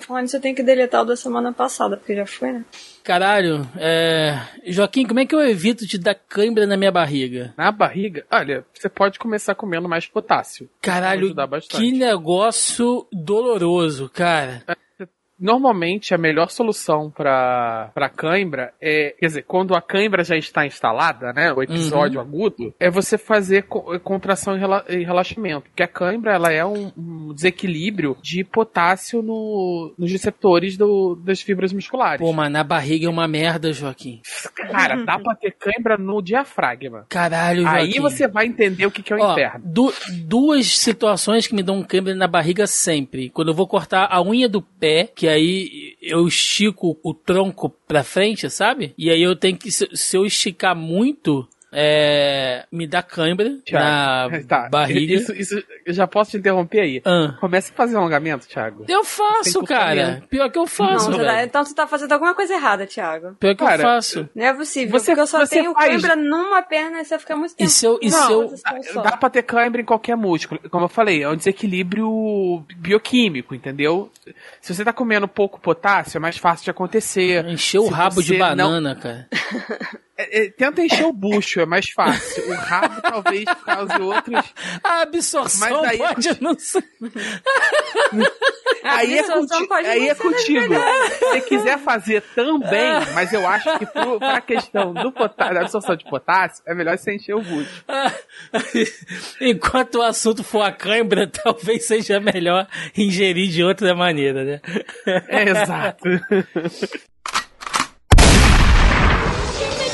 Falando isso, eu tenho que deletar o da semana passada, porque já foi, né? Caralho, é... Joaquim, como é que eu evito de dar cãibra na minha barriga? Na barriga? Olha, você pode começar comendo mais potássio. Caralho, que negócio doloroso, cara. É Normalmente a melhor solução para para cãibra é, quer dizer, quando a cãibra já está instalada, né, o episódio uhum. agudo, é você fazer contração e relaxamento, porque a cãibra ela é um, um desequilíbrio de potássio no, nos receptores do, das fibras musculares. Pô, mas na barriga é uma merda, Joaquim. Cara, dá pra ter cãibra no diafragma. Caralho, Joaquim. Aí você vai entender o que, que é o Ó, inferno. Du duas situações que me dão cãibra na barriga sempre. Quando eu vou cortar a unha do pé, que que aí eu estico o tronco pra frente, sabe? E aí eu tenho que, se eu esticar muito, é, me dá cãibra Thiago, na tá, barriga. Isso, isso, eu já posso te interromper aí. Ah. Comece a fazer alongamento, Thiago. Eu faço, cara. Pior que eu faço, não, tá, Então você tá fazendo alguma coisa errada, Thiago. Pior que cara, eu faço. Não é possível, você, porque eu só tenho faz... cãibra numa perna e você fica muito tempo. E se eu, e não, se eu... Dá, dá pra ter cãibra em qualquer músculo. Como eu falei, é um desequilíbrio bioquímico, entendeu? Se você tá comendo pouco potássio, é mais fácil de acontecer. Encher o rabo de banana, não... cara. É, é, tenta encher o bucho, é mais fácil. O rabo talvez cause outros. A absorção mas aí pode é... não ser. aí é, conti... aí é contigo. Se você quiser fazer também, mas eu acho que pro, pra questão do potássio, da absorção de potássio, é melhor você encher o bucho. Enquanto o assunto for a cãibra, talvez seja melhor ingerir de outra maneira, né? É, exato.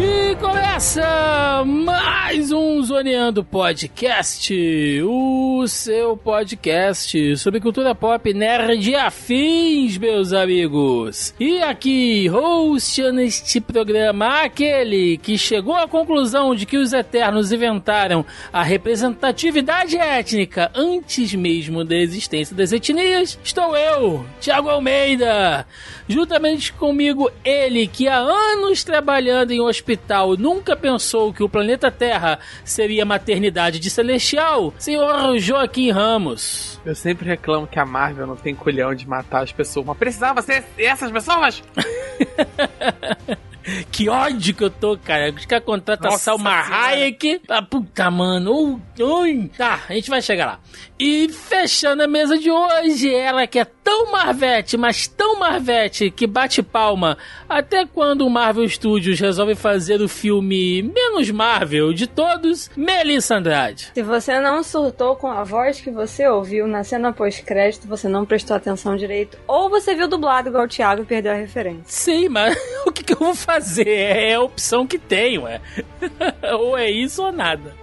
E começa mais um Zoneando Podcast, o seu podcast sobre cultura pop, nerd afins, meus amigos. E aqui, host neste programa, aquele que chegou à conclusão de que os Eternos inventaram a representatividade étnica antes mesmo da existência das etnias, estou eu, Thiago Almeida. Juntamente comigo, ele que há anos trabalhando em um hospital nunca pensou que o planeta Terra seria maternidade de celestial, senhor Joaquim Ramos. Eu sempre reclamo que a Marvel não tem colhão de matar as pessoas, mas precisava ser essas pessoas? que ódio que eu tô, cara. Os caras contratam Salma Hayek. Ah, puta, mano. Ui, Tá, a gente vai chegar lá. E fechando a mesa de hoje, ela que é tão Marvete, mas tão Marvete, que bate palma até quando o Marvel Studios resolve fazer o filme menos Marvel de todos, Melissa Andrade. Se você não surtou com a voz que você ouviu na cena pós-crédito, você não prestou atenção direito, ou você viu dublado igual o Thiago e perdeu a referência. Sim, mas o que, que eu vou fazer? É a opção que tenho, é. ou é isso ou nada.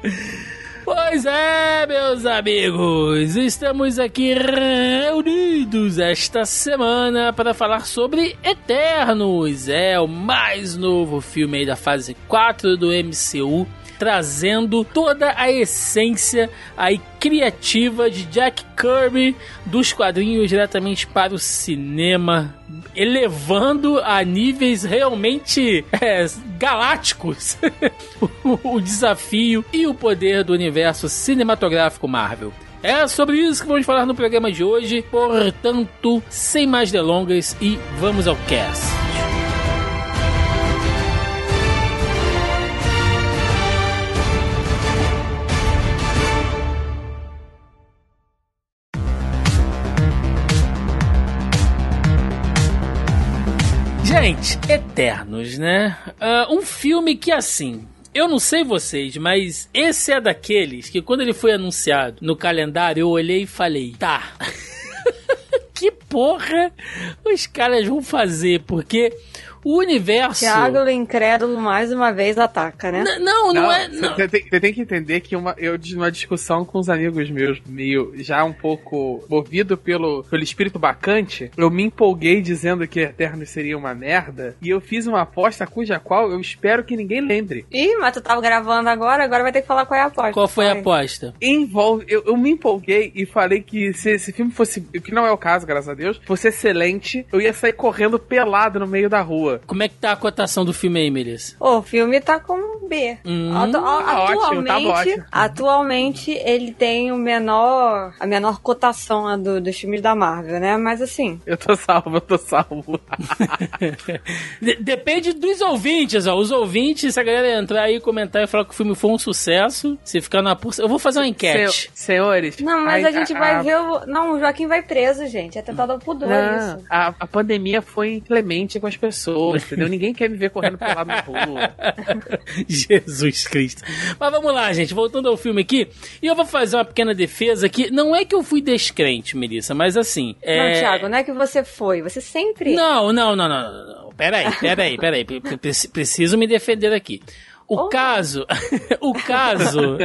Pois é, meus amigos, estamos aqui reunidos esta semana para falar sobre Eternos. É o mais novo filme aí da fase 4 do MCU trazendo toda a essência aí criativa de Jack Kirby dos quadrinhos diretamente para o cinema, elevando a níveis realmente é, galácticos o, desafio e o poder do universo cinematográfico Marvel. É sobre isso que vamos falar no programa de hoje. Portanto, sem mais delongas e vamos ao cast. Gente, Eternos, né? Uh, um filme que, assim, eu não sei vocês, mas esse é daqueles que quando ele foi anunciado no calendário, eu olhei e falei, tá. que porra os caras vão fazer? Porque o universo. Tiago, incrédulo, mais uma vez ataca, né? N- não, não, é. Você não. tem, tem que entender que uma, eu, de uma discussão com os amigos meus, meio já um pouco movido pelo, pelo espírito bacante, eu me empolguei dizendo que Eternos seria uma merda, e eu fiz uma aposta cuja qual eu espero que ninguém lembre. Ih, mas tu tava gravando agora, agora vai ter que falar qual é a aposta. Qual foi a aposta? Envolve. Eu, eu me empolguei e falei que se esse filme fosse. O que não é o caso, graças a Deus, fosse excelente, eu ia sair correndo pelado no meio da rua. Como é que tá a cotação do filme aí, Melissa? O filme tá com B. Hum, Atu- a- tá ótimo, atualmente, tá ótimo. atualmente ele tem o menor, a menor cotação do- dos filmes da Marvel, né? Mas assim, Eu tô salvo, eu tô salvo. De- depende dos ouvintes, ó. Os ouvintes, se a galera entrar aí comentar e falar que o filme foi um sucesso, se ficar na pulsa. Eu vou fazer uma enquete. Sen- senhores. não, mas a, gente vai a- ver o, não, o Joaquim vai preso, gente. É tentado ao pudor Não, isso. a, a pandemia foi inclemente com as pessoas, entendeu? Ninguém quer me ver correndo pelado na rua. Jesus Cristo. Mas vamos lá, gente. Voltando ao filme aqui. E eu vou fazer uma pequena defesa aqui. Não é que eu fui descrente, Melissa, mas assim. É... Não, Thiago, não é que você foi, você sempre Não, não, não, não, não, não. Peraí, peraí, peraí. Pre- pre- preci- Preciso me defender aqui. O Oh. caso, o caso,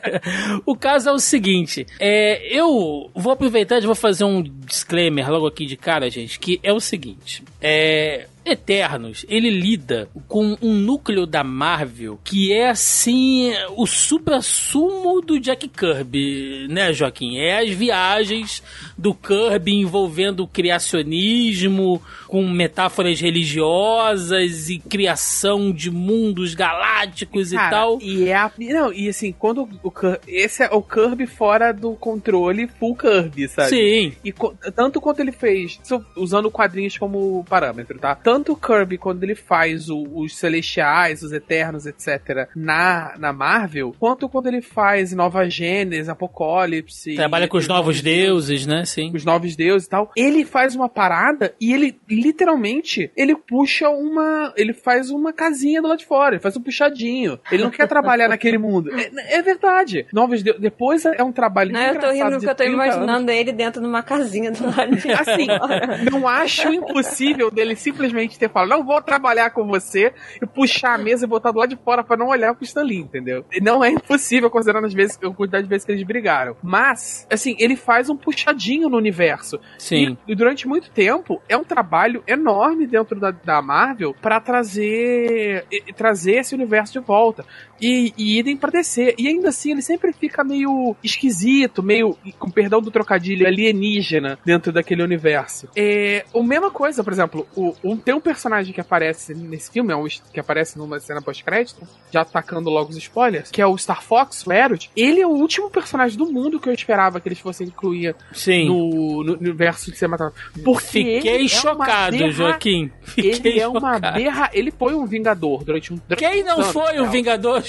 o caso é o seguinte, é, eu vou aproveitar e vou fazer um disclaimer logo aqui de cara, gente, que é o seguinte, é, Eternos, ele lida com um núcleo da Marvel que é assim o supra-sumo do Jack Kirby, né, Joaquim? É as viagens do Kirby envolvendo criacionismo, com metáforas religiosas e criação de mundos galácticos e Cara, tal. E é a, não, e assim, quando o Kirby, esse é o Kirby fora do controle full Kirby, sabe? Sim, E tanto quanto ele fez, usando quadrinhos como parâmetro, tá? Tanto o Kirby, quando ele faz o- os Celestiais, os Eternos, etc., na, na Marvel, quanto quando ele faz Nova Gênesis, Apocalipse. trabalha com os novos deuses, né? Sim. os novos deuses e tal. Ele faz uma parada e ele literalmente ele puxa uma, ele faz uma casinha do lado de fora, ele faz um puxadinho. Ele não quer trabalhar naquele mundo. É, é verdade. Novos deuses. Depois é um trabalho Não, eu tô rindo porque eu tô 30 anos. imaginando ele dentro de uma casinha do lado de Assim, fora. não acho impossível dele simplesmente ter falado, não vou trabalhar com você, e puxar a mesa e botar do lado de fora pra não olhar pro Stan Lee, entendeu? Não é impossível, considerando as vezes, a quantidade de vezes que eles brigaram. Mas, assim, ele faz um puxadinho no universo. Sim. E, e durante muito tempo, é um trabalho enorme dentro da, da Marvel pra trazer e- e trazer esse universo de volta. E, e idem pra descer. E ainda assim, ele sempre fica meio esquisito, meio, com perdão do trocadilho, alienígena dentro daquele universo. É, a mesma coisa, por exemplo, o, um, tem um personagem que aparece nesse filme, é um, que aparece numa cena pós-crédito, já atacando logo os spoilers, que é o Star Fox, o Eros. Ele é o último personagem do mundo que eu esperava que eles fossem incluir Sim. no, no universo de cinematográfico. Porque Fiquei é chocado, berra- Joaquim. Fiquei Ele é uma berra. Ele foi um vingador durante um. durante Quem não anos, foi um vingador?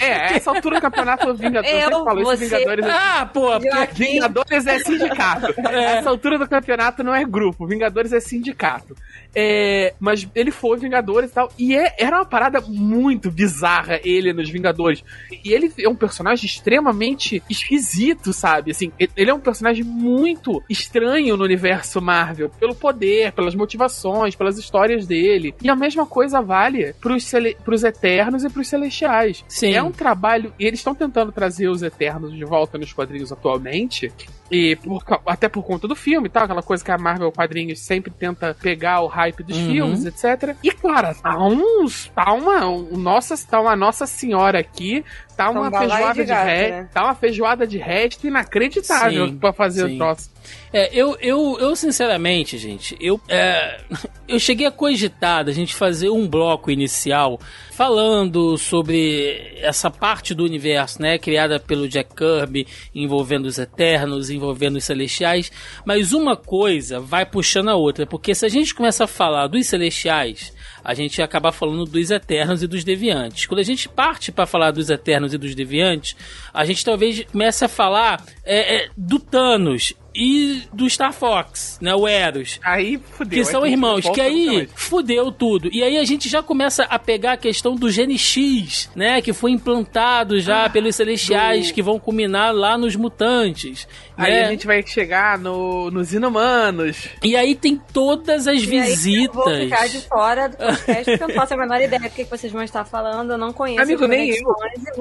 É, essa altura do campeonato, o vingador. Eu, sempre falo isso, você- Vingadores é Ah, pô, porque. Vingadores é sindicato. Essa altura do campeonato não é grupo. Vingadores é sindicato. É, mas ele foi Vingadores e tal. E é- era uma parada muito bizarra ele nos Vingadores. E ele é um personagem extremamente esquisito, sabe? Assim, ele- é um personagem muito estranho no universo Marvel. Pelo poder, pelas motivações, pelas histórias dele. E a mesma coisa vale pros, pros Eternos e pros Celestiais. Sim. É um trabalho. E eles estão tentando trazer os Eternos de volta nos quadrinhos atualmente. E por até por conta do filme, tá? Aquela coisa que a Marvel Quadrinhos sempre tenta pegar o hype dos Uhum. filmes, etc. E, cara, tá uns. Tá uma. Um, nossa, tá uma Nossa Senhora aqui. Tá uma um balaio feijoada de de, gato, ré. né? Tá uma feijoada de resto inacreditável Sim, pra fazer sim. o troço. É, eu, eu, eu sinceramente, gente, eu, é, eu cheguei a cogitar da gente fazer um bloco inicial falando sobre essa parte do universo, né, criada pelo Jack Kirby, envolvendo os Eternos, envolvendo os Celestiais, mas uma coisa vai puxando a outra, porque se a gente começa a falar dos Celestiais, a gente ia acabar falando dos Eternos e dos Deviantes. Quando a gente parte para falar dos Eternos e dos Deviantes, a gente talvez comece a falar é, é, do Thanos. E do Star Fox, né? O Eros. Aí fudeu. Que são aí irmãos, que aí fudeu tudo. E aí a gente já começa a pegar a questão do gene X, né? Que foi implantado já pelos celestiais do- que vão culminar lá nos mutantes. Aí né? a gente vai chegar no, nos inumanos. E aí tem todas as E aí, visitas. eu vou ficar de fora do podcast porque eu não faço a menor ideia do que que vocês vão estar falando. Eu não conheço Amigo, nem eu.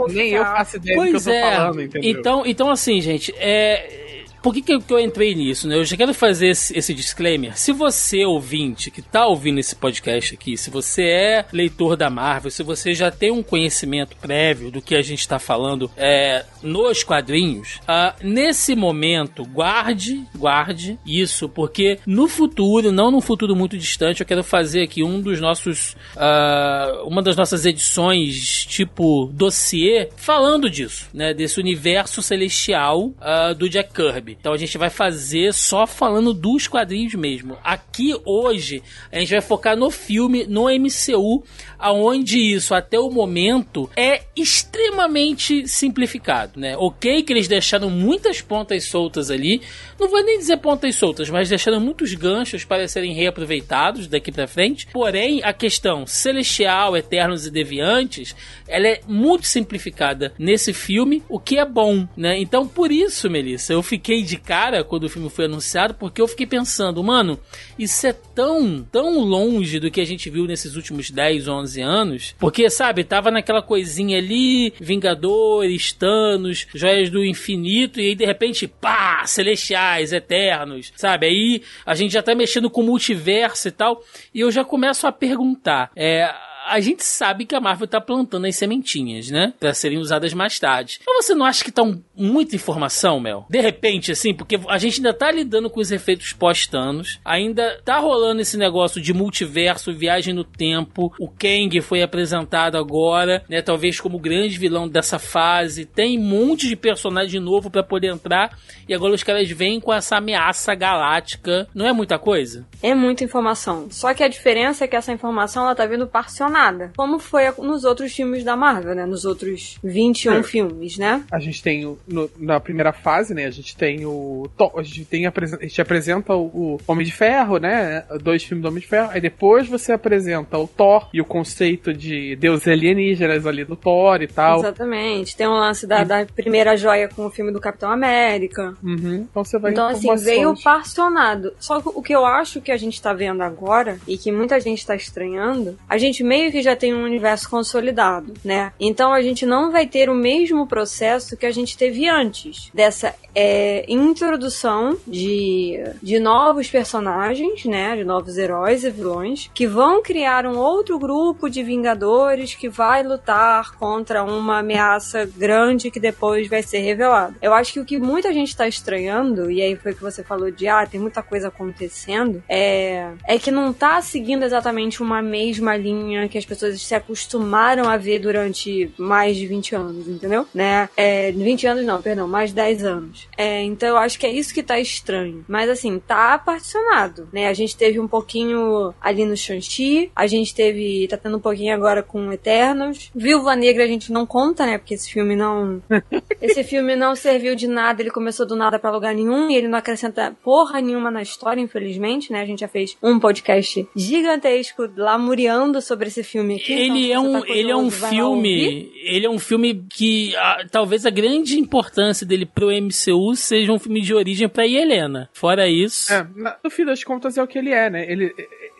Nem eu faço ideia do que eu Pois tô é. falando, entendeu? Então, então, assim, gente, é. Por que, que eu, entrei nisso, né? Eu já quero fazer esse, esse disclaimer. Se você, ouvinte, que tá ouvindo esse podcast aqui, se você é leitor da Marvel, se você já tem um conhecimento prévio do que a gente tá falando é, nos quadrinhos, ah, nesse momento, guarde, guarde isso, porque no futuro, não num futuro muito distante, eu quero fazer aqui um dos nossos. ah, uma das nossas edições, tipo dossiê, falando disso, né? Desse universo celestial ah, do Jack Kirby. Então a gente vai fazer só falando dos quadrinhos mesmo. Aqui hoje a gente vai focar no filme, no MCU, aonde isso até o momento é extremamente simplificado, né? Ok que eles deixaram muitas pontas soltas ali, não vou nem dizer pontas soltas, mas deixaram muitos ganchos para serem reaproveitados daqui pra frente. Porém, a questão celestial, eternos e deviantes, ela é muito simplificada nesse filme, o que é bom, né? Então, por isso, Melissa, eu fiquei de cara quando o filme foi anunciado, porque eu fiquei pensando, mano, isso é tão, tão longe do que a gente viu nesses últimos 10, 11 anos, porque, sabe, tava naquela coisinha ali, Vingadores, Thanos, Joias do Infinito, e aí de repente, pá, Celestiais, Eternos, sabe? Aí a gente já tá mexendo com o multiverso e tal, e eu já começo a perguntar, é a gente sabe que a Marvel tá plantando as sementinhas, né? Pra serem usadas mais tarde. Mas você não acha que tá um- muita informação, Mel? De repente, assim, porque a gente ainda tá lidando com os efeitos pós-Thanos, ainda tá rolando esse negócio de multiverso, viagem no tempo, o Kang foi apresentado agora, né? Talvez como grande vilão dessa fase, tem um monte de personagem novo pra poder entrar, e agora os caras vêm com essa ameaça galáctica. Não é muita coisa? É muita informação. Só que a diferença é que essa informação ela tá vindo parcionada. Como foi nos outros filmes da Marvel, né? Nos outros 21 É. filmes, né? A gente tem o- no- na primeira fase, né? A gente tem o. Thor- A gente, tem, a gente apresenta o, o Homem de Ferro, né? Dois filmes do Homem de Ferro. Aí depois você apresenta o Thor e o conceito de deuses alienígenas ali do Thor e tal. Exatamente. Tem o lance da, da primeira joia com o filme do Capitão América. Uhum. Então você vai Então, assim, veio parcionado. Só que o que eu acho que a gente tá vendo agora, e que muita gente tá estranhando, a gente meio que já tem um universo consolidado, né? Então a gente não vai ter o mesmo processo que a gente teve antes. Dessa é, introdução de, de novos personagens, né? De novos heróis e vilões, que vão criar um outro grupo de Vingadores que vai lutar contra uma ameaça grande que depois vai ser revelada. Eu acho que o que muita gente tá estranhando, e aí foi o que você falou de ah, tem muita coisa acontecendo, é, é que não tá seguindo exatamente uma mesma linha que as pessoas se acostumaram a ver durante mais de 20 anos, entendeu? Né? É, 20 anos não, perdão, mais de 10 anos. É, então eu acho que é isso que tá estranho. Mas assim, tá particionado, né? A gente teve um pouquinho ali no Shang-Chi, a gente teve, tá tendo um pouquinho agora com Eternos. Viúva Negra a gente não conta, né? Porque esse filme não esse filme não serviu de nada, ele começou do nada pra lugar nenhum e ele não acrescenta porra nenhuma na história, infelizmente, né? A gente já fez um podcast gigantesco lamuriando sobre esse filme aqui. então, ele se é um, tá ele é um curioso, filme, ele é um filme que ah, talvez a grande importância dele pro MCU seja um filme de origem pra Helena. Fora isso, É, no fim das contas é o que ele é, né? Ele.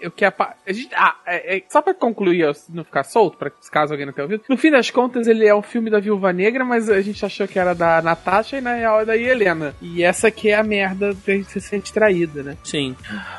O que pa- a gente, ah, é- é- só pra concluir, ó, não ficar solto, pra caso alguém não tenha ouvido. No fim das contas, ele é um filme da Viúva Negra, mas a gente achou que era da Natasha e na real é da Helena. E essa aqui é a merda que a gente se sente traída, né? sim.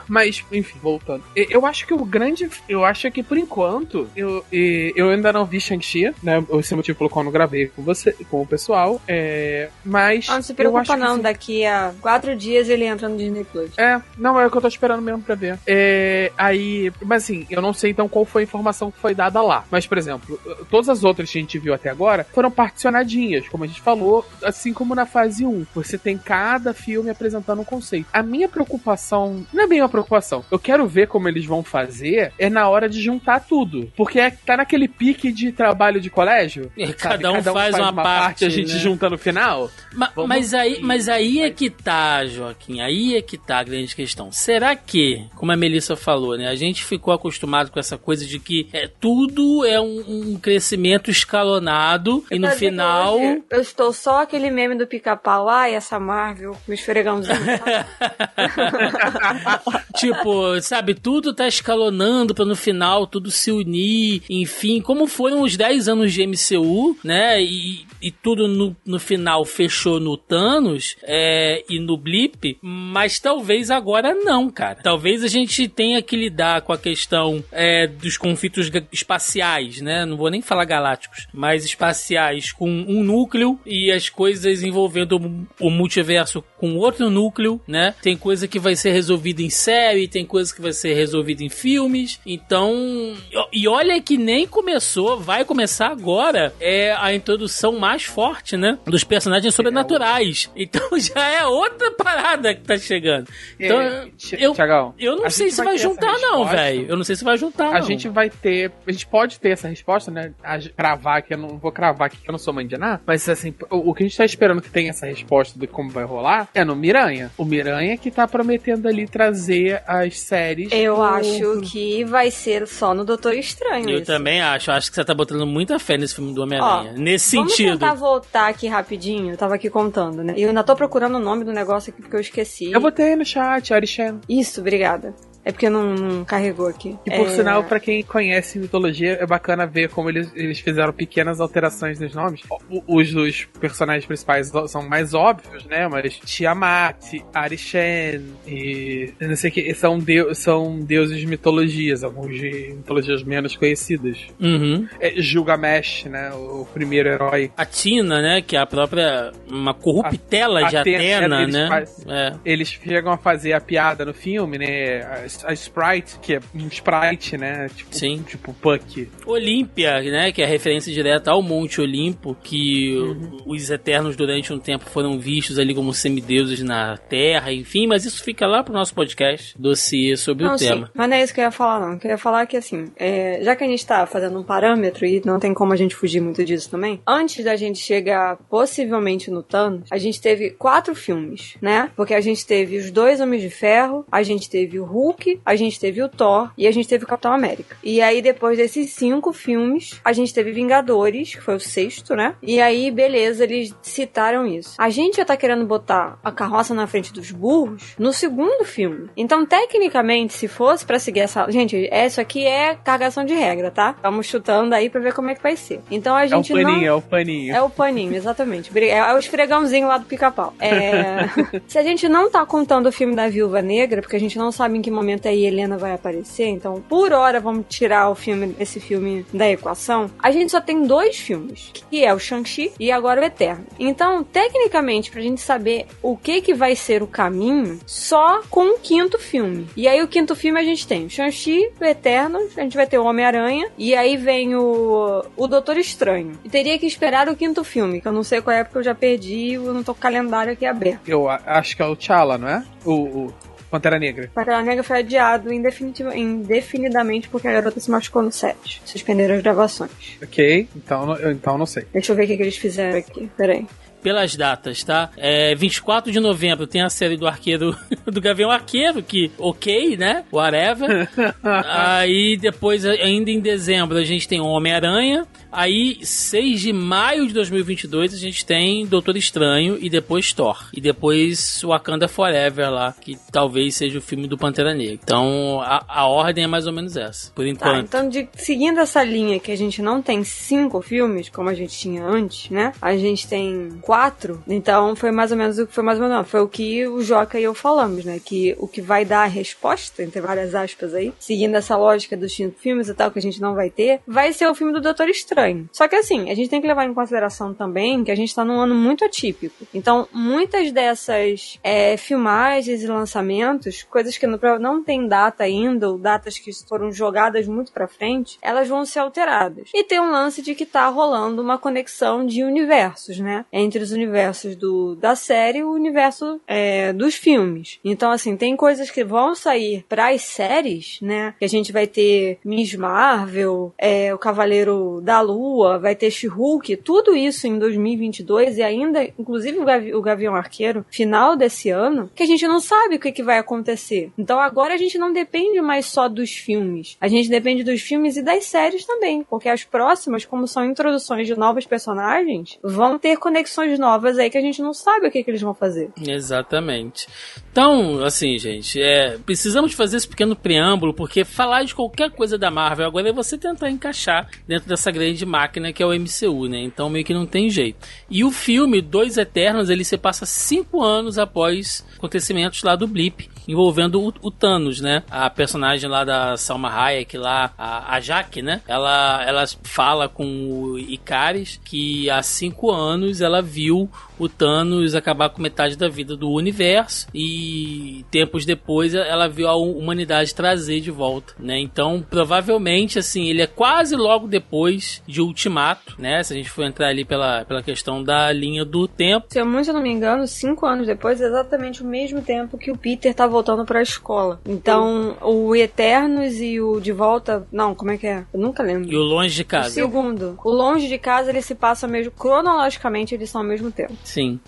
Mas, enfim, voltando. Eu acho que o grande. Eu acho que por enquanto, eu, eu ainda não vi Shang-Chi, né? Esse é o motivo pelo qual eu não gravei com você, com o pessoal. É, mas. Ah, não se eu preocupa acho que, não, assim, daqui a quatro dias ele entra no Disney Plus. É, não, é o que eu tô esperando mesmo pra ver. É, aí. Mas assim, eu não sei então qual foi a informação que foi dada lá. Mas, por exemplo, todas as outras que a gente viu até agora foram particionadinhas, como a gente falou, assim como na fase 1. Você tem cada filme apresentando um conceito. A minha preocupação, não é bem uma preocupação, eu quero ver como eles vão fazer é na hora de juntar tudo. Porque é, tá naquele pique de trabalho de colégio. Cada um, cada um, faz, faz uma, uma parte, parte, a gente né? junta no final. Ma Vamos... Mas aí, mas aí é que tá, Joaquim. Aí é que tá a grande questão. Será que, como a Melissa falou, né? A gente ficou acostumado com essa coisa de que é, tudo é um, um crescimento escalonado e no final. eu estou só aquele meme do pica-pau. Ai, essa Marvel, me esfregãozinho. tipo, sabe, tudo tá escalonando para no final tudo se unir. Enfim, como foram os 10 anos de MCU, né? E, e tudo no, no final fechou no Thanos é, e no Blip, mas talvez agora não, cara. Talvez a gente tenha que lidar com a questão é, dos conflitos espaciais, né? Não vou nem falar galácticos, mas espaciais com um núcleo e as coisas envolvendo o multiverso com outro núcleo, né? Tem coisa que vai ser resolvida em série, tem coisa que vai ser resolvida em filmes. Então, e olha que nem começou, vai começar agora é a introdução mais forte, né? Dos personagens sobrenaturais. Então já é outra parada que tá chegando. Então, é, eu, Thiagão, eu não sei se vai, vai juntar, não, velho. Eu não sei se vai juntar, A não. gente vai ter. A gente pode ter essa resposta, né? A cravar que eu não vou cravar aqui que eu não sou mãe de nada. Mas assim, o, o, que a gente tá esperando que tenha essa resposta de como vai rolar é no Miranha. O Miranha que tá prometendo ali trazer as séries. Eu acho que vai ser só no Doutor Estranho. Eu isso. também acho. Acho que você tá botando muita fé nesse filme do Homem-Aranha. Nesse sentido tentar voltar aqui rapidinho. Eu tava aqui contando, né? E eu ainda tô procurando o nome do negócio aqui porque eu esqueci. Eu botei aí no chat, Arishan. Isso, obrigada. É porque não, não carregou aqui. E por é... sinal, para quem conhece mitologia, é bacana ver como eles, eles fizeram pequenas alterações nos nomes. Os dos personagens principais são mais óbvios, né? Mas Tiamat, Arishen e não sei o que, são, de, são deuses de mitologias, alguns de mitologias menos conhecidas. Uhum. É Gilgamesh, né? O primeiro herói. A Tina, né? Que é a própria. Uma corruptela a, de Atena, Atena né? Faz, é. Eles chegam a fazer a piada no filme, né? A Sprite, que é um Sprite, né? Tipo, Sim. Tipo Puck. Olímpia, né? Que é a referência direta ao Monte Olimpo, que uhum. os Eternos durante um tempo foram vistos ali como semideuses na Terra, enfim, mas isso fica lá pro nosso podcast, dossiê sobre não, o sim, tema. Mas não é isso que eu ia falar, não. Eu queria falar que, assim, é, já que a gente tá fazendo um parâmetro e não tem como a gente fugir muito disso também, antes da gente chegar possivelmente no Thanos, a gente teve quatro filmes, né? Porque a gente teve os dois Homens de Ferro, a gente teve o Hulk, Hulk, a gente teve o Thor e a gente teve o Capitão América. E aí, depois desses cinco filmes, a gente teve Vingadores, que foi o sexto, né? E aí, beleza, eles citaram isso. A gente já tá querendo botar a carroça na frente dos burros no segundo filme. Então, tecnicamente, se fosse para seguir essa. Gente, isso aqui é cargação de regra, tá? Vamos chutando aí pra ver como é que vai ser. Então a gente. É o paninho, não... é o paninho. É o paninho, exatamente. É o esfregãozinho lá do pica-pau. É... se a gente não tá contando o filme da Viúva Negra, porque a gente não sabe em que momento momento aí Helena vai aparecer, então por hora vamos tirar o filme, esse filme da equação. A gente só tem dois filmes, que é o Shang-Chi e agora o Eterno. Então, tecnicamente, pra gente saber o que que vai ser o caminho, só com o quinto filme. E aí o quinto filme a gente tem o Shang-Chi, o Eterno, a gente vai ter o Homem-Aranha e aí vem o o Doutor Estranho. E teria que esperar o quinto filme, que eu não sei qual é porque eu já perdi, eu não tô com o calendário aqui aberto. Eu acho que é o T'Challa, não é? O, o, Pantera Negra. Pantera Negra foi adiado indefinidamente porque a garota se machucou no set. Suspenderam as gravações. Ok, então eu então não sei. Deixa eu ver o que, que eles fizeram aqui. Peraí pelas datas, tá? É, 24 de novembro tem a série do Arqueiro, do Gavião Arqueiro, que ok, né? Whatever. Aí depois, ainda em dezembro, a gente tem Homem-Aranha. Aí, 6 de maio de 2022, a gente tem Doutor Estranho e depois Thor. E depois Wakanda Forever lá, que talvez seja o filme do Pantera Negra. Então, a, a ordem é mais ou menos essa, por tá, enquanto. Tá, então, de, seguindo essa linha que a gente não tem cinco filmes, como a gente tinha antes, né? A gente tem quatro. Então, foi mais ou menos o que foi mais ou menos. Foi o que o Joca e eu falamos, né? Que o que vai dar a resposta, entre várias aspas aí, seguindo essa lógica dos cinco filmes e tal, que a gente não vai ter, vai ser o filme do Doutor Estranho. Só que assim, a gente tem que levar em consideração também que a gente está num ano muito atípico. Então, muitas dessas é, filmagens e lançamentos, coisas que não tem data ainda, ou datas que foram jogadas muito para frente, elas vão ser alteradas. E tem um lance de que tá rolando uma conexão de universos, né? Entre os universos do, da série e o universo é, dos filmes. Então, assim, tem coisas que vão sair para as séries, né? Que a gente vai ter Miss Marvel, é, o Cavaleiro da Lua, vai ter She-Hulk, tudo isso em 2022 e ainda, inclusive o, Gavi o Gavião Arqueiro, final desse ano, que a gente não sabe o que, que vai acontecer. Então agora a gente não depende mais só dos filmes. A gente depende dos filmes e das séries também, porque as próximas, como são introduções de novos personagens, vão ter conexões novas aí que a gente não sabe o que, que eles vão fazer. Exatamente. Então, assim, gente, é, precisamos fazer esse pequeno preâmbulo, porque falar de qualquer coisa da Marvel agora é você tentar encaixar dentro dessa grande máquina que é o MCU, né? Então meio que não tem jeito. E o filme Dois Eternos, ele se passa cinco anos após acontecimentos lá do Blip, envolvendo o, o Thanos, né? A personagem lá da Salma Hayek, lá, a, a Jaque, né? Ela, ela fala com o Icaris que há cinco anos ela viu o Thanos acabar com metade da vida do universo e tempos depois ela viu a humanidade trazer de volta, né? Então, provavelmente, assim, ele é quase logo depois de Ultimato, né? Se a gente for entrar ali pela, pela questão da linha do tempo. Se eu muito não me engano, cinco anos depois, é exatamente o mesmo tempo que o Peter tá voltando para a escola. Então, o Eternos e o De Volta, não, como é que é? Eu nunca lembro. E o Longe de Casa. O segundo. O Longe de Casa, ele se passa mesmo cronologicamente, eles são ao mesmo tempo. Sim.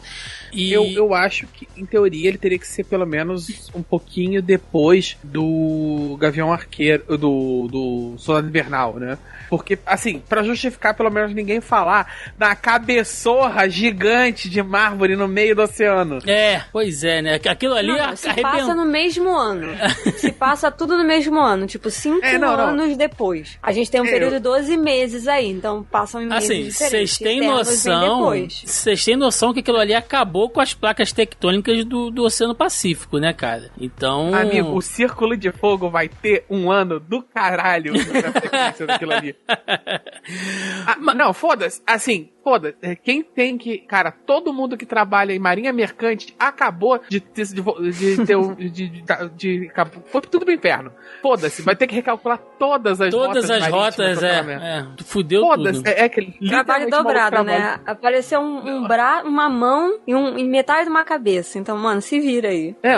E... Eu, eu acho que, em teoria, ele teria que ser pelo menos um pouquinho depois do Gavião Arqueiro, do, do Soldado Invernal, né? Porque, assim, para justificar pelo menos ninguém falar da cabeçorra gigante de mármore no meio do oceano. É, pois é, né? Aquilo ali não, não, se passa no mesmo ano. se passa tudo no mesmo ano, tipo, cinco é, não, anos não. depois. A gente tem um é, período de 12 meses aí, então passam em meses assim, diferentes. Vocês têm noção, vocês têm noção que aquilo ali acabou com as placas tectônicas do, do Oceano Pacífico, né, cara? Então... Amigo, o Círculo de Fogo vai ter um ano do caralho na sequência daquilo ali. ah, não, foda-se. Assim, foda é, quem tem que. Cara, todo mundo que trabalha em marinha mercante acabou de ter. De, de, de, de, de, de foi tudo pro inferno. Foda-se, vai ter que recalcular todas as todas rotas. Todas as rotas, é, é. Fudeu Foda-se, tudo. É, é aquele. Trabalho dobrado, né? Apareceu um, um bra uma mão e, um, e metade de uma cabeça. Então, mano, se vira aí. É,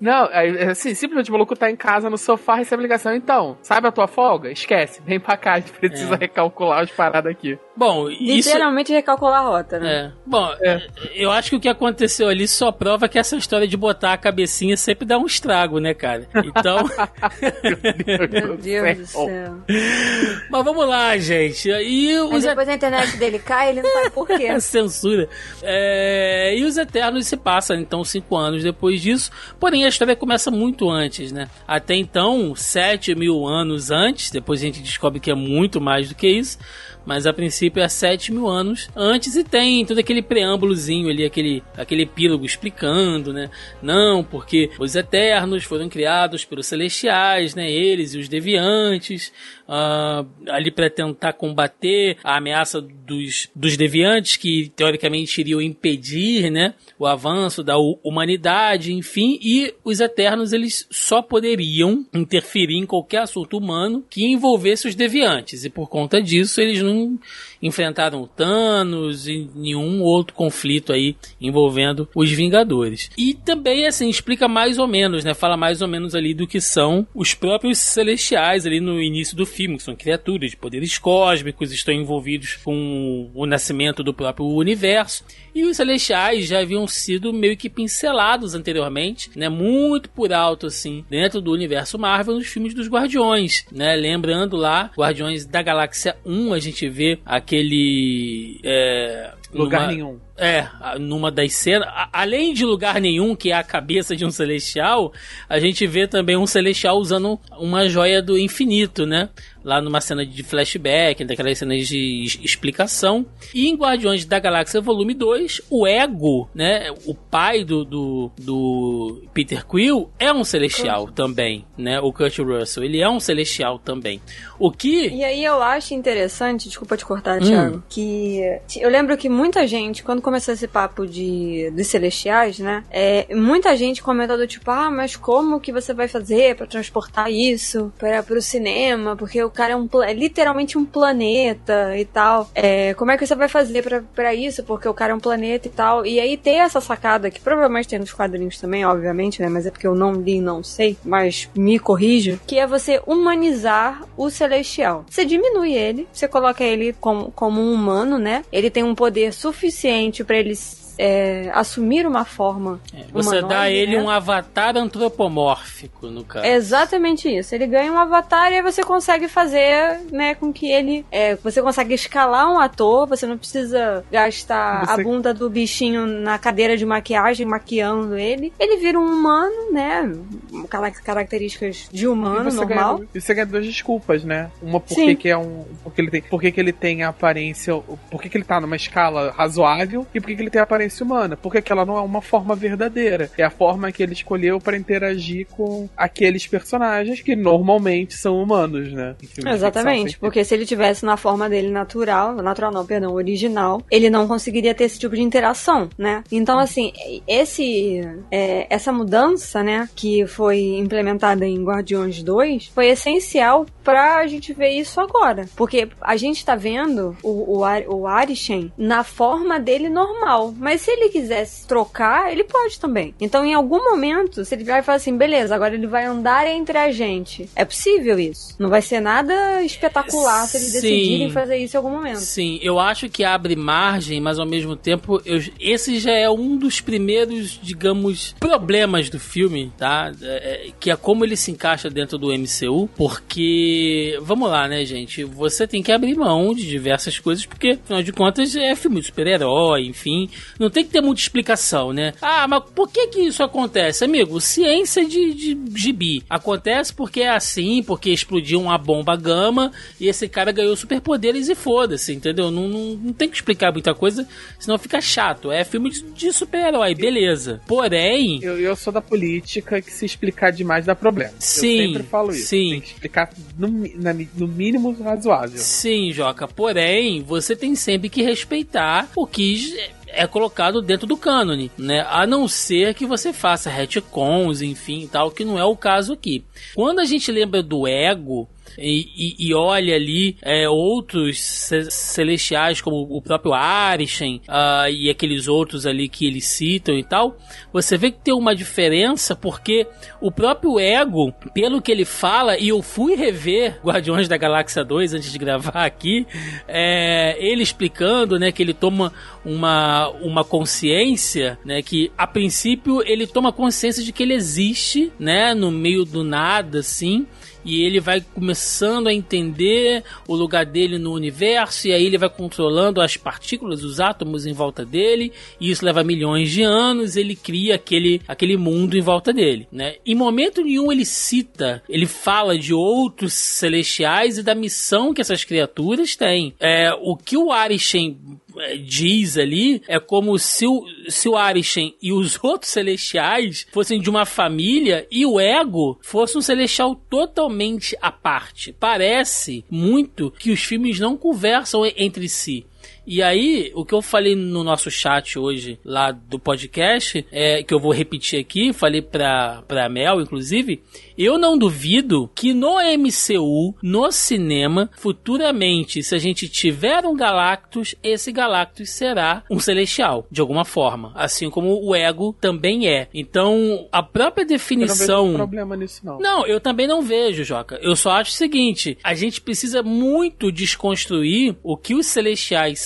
não, é, assim, simplesmente o maluco tá em casa no sofá, recebe ligação. Então, sabe a tua folga? Esquece, vem pra cá, a gente precisa é. recalcular as paradas aqui. Bom, isso realmente recalcular a rota, né? É. Bom, é. eu acho que o que aconteceu ali só prova que essa história de botar a cabecinha sempre dá um estrago, né, cara? Então. Meu Deus do céu. Mas vamos lá, gente. E os depois a internet dele cai, ele não sabe por quê. Censura. É... E os Eternos se passam, então, cinco anos depois disso. Porém, a história começa muito antes, né? Até então, sete mil anos antes, depois a gente descobre que é muito mais do que isso mas a princípio é 7 mil anos antes e tem todo aquele preâmbulozinho ali, aquele, aquele epílogo explicando, né? Não, porque os Eternos foram criados pelos Celestiais, né? Eles e os Deviantes, uh, ali para tentar combater a ameaça dos, dos Deviantes, que teoricamente iriam impedir, né? O avanço da humanidade, enfim, e os Eternos eles só poderiam interferir em qualquer assunto humano que envolvesse os Deviantes, e por conta disso eles não enfrentaram Thanos e nenhum outro conflito aí envolvendo os Vingadores. E também, assim, explica mais ou menos, né? Fala mais ou menos ali do que são os próprios Celestiais ali no início do filme, que são criaturas de poderes cósmicos, estão envolvidos com o nascimento do próprio universo. E os Celestiais já haviam sido meio que pincelados anteriormente, né? Muito por alto, assim, dentro do universo Marvel nos filmes dos Guardiões, né? Lembrando lá, Guardiões da Galáxia 1, a gente vê aquele. É, Lugar numa, nenhum. É, numa das cenas. Além de lugar nenhum, que é a cabeça de um celestial, a gente vê também um celestial usando uma joia do infinito, né? Lá numa cena de flashback, daquelas cenas de explicação. E em Guardiões da Galáxia Volume 2, o Ego, né? O pai do, do, do Peter Quill é um celestial Kurt. também, né? O Kurt Russell. Ele é um celestial também. O que. E aí eu acho interessante, desculpa te cortar, hum. Thiago, que eu lembro que muita gente, quando começou esse papo de dos celestiais, né? É, muita gente comentou do tipo, ah, mas como que você vai fazer para transportar isso para o cinema? Porque o cara é, um, é literalmente um planeta e tal. É, como é que você vai fazer para isso? Porque o cara é um planeta e tal. E aí tem essa sacada que provavelmente tem nos quadrinhos também, obviamente, né? Mas é porque eu não li, não sei. Mas me corrija. Que é você humanizar o celestial. Você diminui ele, você coloca ele como, como um humano, né? Ele tem um poder suficiente para ele é, assumir uma forma. É, você dá a ele né? um avatar antropomórfico, no caso. É exatamente isso. Ele ganha um avatar e aí você consegue fazer, né, com que ele. É, você consegue escalar um ator, você não precisa gastar você... a bunda do bichinho na cadeira de maquiagem, maquiando ele. Ele vira um humano, né? Características de humano, e normal. Ganha, e você ganha duas desculpas, né? Uma porque que é um. Porque ele tem. Porque que ele tem a aparência. Porque que ele tá numa escala razoável e porque que ele tem a aparência humana, porque ela não é uma forma verdadeira. É a forma que ele escolheu para interagir com aqueles personagens que normalmente são humanos, né? Exatamente, porque se ele tivesse na forma dele natural, natural não, perdão, original, ele não conseguiria ter esse tipo de interação, né? Então, assim, esse é, essa mudança, né, que foi implementada em Guardiões 2, foi essencial pra gente ver isso agora. Porque a gente tá vendo o, o, o Arishen na forma dele normal. Mas se ele quisesse trocar, ele pode também. Então, em algum momento, se ele vai falar assim, beleza, agora ele vai andar entre a gente. É possível isso. Não vai ser nada espetacular se eles Sim. decidirem fazer isso em algum momento. Sim, eu acho que abre margem, mas ao mesmo tempo, eu, esse já é um dos primeiros, digamos, problemas do filme, tá? É, é que é como ele se encaixa dentro do MCU, porque vamos lá, né, gente? Você tem que abrir mão de diversas coisas, porque, afinal de contas, é filme de super-herói, enfim. Não tem que ter muita explicação, né? Ah, mas por que que isso acontece? Amigo, ciência de, de gibi. Acontece porque é assim, porque explodiu uma bomba gama e esse cara ganhou superpoderes e foda-se, entendeu? Não, não, não, tem que explicar muita coisa, senão fica chato. É filme de, de super-herói, beleza. Porém... Eu, eu sou da política que se explicar demais dá problema. Sim, eu sempre falo isso. Sim. Tem que explicar no, na, no mínimo razoável. Sim, Joca. Porém, você tem sempre que respeitar o que é colocado dentro do cânone, né? A não ser que você faça retcons, enfim, tal, que não é o caso aqui. Quando a gente lembra do ego, e, e, e olha ali é, outros celestiais, como o próprio Arishem uh, e aqueles outros ali que eles citam e tal, você vê que tem uma diferença porque o próprio Ego, pelo que ele fala, e eu fui rever Guardiões da Galáxia 2 antes de gravar aqui, é, ele explicando né, que ele toma uma, uma consciência, né, que a princípio ele toma consciência de que ele existe, né, no meio do nada, assim, e ele vai começando a entender o lugar dele no universo e aí ele vai controlando as partículas, os átomos em volta dele, e isso leva milhões de anos, ele cria aquele, aquele mundo em volta dele, né? Em momento nenhum ele cita, ele fala de outros celestiais e da missão que essas criaturas têm. É, o que o Arishem diz ali é como se o, se o Arishem e os outros celestiais fossem de uma família e o ego fosse um celestial totalmente à parte. Parece muito que os filmes não conversam entre si. E aí, o que eu falei no nosso chat hoje, lá do podcast, é que eu vou repetir aqui, falei pra, pra Mel, inclusive, eu não duvido que no MCU, no cinema, futuramente, se a gente tiver um Galactus, esse Galactus será um celestial, de alguma forma. Assim como o Ego também é. Então, a própria definição. Eu não vejo problema nisso, não. Não, eu também não vejo, Joca. Eu só acho o seguinte: a gente precisa muito desconstruir o que os celestiais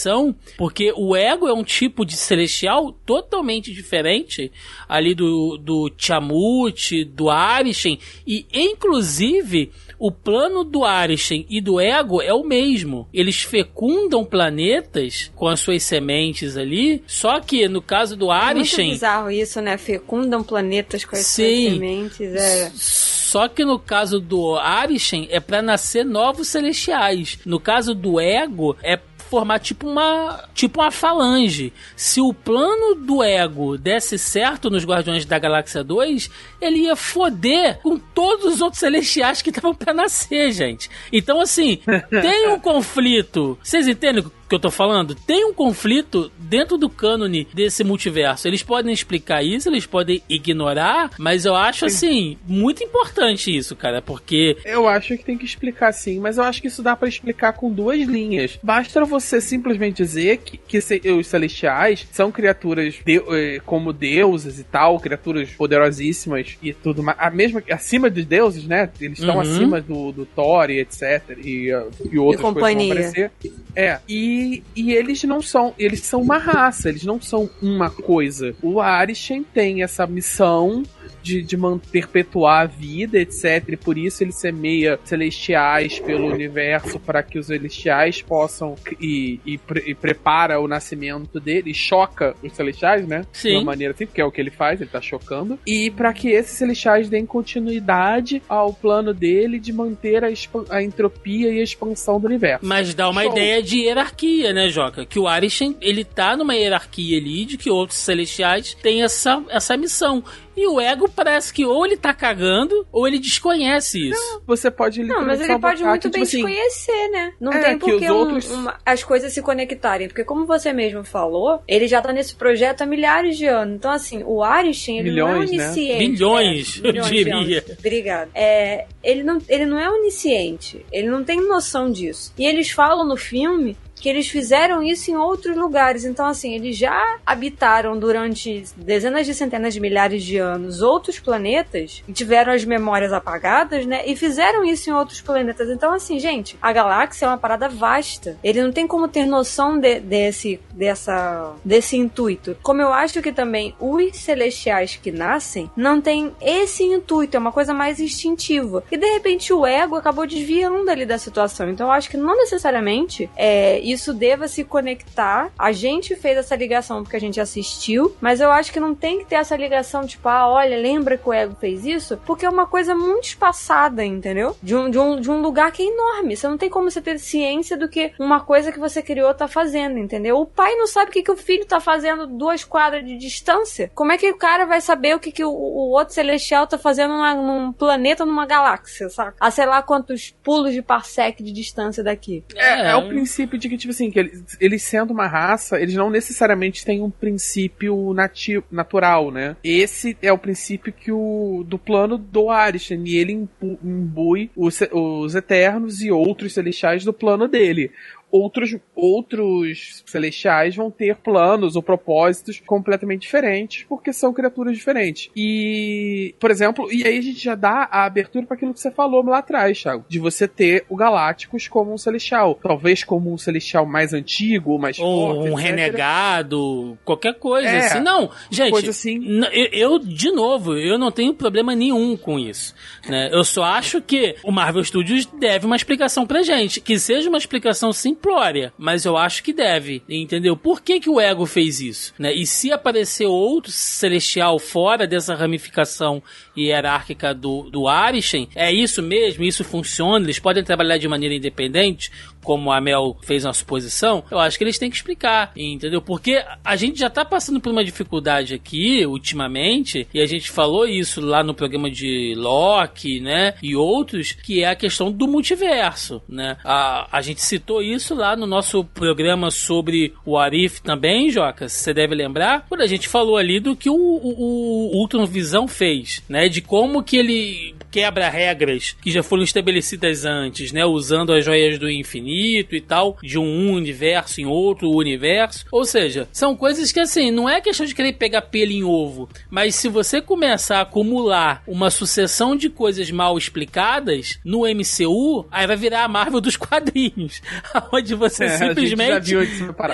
porque o ego é um tipo de celestial totalmente diferente ali do, do Tiamut, do Arishem, e inclusive o plano do Arishem e do Ego é o mesmo. Eles fecundam planetas com as suas sementes ali, só que no caso do Arishem... É muito bizarro isso, né? Fecundam planetas com as Sim. suas sementes, é... Só que no caso do Arishem é para nascer novos celestiais. No caso do Ego é formar tipo uma tipo uma falange. Se o plano do ego desse certo nos Guardiões da Galáxia 2, ele ia foder com todos os outros celestiais que estavam para nascer, gente. Então assim, tem um conflito. Vocês entendem que eu tô falando, tem um conflito dentro do cânone desse multiverso. Eles podem explicar isso, eles podem ignorar, mas eu acho assim, muito importante isso, cara, porque. Eu acho que tem que explicar sim, mas eu acho que isso dá para explicar com duas linhas. Basta você simplesmente dizer que, que os celestiais são criaturas de, eh, como deuses e tal, criaturas poderosíssimas e tudo mais. A mesma, acima dos deuses, né? Eles estão uhum. acima do, do Thor e etc. E, e outras coisas vão aparecer. É. E e, eles não são. Eles são uma raça, eles não são uma coisa. O Arishem tem essa missão de, de perpetuar a vida, etc. E por isso ele semeia celestiais pelo universo para que os celestiais possam e, e, e, prepara o nascimento dele, e choca os celestiais, né? Sim. De uma maneira assim, porque é o que ele faz, ele tá chocando. E para que esses celestiais deem continuidade ao plano dele de manter a, a entropia e a expansão do universo. Mas dá uma Show. ideia de hierarquia, né, Joca? Que o Arishem, ele tá numa hierarquia ali de que outros celestiais têm essa, essa missão. E o ego parece que ou ele tá cagando ou ele desconhece isso. Não, você pode Não, mas ele pode muito que, bem tipo desconhecer, assim, né? Não é, tem por que outros... um, as coisas se conectarem. Porque como você mesmo falou, ele já tá nesse projeto há milhares de anos. Então, assim, o Arishem, ele milhões, não é onisciente. Né? Bilhões, é, eu diria. Obrigado. É, ele, não, ele não é onisciente. Ele não tem noção disso. E eles falam no filme que eles fizeram isso em outros lugares. Então, assim, eles já habitaram durante dezenas de centenas de milhares de anos outros planetas e tiveram as memórias apagadas, né? E fizeram isso em outros planetas. Então, assim, gente, a galáxia é uma parada vasta. Ele não tem como ter noção de, desse, dessa, desse intuito. Como eu acho que também os celestiais que nascem não têm esse intuito, é uma coisa mais instintiva. E de repente o ego acabou desviando ali da situação. Então, eu acho que não necessariamente é, isso deva se conectar. A gente fez essa ligação porque a gente assistiu, mas eu acho que não tem que ter essa ligação, tipo, ah, olha, lembra que o ego fez isso? Porque é uma coisa muito espaçada, entendeu? De um, de um, de um lugar que é enorme. Você não tem como você ter ciência do que uma coisa que você criou tá fazendo, entendeu? O pai não sabe o que, que o filho tá fazendo duas quadras de distância. Como é que o cara vai saber o que, que o, o outro celestial tá fazendo numa, num planeta, numa galáxia, saca? A sei lá quantos pulos de parsec de distância daqui. É, é o princípio de que tipo assim, que eles, eles, sendo uma raça, eles não necessariamente têm um princípio nativo, natural, né? Esse é o princípio que o do plano do Arishan, e ele imbui os, os Eternos e outros Celestiais do plano dele outros, outros celestiais vão ter planos ou propósitos completamente diferentes, porque são criaturas diferentes. E, por exemplo, e aí a gente já dá a abertura para aquilo que você falou lá atrás, Thiago, de você ter o Galácticos como um celestial. Talvez como um celestial mais antigo, mais ou forte, um etc. renegado, qualquer coisa é, assim. Não, gente, coisa assim. Eu, de novo, eu não tenho problema nenhum com isso. Né? Eu só acho que o Marvel Studios deve uma explicação pra gente. Que seja uma explicação simples simplória, mas eu acho que deve, entendeu? Por que, que o ego fez isso? Né? E se aparecer outro celestial fora dessa ramificação hierárquica do, do Arishem, é isso mesmo? Isso funciona? Eles podem trabalhar de maneira independente? Como a Mel fez uma suposição, eu acho que eles têm que explicar, entendeu? Porque a gente já tá passando por uma dificuldade aqui, ultimamente, e a gente falou isso lá no programa de Loki, né? E outros, que é a questão do multiverso, né? A, a gente citou isso lá no nosso programa sobre o Arif também, Joca, você deve lembrar, quando a gente falou ali do que o, o, o Ultron Visão fez, né? De como que ele quebra regras que já foram estabelecidas antes, né? Usando as joias do infinito e tal, de um universo em outro universo. Ou seja, são coisas que assim, não é questão de querer pegar pelo em ovo, mas se você começar a acumular uma sucessão de coisas mal explicadas no MCU, aí vai virar a Marvel dos quadrinhos, onde você é, simplesmente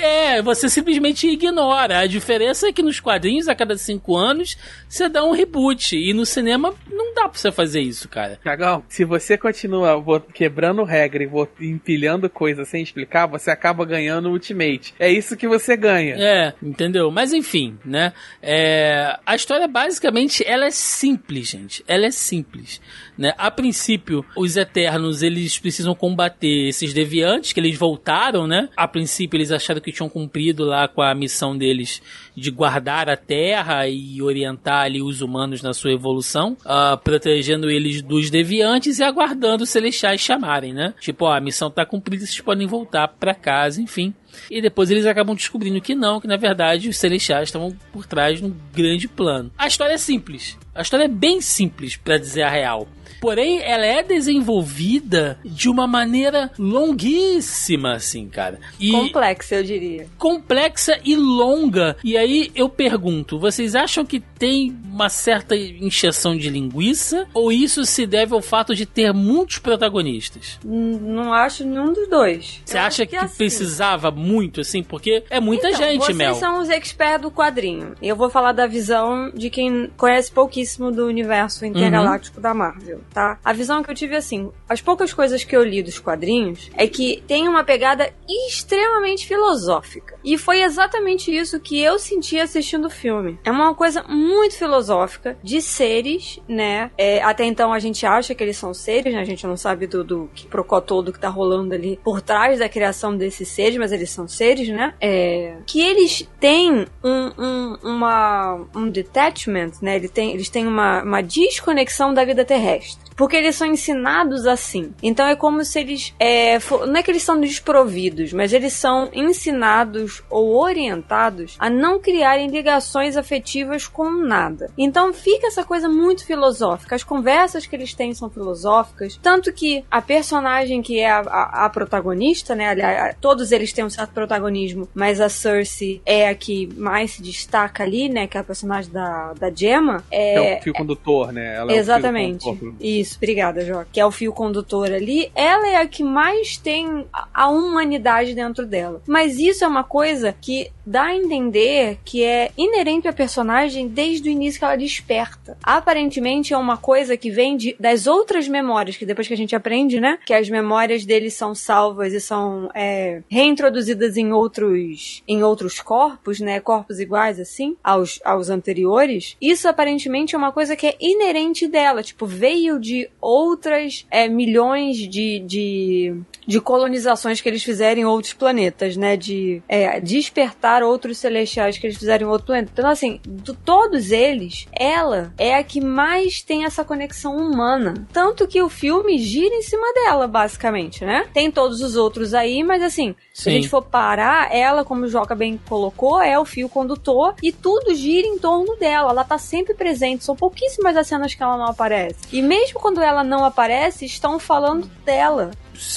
é, você simplesmente ignora. A diferença é que nos quadrinhos a cada cinco anos você dá um reboot e no cinema não dá pra você fazer isso, cara. Cagão, se você continua quebrando regra e empilhando coisas sem explicar, você acaba ganhando o Ultimate. É isso que você ganha. É, entendeu? Mas enfim, né? É, a história basicamente ela é simples, gente. Ela é simples. Né? A princípio, os Eternos eles precisam combater esses deviantes que eles voltaram, né? A princípio eles acharam que tinham cumprido lá com a missão deles de guardar a Terra e orientar ali os humanos na sua evolução, uh, protegendo eles dos deviantes e aguardando os celestiais chamarem, né? Tipo, ó, a missão tá cumprida, vocês podem voltar para casa, enfim. E depois eles acabam descobrindo que não, que na verdade os celestiais estavam por trás de um grande plano. A história é simples. A história é bem simples, para dizer a real. Porém, ela é desenvolvida de uma maneira longuíssima, assim, cara. E complexa, eu diria. Complexa e longa. E aí eu pergunto: vocês acham que tem uma certa encheção de linguiça? Ou isso se deve ao fato de ter muitos protagonistas? Não acho nenhum dos dois. Você acha que, que assim. precisava muito, assim? Porque é muita então, gente, vocês Mel. Vocês são os experts do quadrinho. Eu vou falar da visão de quem conhece pouquíssimo do universo intergaláctico uhum. da Marvel tá? A visão que eu tive assim, as poucas coisas que eu li dos quadrinhos é que tem uma pegada extremamente filosófica. E foi exatamente isso que eu senti assistindo o filme. É uma coisa muito filosófica de seres, né? É, até então a gente acha que eles são seres, né? A gente não sabe do, do que procó todo que tá rolando ali por trás da criação desses seres, mas eles são seres, né? É, que eles têm um, um, uma, um detachment, né? Eles têm, eles têm uma, uma desconexão da vida terrestre. Porque eles são ensinados assim. Então é como se eles. É, for, não é que eles são desprovidos, mas eles são ensinados ou orientados a não criarem ligações afetivas com nada. Então fica essa coisa muito filosófica. As conversas que eles têm são filosóficas. Tanto que a personagem que é a, a, a protagonista, né? Aliás, todos eles têm um certo protagonismo, mas a Cersei é a que mais se destaca ali, né? Que é a personagem da, da Gemma. É, é o fio condutor, né? Ela exatamente. É o Isso. Isso, obrigada, Jó. Que é o fio condutor ali. Ela é a que mais tem a humanidade dentro dela. Mas isso é uma coisa que dá a entender que é inerente à personagem desde o início que ela desperta. Aparentemente é uma coisa que vem de, das outras memórias, que depois que a gente aprende, né? Que as memórias deles são salvas e são é, reintroduzidas em outros, em outros corpos, né? Corpos iguais, assim, aos, aos anteriores. Isso aparentemente é uma coisa que é inerente dela. Tipo, veio de outras é, milhões de, de, de, colonizações que eles fizeram em outros planetas, né? De é, despertar outros celestiais que eles fizeram em outro planeta. Então, assim, de todos eles, ela é a que mais tem essa conexão humana. Tanto que o filme gira em cima dela, basicamente, né? Tem todos os outros aí, mas assim, Sim. se a gente for parar, ela, como o Joca bem colocou, é o fio condutor e tudo gira em torno dela. Ela tá sempre presente. São pouquíssimas as cenas que ela não aparece. E mesmo quando ela não aparece, estão falando dela.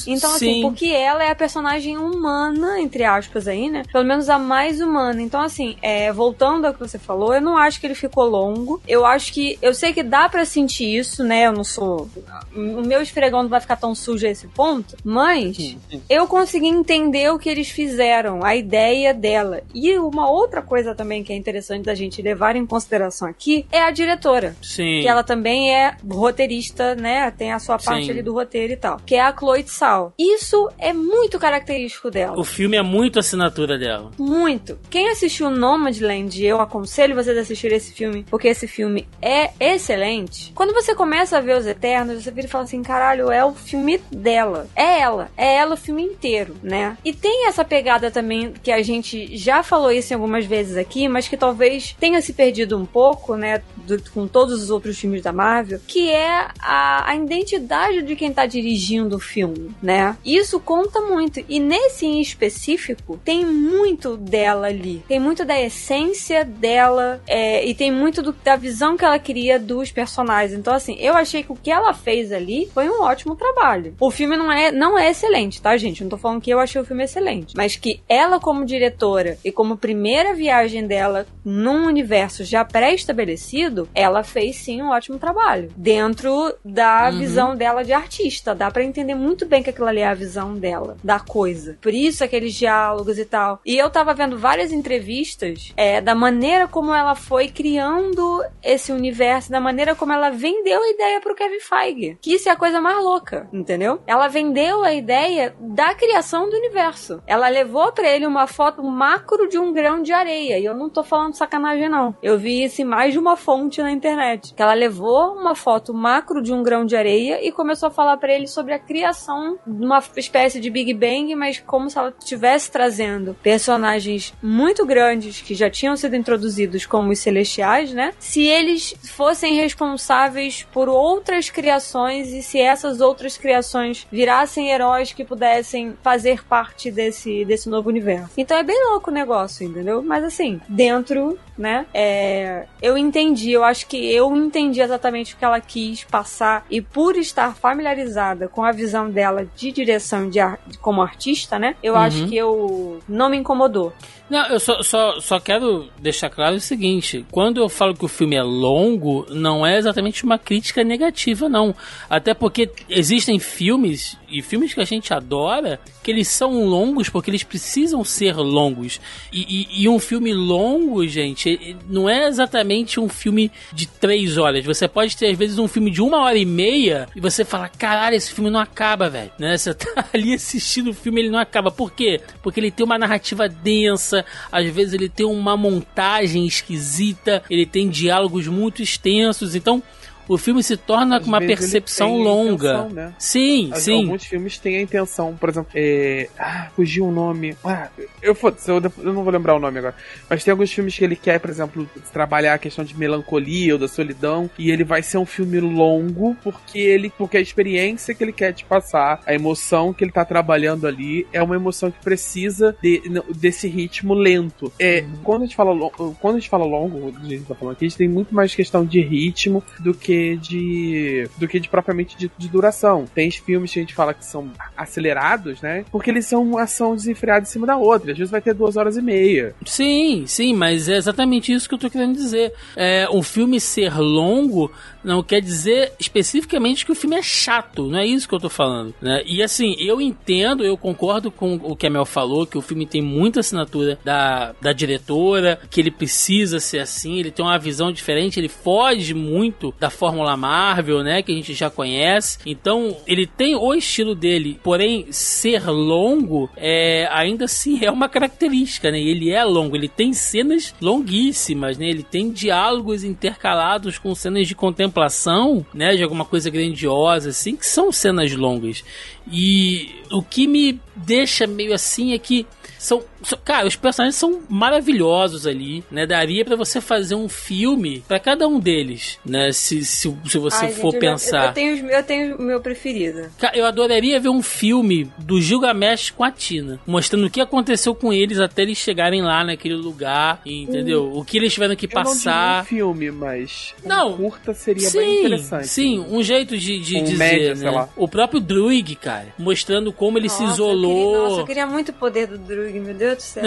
Então, assim, Sim. assim, porque ela é a personagem humana, entre aspas, aí, né? Pelo menos a mais humana. Então, assim, é, voltando ao que você falou, eu não acho que ele ficou longo. Eu acho que. Eu sei que dá para sentir isso, né? Eu não sou. O meu esfregão não vai ficar tão sujo a esse ponto. Mas eu consegui entender o que eles fizeram, a ideia dela. E uma outra coisa também que é interessante da gente levar em consideração aqui é a diretora. Sim. Que ela também é roteirista, né? Tem a sua parte Sim. ali do roteiro e tal. Que é a Chloe sal. Isso é muito característico dela. O filme é muito assinatura dela. Muito. Quem assistiu Nomadland, eu aconselho vocês a assistirem esse filme, porque esse filme é excelente. Quando você começa a ver Os Eternos, você vira e fala assim, caralho, é o filme dela. É ela. É ela o filme inteiro, né? E tem essa pegada também que a gente já falou isso algumas vezes aqui, mas que talvez tenha se perdido um pouco, né? Do, com todos os outros filmes da Marvel, que é a, a identidade de quem tá dirigindo o filme né? Isso conta muito. E nesse em específico, tem muito dela ali. Tem muito da essência dela é, e tem muito do, da visão que ela queria dos personagens. Então, assim, eu achei que o que ela fez ali foi um ótimo trabalho. O filme não é, não é excelente, tá, gente? Não tô falando que eu achei o filme excelente. Mas que ela, como diretora e como primeira viagem dela num universo já pré-estabelecido, ela fez sim um ótimo trabalho. Dentro da uhum. visão dela de artista. Dá para entender muito bem que aquilo ali é a visão dela, da coisa. Por isso aqueles diálogos e tal. E eu tava vendo várias entrevistas é, da maneira como ela foi criando esse universo, da maneira como ela vendeu a ideia pro Kevin Feige. Que isso é a coisa mais louca, entendeu? Ela vendeu a ideia da criação do universo. Ela levou para ele uma foto macro de um grão de areia. E eu não tô falando sacanagem, não. Eu vi isso em mais de uma fonte na internet. Que ela levou uma foto macro de um grão de areia e começou a falar para ele sobre a criação uma espécie de Big Bang, mas como se ela estivesse trazendo personagens muito grandes que já tinham sido introduzidos como os celestiais, né? Se eles fossem responsáveis por outras criações e se essas outras criações virassem heróis que pudessem fazer parte desse, desse novo universo. Então é bem louco o negócio, entendeu? Mas assim, dentro né? É, eu entendi, eu acho que eu entendi exatamente o que ela quis passar e por estar familiarizada com a visão dela de direção de, de como artista, né? Eu uhum. acho que eu não me incomodou. Não, eu só, só, só quero deixar claro o seguinte: quando eu falo que o filme é longo, não é exatamente uma crítica negativa, não. Até porque existem filmes, e filmes que a gente adora, que eles são longos porque eles precisam ser longos. E, e, e um filme longo, gente, não é exatamente um filme de três horas. Você pode ter, às vezes, um filme de uma hora e meia e você fala: caralho, esse filme não acaba, velho. Né? Você tá ali assistindo o filme ele não acaba. Por quê? Porque ele tem uma narrativa densa às vezes ele tem uma montagem esquisita, ele tem diálogos muito extensos, então o filme se torna com uma percepção longa. Intenção, né? Sim, sim. Alguns filmes têm a intenção, por exemplo, é... ah, fugiu o nome. Ah, eu, eu, eu não vou lembrar o nome agora. Mas tem alguns filmes que ele quer, por exemplo, trabalhar a questão de melancolia ou da solidão, e ele vai ser um filme longo porque ele, porque a experiência que ele quer te passar, a emoção que ele tá trabalhando ali é uma emoção que precisa de, desse ritmo lento. É, uhum. quando a gente fala quando a gente fala longo, a gente tá falando aqui, a gente tem muito mais questão de ritmo do que que de. do que de propriamente de, de duração. Tem filmes que a gente fala que são acelerados, né? Porque eles são uma ação desenfreada em cima da outra. Às vezes vai ter duas horas e meia. Sim, sim, mas é exatamente isso que eu tô querendo dizer. É, um filme ser longo não quer dizer especificamente que o filme é chato, não é isso que eu tô falando, né? E assim, eu entendo, eu concordo com o que a Mel falou, que o filme tem muita assinatura da, da diretora, que ele precisa ser assim, ele tem uma visão diferente, ele foge muito da Fórmula Marvel, né, que a gente já conhece. Então, ele tem o estilo dele, porém ser longo é ainda assim é uma característica, né? Ele é longo, ele tem cenas longuíssimas, né? Ele tem diálogos intercalados com cenas de contemplação né, de alguma coisa grandiosa, assim, que são cenas longas. E o que me deixa meio assim é que são, são, cara, os personagens são maravilhosos ali, né? Daria para você fazer um filme para cada um deles, né? Se, se, se você Ai, for gente, pensar. Eu, tenho, eu tenho o meu preferido. Cara, eu adoraria ver um filme do Gilgamesh com a Tina, mostrando o que aconteceu com eles até eles chegarem lá naquele lugar, entendeu? Hum. O que eles tiveram que passar. não um filme, mas não, um curta seria sim, bem interessante. Sim, um jeito de, de um dizer, média, né? O próprio Druig, cara, mostrando como ele Nossa, se isolou. Eu queria, nossa, eu queria muito o poder do Druig, meu Deus do céu.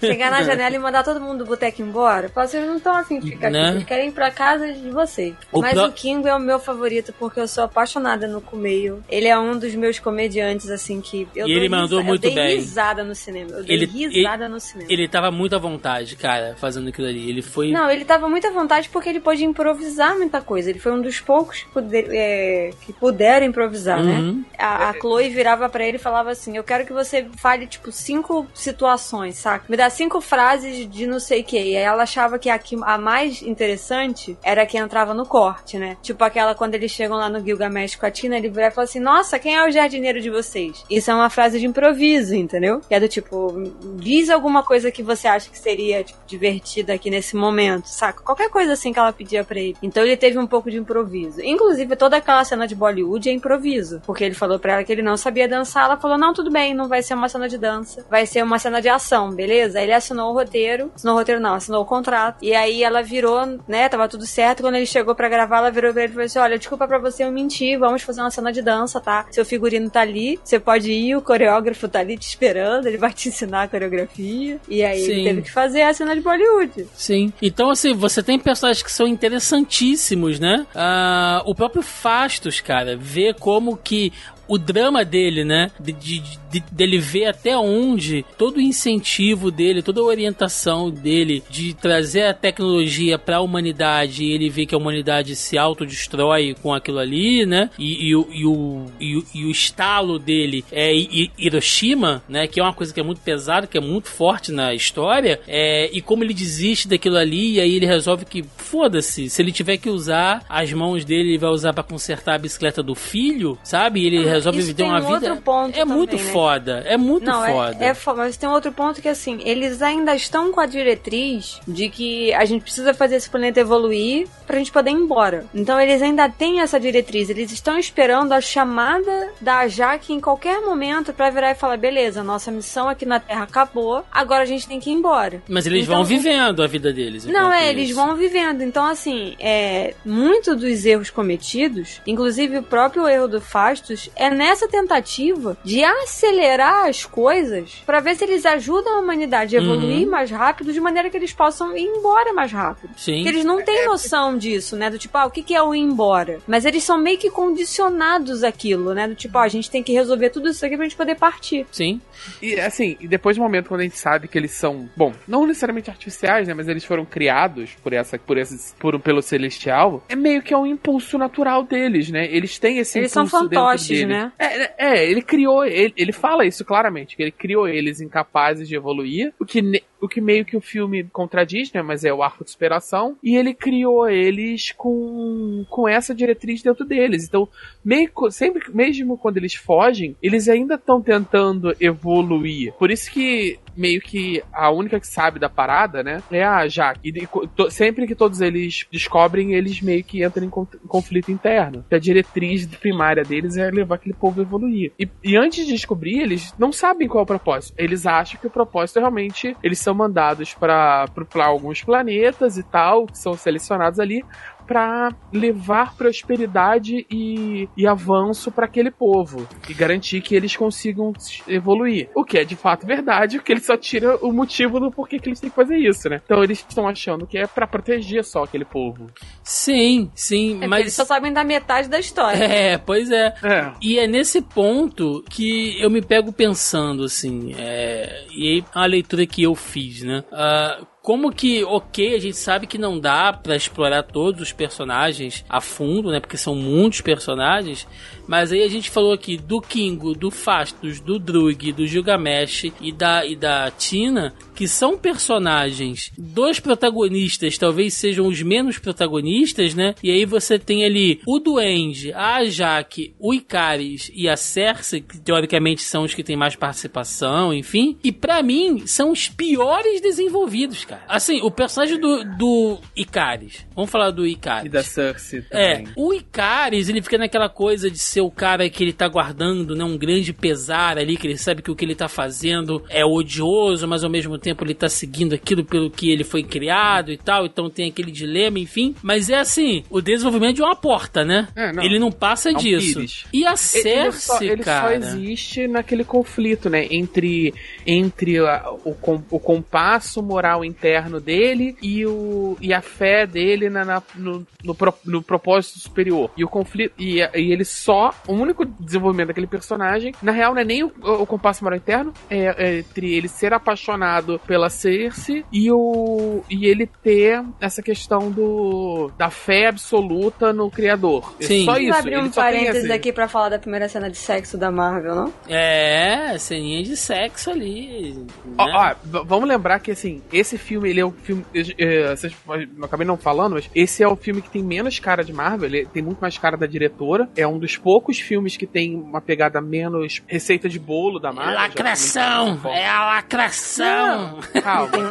Chegar na janela e mandar todo mundo do boteco embora. Vocês não estão assim de ficar né? aqui, eles querem ir pra casa de vocês. O Mas pro... o Kingo é o meu favorito porque eu sou apaixonada no Kumeio. Ele é um dos meus comediantes, assim, que eu E ele mandou muito eu dei bem. risada no cinema. Eu dei ele, risada ele, no cinema. Ele tava muito à vontade, cara, fazendo aquilo ali. Ele foi. Não, ele tava muito à vontade porque ele pôde improvisar muita coisa. Ele foi um dos poucos é, que puderam improvisar, né? uhum. né? A, a Chloe virava para ele e falava assim: Eu quero que você fale, tipo, cinco situações, saca? Me dá cinco frases de não sei o que. E aí ela achava que a, que a mais interessante era que entrava no corte, né? Tipo aquela quando eles chegam lá no Gilgamesh com a Tina, ele vai e fala assim: Nossa, quem é o jardineiro de vocês? Isso é uma frase de improviso, entendeu? Que é do tipo, diz alguma coisa que você acha que seria tipo, divertida aqui nesse momento, saca? Qualquer coisa assim que ela pedia para ele. Então ele teve um pouco de improviso. Inclusive, toda aquela cena de Bollywood é improviso. Porque ele falou pra ela que ele não sabia dançar. Ela falou: Não, tudo bem, não vai ser uma cena de dança. Vai ser uma cena de ação, beleza? Aí ele assinou o roteiro. Assinou o roteiro, não, assinou o contrato. E aí ela virou, né? Tava tudo certo. Quando ele chegou para gravar, ela virou pra ele e falou assim: Olha, desculpa pra você, eu menti. Vamos fazer uma cena de dança, tá? Seu figurino tá ali. Você pode ir, o coreógrafo tá ali te esperando. Ele vai te ensinar a coreografia. E aí Sim. ele teve que fazer a cena de Bollywood. Sim. Então, assim, você tem personagens que são interessantíssimos, né? Uh, o próprio Fastos, cara, vê como que o drama dele, né? De, de, de, dele ver até onde todo o incentivo dele, toda a orientação dele de trazer a tecnologia para a humanidade e ele vê que a humanidade se autodestrói com aquilo ali, né? E, e, e, o, e, o, estalo dele é Hiroshima, né? Que é uma coisa que é muito pesada, que é muito forte na história. É, e como ele desiste daquilo ali, e aí ele resolve que, foda-se, se ele tiver que usar as mãos dele, ele vai usar para consertar a bicicleta do filho, sabe? E ele resolve viver uma um vida. é também, muito né? foda. É muito Não, foda. É, é foda. Mas tem outro ponto que, assim, eles ainda estão com a diretriz de que a gente precisa fazer esse planeta evoluir pra gente poder ir embora. Então eles ainda têm essa diretriz. Eles estão esperando a chamada da Jaque em qualquer momento para virar e falar: beleza, nossa missão aqui na Terra acabou, agora a gente tem que ir embora. Mas eles então, vão vivendo a vida deles. Não, é, isso. eles vão vivendo. Então, assim, é, muito dos erros cometidos, inclusive o próprio erro do Fastos, é nessa tentativa de acelerar as coisas para ver se eles ajudam a humanidade a evoluir uhum. mais rápido, de maneira que eles possam ir embora mais rápido. Sim. Porque eles não têm é, noção disso, né? Do tipo, ah, o que é o ir embora? Mas eles são meio que condicionados àquilo, né? Do tipo, ah, a gente tem que resolver tudo isso aqui pra gente poder partir. Sim. E assim, e depois do momento quando a gente sabe que eles são, bom, não necessariamente artificiais, né? Mas eles foram criados por essa, por esses, por, pelo celestial, é meio que é um impulso natural deles, né? Eles têm esse eles impulso são fantoches, né? É, é, ele criou, ele, ele fala isso claramente, que ele criou eles incapazes de evoluir, o que, o que meio que o filme contradiz, né? Mas é o arco de superação, e ele criou eles com, com essa diretriz dentro deles. Então, meio, sempre, mesmo quando eles fogem, eles ainda estão tentando evoluir. Por isso que meio que a única que sabe da parada, né, é a Jaque. E to, sempre que todos eles descobrem, eles meio que entram em, conflito interno. a diretriz primária deles é levar aquele povo a evoluir. E, e, antes de descobrir, eles não sabem qual é o propósito. Eles acham que o propósito é realmente eles são mandados para alguns planetas e tal, que são selecionados ali para levar prosperidade e, e avanço para aquele povo e garantir que eles consigam evoluir. O que é de fato verdade, porque ele só tira o motivo do porquê que eles têm que fazer isso, né? Então eles estão achando que é para proteger só aquele povo. Sim, sim, é mas eles só sabem da metade da história. É, pois é. é. E é nesse ponto que eu me pego pensando assim, é... e aí a leitura que eu fiz, né? Uh, como que, ok, a gente sabe que não dá para explorar todos os personagens a fundo, né? Porque são muitos personagens. Mas aí a gente falou aqui do Kingo, do Fastos, do Drug, do Gilgamesh e da, e da Tina, que são personagens dos protagonistas, talvez sejam os menos protagonistas, né? E aí você tem ali o Duende, a Jaque, o Icaris e a Cersei, que teoricamente são os que têm mais participação, enfim. E para mim, são os piores desenvolvidos, cara. Assim, o personagem do, do Icaris. Vamos falar do Icaris. E da Cersei é, também. É, o Icaris, ele fica naquela coisa de ser o cara que ele tá guardando, né? Um grande pesar ali, que ele sabe que o que ele tá fazendo é odioso, mas ao mesmo tempo ele tá seguindo aquilo pelo que ele foi criado e tal. Então tem aquele dilema, enfim. Mas é assim, o desenvolvimento de uma porta, né? É, não. Ele não passa é um disso. Pires. E a Cersei, ele só, ele cara... só existe naquele conflito, né? Entre, entre a, o, o compasso moral interno dele e, o, e a fé dele na, na no, no, pro, no, propósito superior. E o conflito. E, e, ele só. O único desenvolvimento daquele personagem, na real, não é nem o, o compasso moral interno, é, é, entre ele ser apaixonado pela Cersei e, o, e ele ter essa questão do da fé absoluta no criador. É Sim. só isso. abrir um parênteses aqui pra falar da primeira cena de sexo da Marvel, não? É, ceninha de sexo ali. Né? Ó, ó, vamos lembrar que, assim, esse filme, ele é o filme. Eu, vocês, eu acabei não falando, mas esse é o filme que tem menos cara de Marvel, ele tem muito mais cara da diretora. É um dos poucos filmes que tem uma pegada menos receita de bolo da Marvel. Lacração! É a lacração! Não, calma.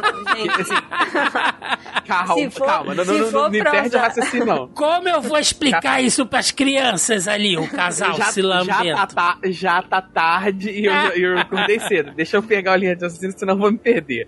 assim, calma, for, calma. Não, não, não, me perde o raciocínio, não. Como eu vou explicar já, isso pras crianças ali, o casal já, se lambendo? Já tá, já tá tarde e eu, eu acordei cedo. Deixa eu pegar a linha de raciocínio, senão eu vou me perder.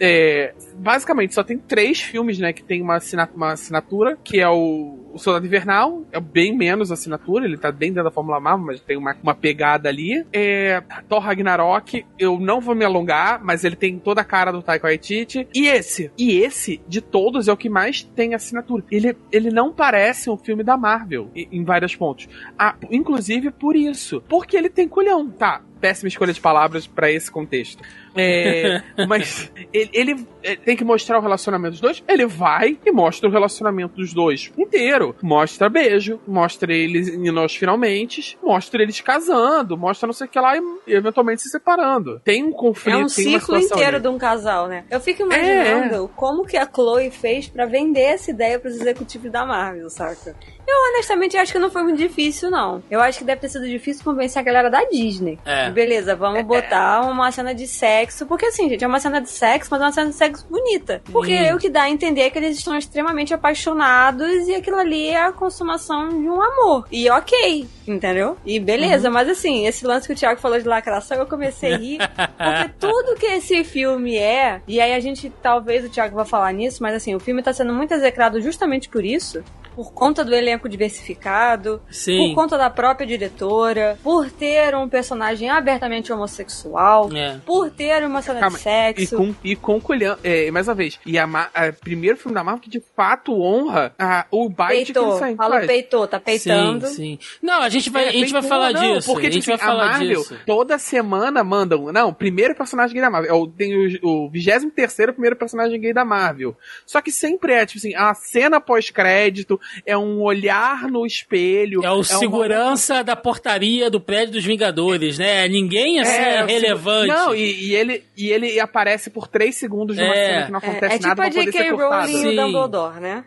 É, basicamente, só tem três filmes, né, que tem uma, assinatura, uma assinatura, que é o, o Soldado Invernal, é bem menos assinatura, ele tá dentro da Fórmula Marvel, mas tem uma, uma pegada ali. É, Thor Ragnarok, eu não vou me alongar, mas ele tem toda a cara do Taika Waititi. E esse, e esse, de todos, é o que mais tem assinatura. Ele, ele não parece um filme da Marvel, em, em vários pontos. Ah, inclusive por isso. Porque ele tem culhão, tá? péssima escolha de palavras para esse contexto. É, mas ele, ele, é, tem que mostrar o relacionamento dos dois. Ele vai e mostra o relacionamento dos dois inteiro. Mostra beijo, mostra eles indo aos finalmente, mostra eles casando, mostra não sei o que lá e, eventualmente se separando. Tem um conflito. É um ciclo inteiro ali. de um casal, né? Eu fico imaginando é. como que a Chloe fez para vender essa ideia pros executivos da Marvel, saca? Eu honestamente acho que não foi muito difícil, não. Eu acho que deve ter sido difícil convencer a galera da Disney. É. Beleza, vamos botar uma cena de sexo. Porque assim, gente, é uma cena de sexo, mas é uma cena de sexo bonita. Porque hum. é o que dá a entender que eles estão extremamente apaixonados e aquilo ali é a consumação de um amor. E ok, entendeu? E beleza, uhum. mas assim, esse lance que o Thiago falou de lacração, eu comecei a rir. porque tudo que esse filme é, e aí a gente, talvez o Thiago vá falar nisso, mas assim, o filme tá sendo muito execrado justamente por isso por conta do elenco diversificado, Sim. por conta da própria diretora, por ter um personagem abertamente homossexual, é. por ter uma cena Calma, de sexo. E com, e com colhão, é, mais uma vez, e a, a, primeiro filme da Marvel que de fato honra a, o bite peitou, que ele Fala peitou, tá peitando. Sim, sim. Não, a gente vai, é, a gente vai falar não, disso. Porque, a gente tipo, vai falar Marvel, disso. toda semana mandam, não, primeiro personagem gay da Marvel, é tem o, o 23 terceiro primeiro personagem gay da Marvel. Só que sempre é, tipo assim, a cena pós-crédito, é um olhar no espelho. É o é segurança uma... da portaria do prédio dos Vingadores, né? Ninguém assim é, é relevante. Não, e, e, ele, e ele aparece por três segundos numa é. cena que não acontece é, é nada tipo pra poder ser cortado. Rowling e Dumbledore, né?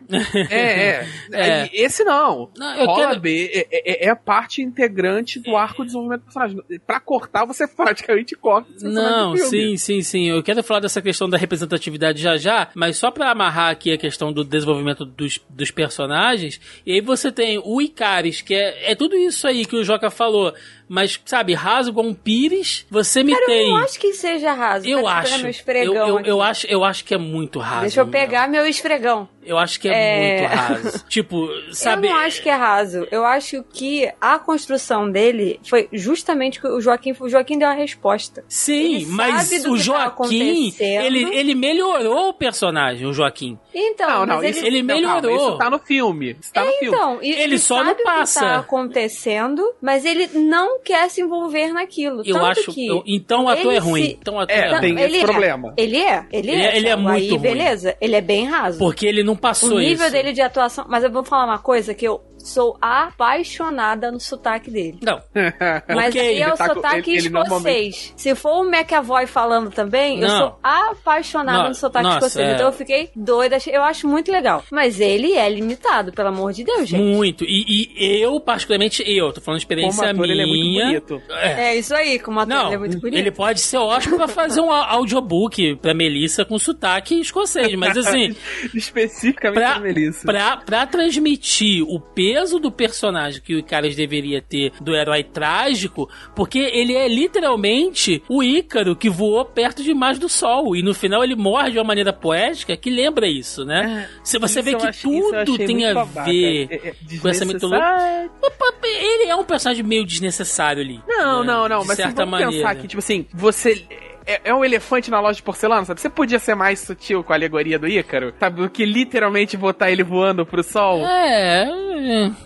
É, é. é. Esse não. não Rola quero... B é, é, a parte integrante do arco de desenvolvimento do personagem. Pra cortar, você praticamente corta. Não, sim, sim, sim. Eu quero falar dessa questão da representatividade já já, mas só pra amarrar aqui a questão do desenvolvimento dos, dos personagens personagens. E aí você tem o Icaris, que é, é tudo isso aí que o Joca falou mas, sabe, raso com um pires, você me Cara, tem. Eu não acho que seja raso. Eu acho. Meu esfregão eu, eu, eu, acho. Eu acho que é muito raso. Deixa eu pegar meu esfregão. Eu acho que é, é... muito raso. tipo, sabe. Eu não acho que é raso. Eu acho que a construção dele foi justamente que o Joaquim, o Joaquim deu a resposta. Sim, ele mas o tá Joaquim, tá ele, ele melhorou o personagem, o Joaquim. Então, não, não, isso, ele, ele melhorou. Não, isso tá no filme. Isso tá no então, filme. ele só não passa. O que tá acontecendo, mas ele não quer se envolver naquilo. Eu Tanto acho. que eu, então o ator é ruim. Se... Então o ator é, é tem esse é. problema. Ele é. Ele, ele é. Ele é muito aí, ruim. beleza. Ele é bem raso. Porque ele não passou isso. O nível isso. dele de atuação. Mas eu vou falar uma coisa que eu sou apaixonada no sotaque dele. Não. Mas okay. é o tá sotaque ele, ele escocês. Normalmente... Se for o McAvoy falando também, não. eu sou apaixonada no sotaque Nossa, escocês. É... Então eu fiquei doida. Eu acho muito legal. Mas ele é limitado, pelo amor de Deus, gente. Muito. E, e eu, particularmente, eu, tô falando de experiência como minha. Ele é muito bonito. É, é isso aí, como ator não, ele é muito bonito. Ele pode ser ótimo pra fazer um audiobook pra Melissa com sotaque escocês. Mas assim. Especificamente pra, pra Melissa. Pra, pra transmitir o peso peso do personagem que o Icarus deveria ter do herói trágico, porque ele é literalmente o Ícaro que voou perto demais do Sol e no final ele morre de uma maneira poética que lembra isso, né? É, Se você vê que tudo tem a ver é, é, com essa mitologia. Ele é um personagem meio desnecessário ali. Não, né? não, não, de mas certa vamos maneira. pensar que, tipo assim, você é, é um elefante na loja de porcelana, sabe? Você podia ser mais sutil com a alegoria do Ícaro, sabe? Do que literalmente botar ele voando pro sol. É,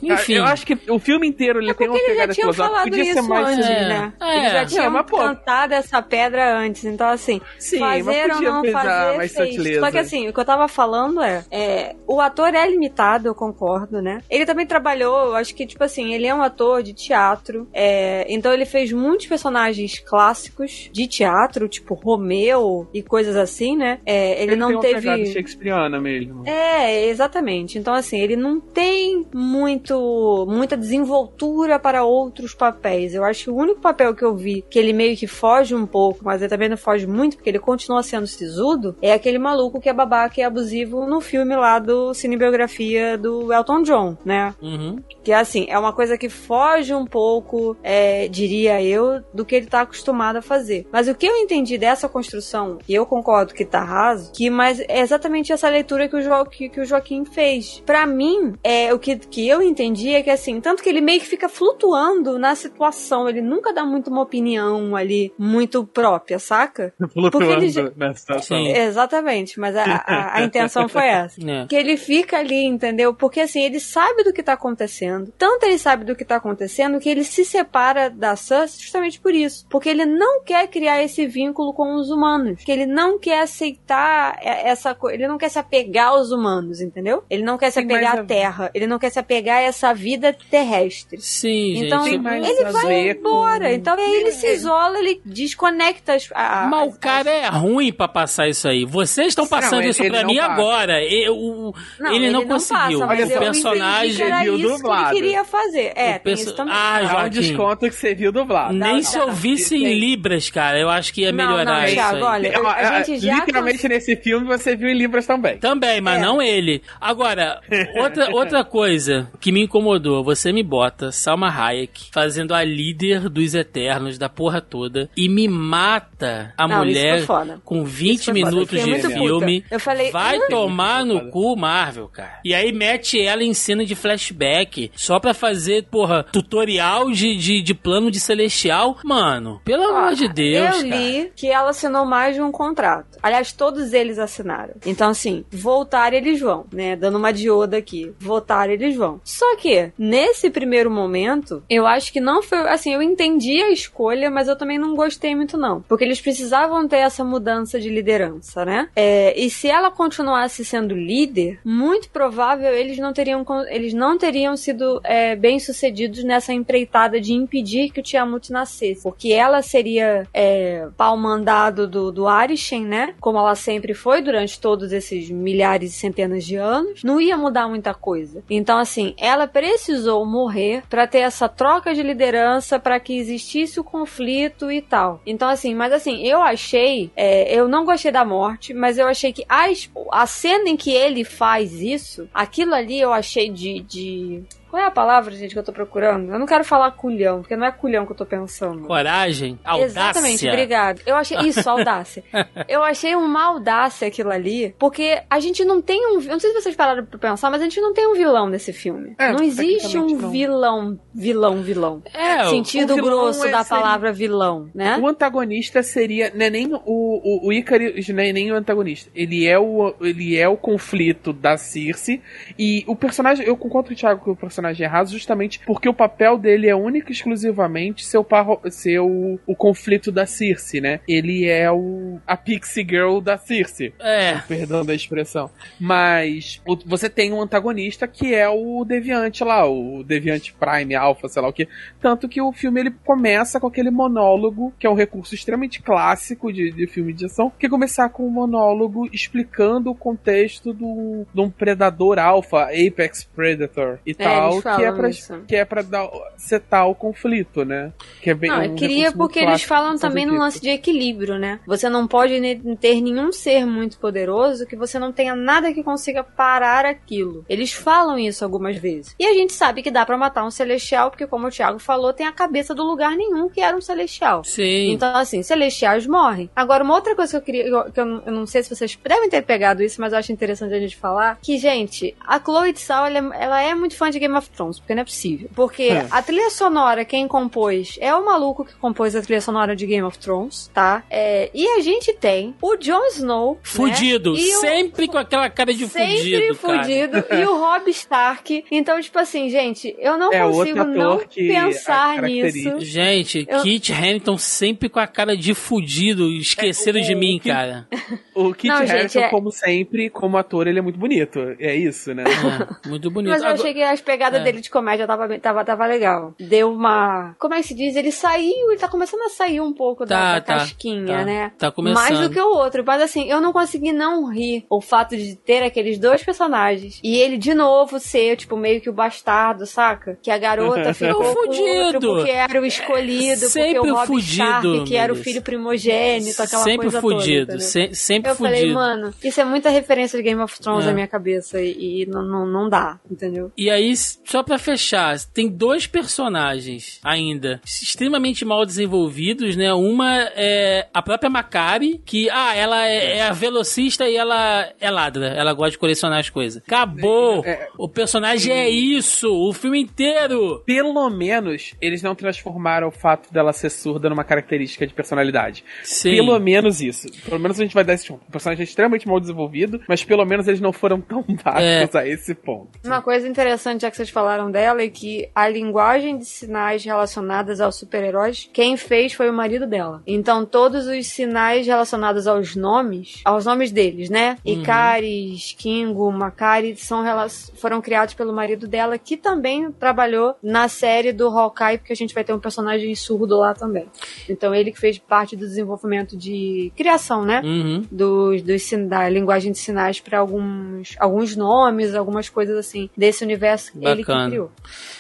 enfim. Eu acho que o filme inteiro ele É tem uma porque eles já pegada tinham filosófica. falado Podia ser isso mais antes, sutil. né? É. Eles já tinham mas, pô- cantado essa pedra antes. Então, assim, Sim, fazer ou não fazer, mais fez. sutileza. Só que assim, o que eu tava falando é, é, o ator é limitado, eu concordo, né? Ele também trabalhou, eu acho que, tipo assim, ele é um ator de teatro, é, então ele fez muitos personagens clássicos de teatro, tipo Romeu e coisas assim, né? É, ele, não tem uma teve... pegada shakespeariana mesmo. É, exatamente. Então, assim, ele não tem muito muita desenvoltura para outros papéis. Eu acho que o único papel que eu vi que ele meio que foge um pouco, mas ele também não foge muito, porque ele continua sendo sisudo, é aquele maluco que é babaca e abusivo no filme lá do Cinebiografia do Elton John, né? Uhum. Que assim, é uma coisa que foge um pouco, é, diria eu, do que ele tá acostumado a fazer. Mas o que eu entendi dessa construção, e eu concordo que tá raso, que mas é exatamente essa leitura que o, jo que, que o Joaquim fez. Pra mim, é o que, que eu entendi é que assim, tanto que ele meio que fica flutuando na situação, ele nunca dá muito uma opinião ali muito própria, saca? Porque ele Flutuando nessa situação. Exatamente, mas a, a, a intenção foi essa. É. Que ele fica ali, entendeu? Porque assim, ele sabe do que tá acontecendo. Tanto ele sabe do que tá acontecendo que ele se separa da Cersei justamente por isso. Porque ele não quer criar esse vínculo com os humanos. Que ele não quer aceitar essa coisa. Ele não quer se apegar aos humanos, entendeu? Ele não quer se apegar à a- Terra. Ele não quer se apegar a essa vida terrestre. Sim, Então, gente. Ele vai com- embora. Então aí ele se isola, ele desconecta as. a- Mas as- o cara é ruim pra passar isso aí. Vocês estão passando Não, isso ele pra não mim passa. agora. Eu- Não, ele, não conseguiu. passa, o personagem. que viu isso que ele queria fazer. É, o tem perso- isso também. Ah, Dá um Joaquim. desconto que você viu dublado. Nem Não, se não, eu visse em. Libras, cara, eu acho que ia Não, melhorar não, isso Thiago, aí. olha, eu- a gente já Literalmente nesse filme você viu em Libras também. Também, mas É. não ele. Agora, outra, outra coisa que me incomodou, você me bota Salma Hayek fazendo a líder dos Eternos da porra toda e me mata a Não, mulher com Isso 20 foi foda. minutos de filme. puta. Eu falei, vai "Hã?" tomar no cu Marvel, cara. E aí mete ela em cena de flashback só pra fazer, porra, tutorial de, de, de plano de celestial. Mano, pelo amor de Deus, eu cara. Que ela assinou mais de um contrato. Aliás, todos eles assinaram. Então, assim, voltar eles vão, né? Dando uma dioda aqui. Votar eles vão. Só que, nesse primeiro momento, eu acho que não foi. Assim, eu entendi a escolha, mas eu também não gostei muito, não. Porque eles precisavam ter essa mudança de liderança, né? É, e se ela continuasse sendo líder, muito provável eles não teriam, eles não teriam sido é, bem sucedidos nessa empreitada de impedir que o Tiamut nascesse. Porque ela seria é, pau mandado do, do Arishem, né? Como ela sempre foi durante todos esses milhares e centenas de anos. Não ia mudar muita coisa. Então, assim, ela precisou morrer para ter essa troca de liderança, para que existisse o conflito e tal. Então, assim, mas assim, eu achei. é, eu não gostei da morte, mas eu achei que a, a cena em que ele faz isso, aquilo ali eu achei de. de qual é a palavra, gente, que eu tô procurando? Eu não quero falar culhão, porque não é culhão que eu tô pensando. Coragem, audácia. Exatamente, obrigado. Eu achei isso, audácia. eu achei uma audácia aquilo ali, porque a gente não tem um, eu não sei se vocês pararam pra pensar, mas a gente não tem um vilão nesse filme. É, não existe um não. vilão, vilão, vilão. É, o- Sentido vilão grosso é da ser- palavra vilão, né? O antagonista seria. Não é nem o, o, o Icarus não é nem o antagonista. Ele é o, ele é o conflito da Circe. E o personagem. Eu concordo com o Thiago que o personagem é errado, justamente porque o papel dele é único e exclusivamente ser o, parro, ser o, o conflito da Circe, né? Ele é o. a Pixie Girl da Circe. É. Perdão da expressão. Mas o- você tem um antagonista que é o Deviante lá, o Deviante Prime Alpha, sei lá o que. Tanto que o filme ele começa com aquele monólogo, que é um recurso extremamente clássico de, de filme de ação, que é começar com um monólogo explicando o contexto do, de um predador alfa, Apex Predator e É, tal, que é pra, isso. que é pra dar, setar o conflito, né? Que é bem, Não, um eu queria porque eles falam de também no lance de equilíbrio, né? Você não pode ter nenhum ser muito poderoso que você não tenha nada que consiga parar aquilo. Eles falam isso algumas vezes. E a gente sabe que dá pra matar um celestial, porque como o Thiago falou, tem a cabeça do lugar nenhum que era um celestial. Sim. Então, assim, celestiais morrem. Agora, uma outra coisa que eu queria. eu- Que eu, não- eu não sei se vocês devem ter pegado isso, mas eu acho interessante a gente falar. Que, gente, a Chloe Tsao, ela, é- ela é muito fã de Game of Thrones, porque não é possível. Porque É. a trilha sonora, quem compôs, é o maluco que compôs a trilha sonora de Game of Thrones, tá? É, e a gente tem o Jon Snow. né? Fudido, o- sempre com aquela cara de Sempre fudido, cara. fudido. E o Rob Stark. Então, tipo assim, gente, eu não É consigo não pensar nisso. Gente, Eu- Kit Harington sempre com a cara de fudido. Esqueceram É, o- de mim, o cara. O Kit Não, gente, Harington, é- como sempre, como ator, ele é muito bonito. É isso, né? É, muito bonito. Mas eu Agora- achei que as pegadas É. dele de comédia tava, tava, tava legal. Deu uma. Como é que se diz? Ele saiu, ele tá começando a sair um pouco da, Tá, da tá, casquinha, tá. né? Tá começando. Mais do que o outro. Mas assim, eu não consegui não rir o fato de ter aqueles dois personagens. E ele de novo ser, tipo, meio que o bastardo, saca? Que a garota ficou É o o fudido. porque era o escolhido, porque Sempre o o Rob fudido, que era o filho primogênito, aquela sempre coisa fudido, toda. se- sempre Eu fudido. falei, mano, isso é muita referência de Game of Thrones É. na minha cabeça e, e não, não, não dá, entendeu? E aí, só pra fechar, tem dois personagens ainda extremamente mal desenvolvidos, né? Uma é a própria Macari, que, ah, ela é, é a velocista e ela é ladra. Ela gosta de colecionar as coisas. Acabou! É. O personagem é isso! O filme inteiro! Pelo menos, eles não transformaram o fato dela ser surda numa característica de personalidade. Sim. Pelo menos isso. Pelo menos a gente vai dar esse ponto. O personagem é extremamente mal desenvolvido, mas pelo menos eles não foram tão básicos a esse ponto. Uma coisa interessante, já que vocês falaram dela, é que a linguagem de sinais relacionadas aos super-heróis, quem fez foi o marido dela. Então, todos os sinais relacionados aos nomes, aos nomes deles, né? Uhum. Icaris, Kingo, Makari, são, foram criados pelo marido dela, que também trabalhou na série do Hawkeye, porque a gente vai ter um personagem surdo lá também. Então, ele que fez parte do desenvolvimento de criação, né? Uhum. dos, dos da linguagem de sinais para alguns, alguns nomes, algumas coisas assim, desse universo que Bacana. criou.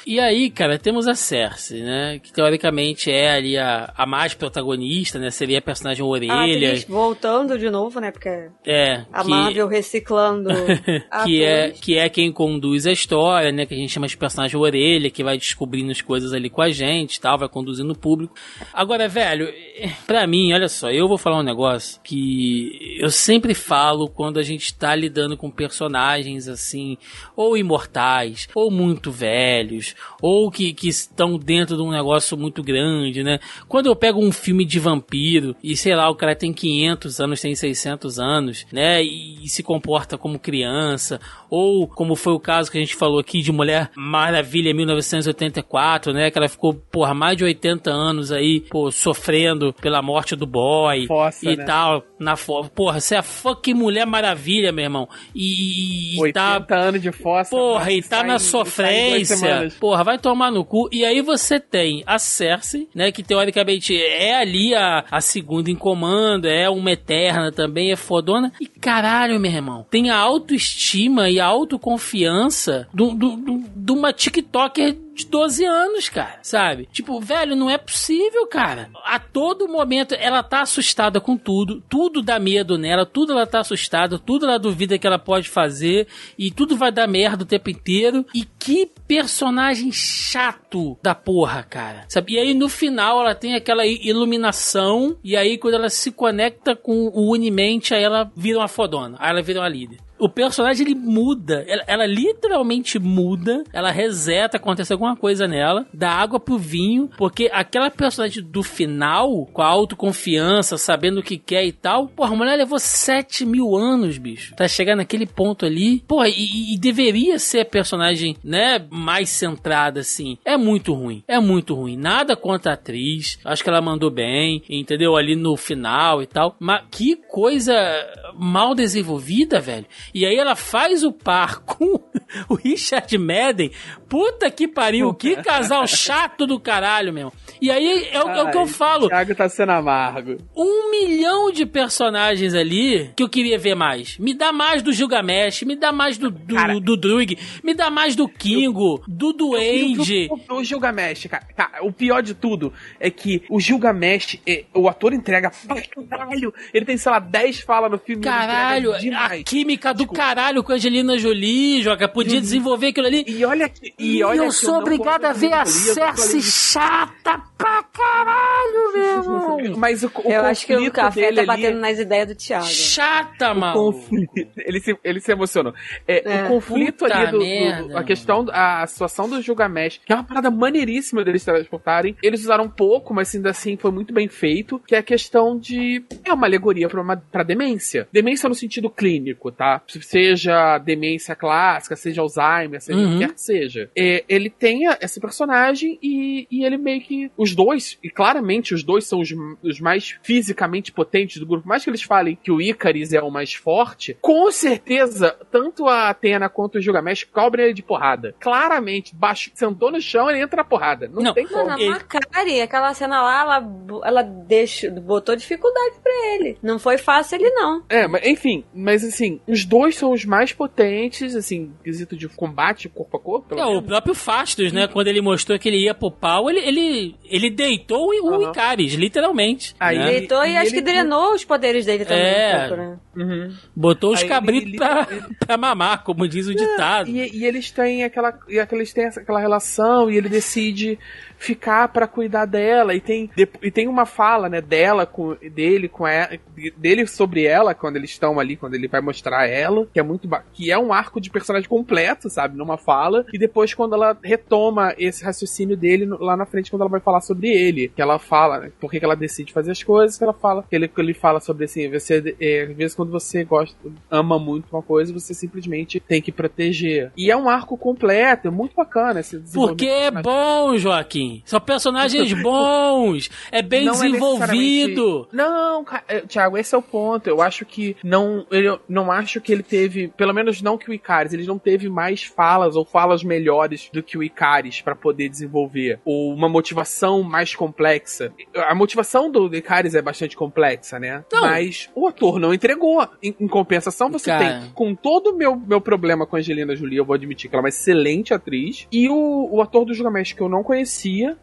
E aí, cara, temos a Cersei, né? Que teoricamente é ali a, a mais protagonista, né? Seria a personagem A orelha. atriz voltando de novo, né? Porque É. a que- Marvel reciclando que é, que é quem conduz a história, né? Que a gente chama de personagem orelha, que vai descobrindo as coisas ali com a gente e tal, vai conduzindo o público. Agora, velho, pra mim, olha só, eu vou falar um negócio que eu sempre falo quando a gente tá lidando com personagens assim, ou imortais, ou muito velhos, ou que, que estão dentro de um negócio muito grande, né? Quando eu pego um filme de vampiro e sei lá, o cara tem 500 anos, tem 600 anos, né? E, e se comporta como criança, ou como foi o caso que a gente falou aqui de Mulher Maravilha 1984, né? Que ela ficou, porra, mais de 80 anos aí, pô, sofrendo pela morte do boy Fossa, e né? tal, na foto. Porra, você é a fucking Mulher Maravilha, meu irmão. E, e 80 tá anos de fossa. Porra, e tá sai- na sofrência. Porra, vai tomar no cu. E aí você tem a Cersei, né? Que teoricamente é ali a, a segunda em comando, é uma eterna também, é fodona. E caralho, meu irmão, tem a autoestima e a autoconfiança do- do- do- de uma TikToker de 12 anos, cara, sabe? Tipo, velho, não é possível, cara. A todo momento ela tá assustada com tudo, tudo dá medo nela, tudo ela tá assustada, tudo ela duvida que ela pode fazer e tudo vai dar merda o tempo inteiro. E que personagem chato da porra, cara. Sabe? E aí no final ela tem aquela iluminação e aí quando ela se conecta com o Unimente, aí ela vira uma fodona, aí ela vira uma líder. O personagem ele muda, ela, ela literalmente muda, ela reseta, acontece alguma coisa nela, dá água pro vinho, porque aquela personagem do final, com a autoconfiança, sabendo o que quer e tal, porra, a mulher levou 7 mil anos, bicho, pra chegar naquele ponto ali, porra, e, e deveria ser a personagem, né, mais centrada assim. É muito ruim, é muito ruim. Nada contra a atriz, acho que ela mandou bem, entendeu? Ali no final e tal, mas que coisa mal desenvolvida, velho. E aí ela faz o par com o Richard Madden. Puta que pariu, que casal chato do caralho, meu. E aí é, o- é o que eu falo. Thiago tá sendo amargo. Um milhão de personagens ali que eu queria ver mais. Me dá mais do Gilgamesh, me dá mais do, do, Cara. do Drug, me dá mais do Kingo, do Duende. O, o, o Gilgamesh, cara, cara, o pior de tudo é que o Gilgamesh, é, o ator entrega pra caralho. Ele tem, sei lá, 10 falas no filme. Caralho, a química do caralho com a Angelina Jolie, joga. podia desenvolver aquilo ali. E olha que. E olha eu sou não obrigado a ver a eu Cersei chata pra caralho, meu irmão. Mas o, o Eu acho que o café tá ali- batendo nas ideias do Thiago. Chata, mano. conflito. Ele se, ele se emocionou. É, É. O conflito Puta ali do, do- merda, A questão, a situação do Gilgamesh, que é uma parada maneiríssima deles transportarem. Eles usaram um pouco, mas ainda assim foi muito bem feito. Que é a questão de. É uma alegoria pra, uma, pra demência. Demência no sentido clínico, tá? Seja demência clássica, seja Alzheimer, seja Uhum. o que quer que seja. É, ele tem a- esse personagem e, e ele meio que. Os dois, e claramente os dois são os, os mais fisicamente potentes do grupo. Por mais que eles falem que o Icaris é o mais forte, com certeza, tanto a Atena quanto o Gilgamesh cobrem ele de porrada. Claramente, baixo, sentou no chão ele entra na porrada. Não, Não. tem como. Mano, a Ele- Macari, aquela cena lá, ela, ela deixou, botou dificuldade pra ele. Não foi fácil ele, não. É, mas enfim, mas assim, os dois são os mais potentes, assim, quesito de combate corpo a corpo. É, o menos. próprio Fastos, né? Quando ele mostrou que ele ia pro pau, ele, ele, ele deitou o, o Aham. Icaris, literalmente. Aí- né? Deitou e, e acho ele- que drenou os poderes dele também É. um pouco, né? Uhum. Botou os Aí cabritos ele- pra, pra mamar, como diz o ditado. E, e eles têm aquela, e aqueles têm aquela relação e ele decide ficar pra cuidar dela e tem e tem uma fala, né, dela com dele com ela, dele sobre ela quando eles estão ali, quando ele vai mostrar ela, que é muito que é um arco de personagem completo, sabe, numa fala e depois quando ela retoma esse raciocínio dele lá na frente quando ela vai falar sobre ele, que ela fala, né, por que ela decide fazer as coisas, que ela fala, que ele, que ele fala sobre assim, você é, às vezes quando você gosta, ama muito uma coisa, você simplesmente tem que proteger. E é um arco completo, é muito bacana esse Porque é bom, Joaquim. São personagens bons. É bem Não é desenvolvido. necessariamente- Não, é, Thiago, esse é o ponto. Eu acho que não. Eu não acho que ele teve. Pelo menos não que o Icaris. Ele não teve mais falas ou falas melhores do que o Icaris pra poder desenvolver. Ou uma motivação mais complexa. A motivação do Icaris é bastante complexa, né? Não. Mas o ator não entregou. Em, em compensação, você Cara. tem. Com todo o meu, meu problema com a Angelina Jolie, eu vou admitir que ela é uma excelente atriz. E o, o ator do Gilgamesh que eu não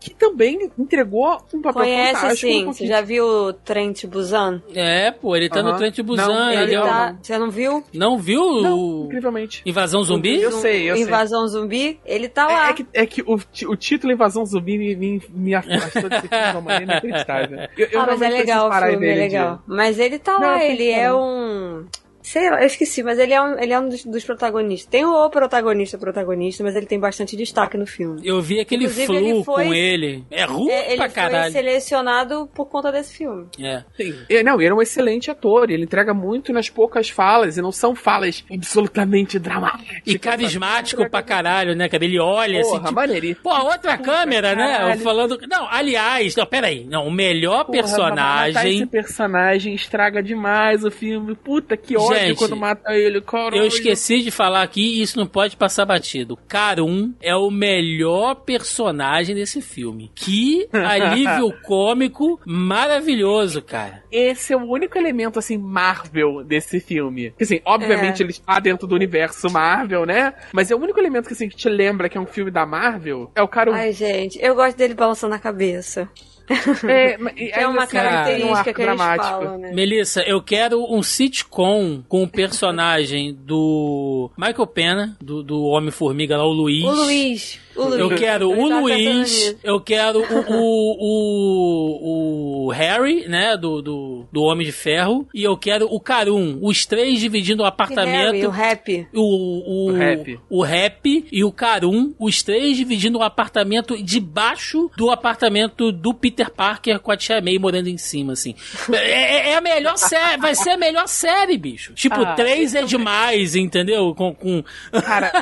que também entregou um papel Conhece fantástico. sim. no Você já viu o Trent Busan? É, pô, ele tá no. Trent Busan. Não, ele Ele é o- tá... Você não viu? Não viu Não, o incrivelmente. Invasão Zumbi? Eu sei, eu sei. Invasão Zumbi? Ele tá lá. É, é que, é que o, o título Invasão Zumbi me, me, me afastou desse filme de uma maneira inacreditável. Eu, eu ah, mas é legal o filme, é legal. Mas ele tá Não, lá, ele é falar. um. Sei lá, eu esqueci, mas ele é um, ele é um dos, dos protagonistas. Tem o protagonista, protagonista, mas ele tem bastante destaque no filme. Eu vi aquele Inclusive, flu ele foi- com ele. É ruim É, ele pra foi caralho. selecionado por conta desse filme. É. Sim. E, não, ele é um excelente ator, ele entrega muito nas poucas falas, e não são falas absolutamente dramáticas. E carismático pra caralho, né, cara? Ele olha Porra, assim, tipo. Pô, outra câmera, né? caralho. Falando. Não, aliás, não, peraí. Não, o melhor Porra, personagem. esse personagem estraga demais o filme. Puta que ódio Gente, quando mata ele. Eu esqueci de falar aqui e isso não pode passar batido. Karun é o melhor personagem desse filme. Que alívio cômico maravilhoso, cara. Esse é o único elemento, assim, Marvel desse filme. Que, assim, obviamente É. ele está dentro do universo Marvel, né? Mas é o único elemento que, assim, que te lembra que é um filme da Marvel. É o cara... Ai, gente, eu gosto dele balançando a cabeça. é, É uma assim, um característica arco que eles dramático. falam, né? Melissa, eu quero um sitcom com o personagem do Michael Pena, do, do Homem-Formiga lá, o Luiz. O Luiz. Eu quero o Luiz, eu quero o, o, o, o Harry, né, do, do, do Homem de Ferro, e eu quero o Carum, os três dividindo o Harry, apartamento. o rap. O, o, O rap. o rap e o Carum, os três dividindo o apartamento debaixo do apartamento do Peter Parker com a Tia May morando em cima, assim. É, é- é a melhor série, vai ser a melhor série, bicho. Tipo, Ah, três é demais, entendeu? Com, com... Cara,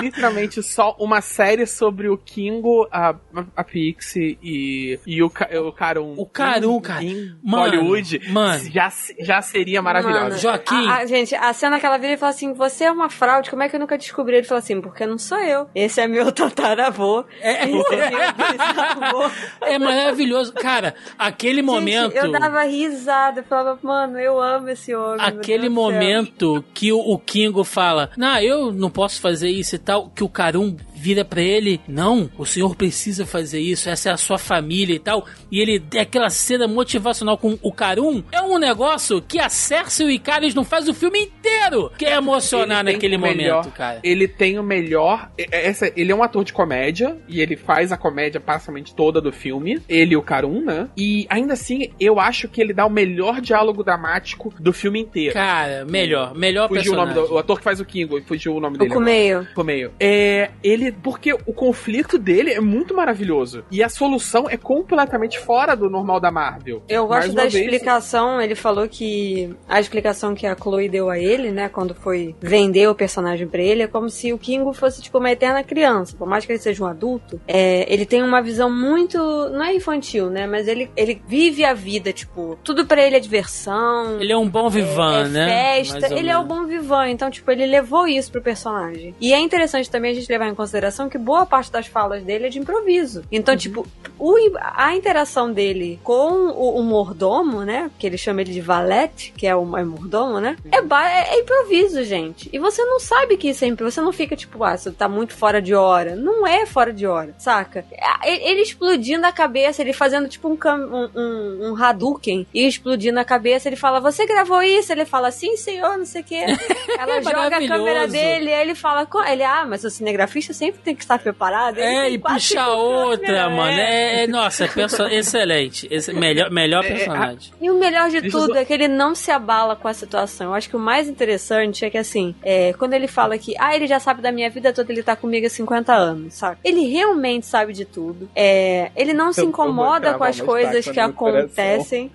literalmente só uma série sobre o Kingo, a, a Pixie e, e o, o Carum. O Carum, em- cara. Em Mano, Hollywood. mano. Já, já seria maravilhoso. Mano, Joaquim. A, a- gente, a cena que ela vira e fala assim: Você é uma fraude, como é que eu nunca descobri? Ele fala assim: Porque não sou eu. Esse é meu tataravô. É, Esse é meu bisavô. é maravilhoso. Cara, aquele momento. Gente, eu dava risada, eu falava, mano, eu amo esse homem. Aquele Deus do céu." momento que o, o Kingo fala, não, eu não posso fazer isso e tal, que o Carum vira para ele: Não, o senhor precisa fazer isso, essa é a sua família e tal. E ele tem aquela cena motivacional com o Karum. É um negócio que a Cersei e o Icaris não faz o filme inteiro, que é emocionar naquele momento, melhor, cara. Ele tem o melhor. Essa, ele é um ator de comédia e ele faz a comédia praticamente toda do filme. Ele e o Karum, né? E ainda assim, eu acho que ele dá o melhor diálogo dramático do filme inteiro. Cara, melhor, melhor fugiu personagem. o nome do o ator que faz o Kingo, fugiu o nome dele. O Kumeio. Kumeio. É, ele porque o conflito dele é muito maravilhoso e a solução é completamente fora do normal da Marvel. Eu gosto da vez- explicação, ele falou que a explicação que a Chloe deu a ele, né, quando foi vender o personagem pra ele, é como se o Kingo fosse tipo uma eterna criança, por mais que ele seja um adulto, é, ele tem uma visão muito, não é infantil, né, mas ele, ele vive a vida, tipo, tudo pra ele é diversão. Ele é um bom vivan, é né? festa, ele é o menos. bom vivan, então, tipo, ele levou isso pro personagem. E é interessante também a gente levar em consideração que boa parte das falas dele é de improviso. Uhum. Então, tipo, o- a interação dele com o, o mordomo, né, que ele chama ele de valete, que é o é mordomo, né, é, é, é improviso, gente. E você não sabe que isso é improviso, você não fica, tipo, ah, você tá muito fora de hora. Não é fora de hora, saca? É- Ele explodindo a cabeça, ele fazendo, tipo, um, um, um, um Hadouken e explodindo a cabeça, ele fala, você gravou isso? Ele fala, sim, senhor, não sei o quê. Ela joga a câmera dele, aí ele fala, ele, ah, mas o cinegrafista sempre tem que estar preparado. Ele É, e puxar cinco outra, mano. é. É, é- nossa, é perso- excelente. Esse, melhor, melhor É, é, personagem. E o melhor de Deixa tudo só- é que ele não se abala com a situação. Eu acho que o mais interessante é que, assim, é, quando ele fala que, ah, ele já sabe da minha vida toda, ele tá comigo há 50 anos, sabe? Ele realmente sabe de tudo. É, ele não se incomoda com as coisas que acontecem.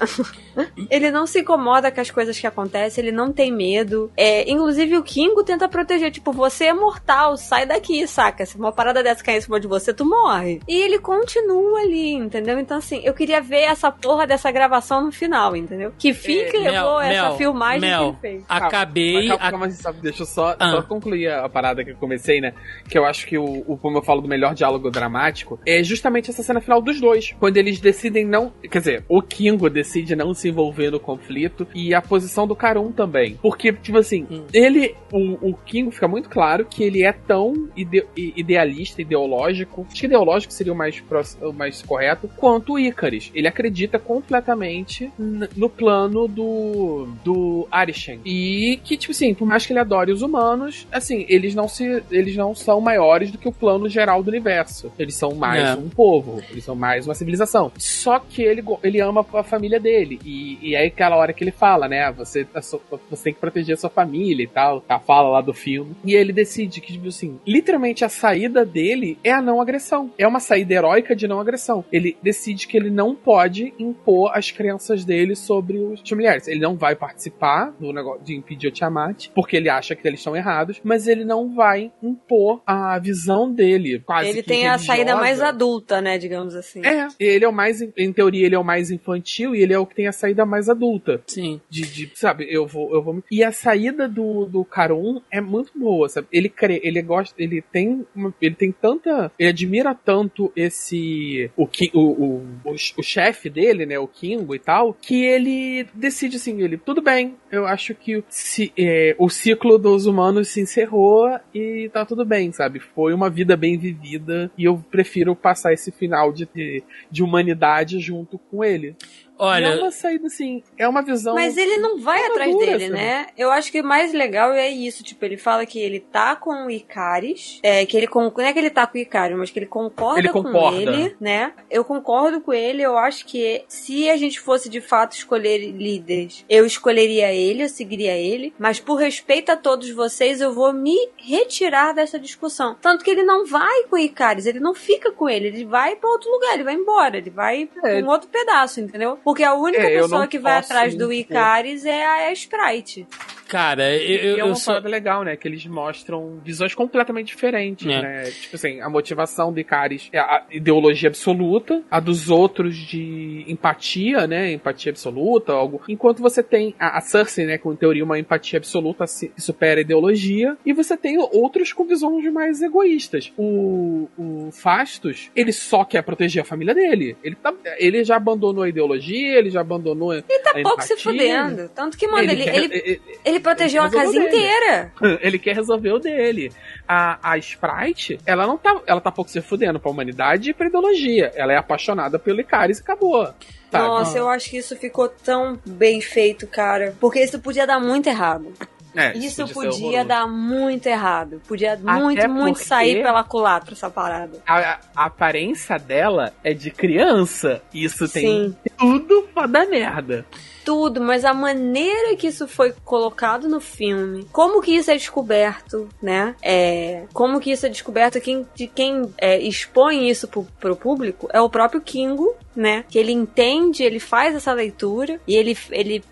ele não se incomoda com as coisas que acontecem, ele não tem medo. É, inclusive, o Kingo tenta proteger, tipo, você é mortal, sai daqui, saca? Se uma parada dessa cair em cima de você, tu morre. E ele continua ali, entendeu? Então, assim, eu queria ver essa porra dessa gravação no final, entendeu? Que fim que Mel, levou essa Mel, filmagem Mel, que ele fez. Acabei. Calma, calma, sabe, deixa eu só, Ah. só concluir a, a parada que eu comecei, né? Que eu acho que o, o, como eu falo do melhor diálogo dramático, é justamente essa cena final dos dois. Quando eles decidem não. Quer dizer, o Kingo decide não se envolver no conflito e a posição do Karun também. Porque, tipo assim, Hum. ele. O, o Kingo fica muito claro que ele é tão ide- idealista, ideológico. Acho que ideológico seria o mais, próximo, o mais correto, quanto o Icaris. Ele acredita completamente no plano do. do Arishem. E que, tipo assim, por mais que ele adore os humanos, assim, eles não se. Eles não são maiores do que o plano geral do universo. Eles são mais É. um povo, eles são mais uma civilização. Só que ele, ele ama a família dele. E, e aí aquela hora que ele fala, né? Você, sua- você tem que proteger a sua família e tal. A fala lá do filme. E ele decide que, tipo assim, literalmente a saída dele é a não agressão. É uma saída heróica de não agressão. Ele decide que ele não pode impor as crenças dele sobre os familiares. Ele não vai participar do negócio de impedir o Tiamat, porque ele acha que eles estão errados, mas ele não vai impor a visão dele. Quase Ele tem a saída mais religiosa. adulta, né, digamos assim. É, ele é o mais, em teoria, ele é o mais infantil e ele é o que tem a saída mais adulta. Sim. De, de, sabe, eu vou, eu vou. E a saída do, do Karun é muito boa, sabe? Ele crê, ele gosta, ele tem, uma- ele tem tanta, ele admira tanto esse, o que, o, o, o, o chefe dele, né, o Kingo e tal, que ele decide assim, ele, tudo bem, eu acho que se, é, o ciclo dos humanos se encerrou e tá tudo bem, sabe? Foi uma vida bem vivida e eu prefiro passar esse final de, de, de humanidade junto com ele. E é Olha, uma saída assim, é uma visão. Mas ele não vai É atrás madura, dele, sabe? né? Eu acho que o mais legal é isso. Tipo, ele fala que ele tá com o Icaris. É, que ele con- não é que ele tá com o Icaris, mas que ele concorda, Ele com concorda. ele, né? Eu concordo com ele. Eu acho que se a gente fosse de fato escolher líderes, eu escolheria ele, eu seguiria ele. Mas por respeito a todos vocês, eu vou me retirar dessa discussão. Tanto que ele não vai com o Icaris, ele não fica com ele. Ele vai pra outro lugar, ele vai embora. Ele vai pra É. um outro pedaço, entendeu? Porque a única É, pessoa que vai atrás do. Icaris é a, é a Sprite. Cara, eu, E eu, é eu uma só. parada legal, né? Que eles mostram visões completamente diferentes, É. né? Tipo assim, a motivação do Icaris é a ideologia absoluta, a dos outros de empatia, né? Empatia absoluta, algo. Enquanto você tem a, a Cersei, né? Com teoria uma empatia absoluta se- que supera a ideologia, e você tem outros com visões mais egoístas. O, o Fastos, ele só quer proteger a família dele. Ele, tá, ele já abandonou a ideologia, ele já abandonou Ele tá a pouco se empatia. fudendo. Tanto que, mano, ele, quer- ele, ele protegeu a casa dele. inteira. Ele quer resolver o dele. A, a Sprite, ela não tá. Ela tá pouco se fudendo pra humanidade e pra ideologia. Ela é apaixonada pelo Icaris e acabou. sabe? Nossa, eu acho que isso ficou tão bem feito, cara. Porque isso podia dar muito errado. É, Isso podia horroroso. dar muito errado. Podia muito, muito porque- sair pela culatra essa parada. A, a aparência dela é de criança. Isso tem Sim. tudo pra dar merda. Tudo, mas a maneira que isso foi colocado no filme, como que isso é descoberto, né? É, como que isso é descoberto, quem, de quem é, expõe isso pro, pro público é o próprio Kingo, né? Que ele entende, ele faz essa leitura e ele, ele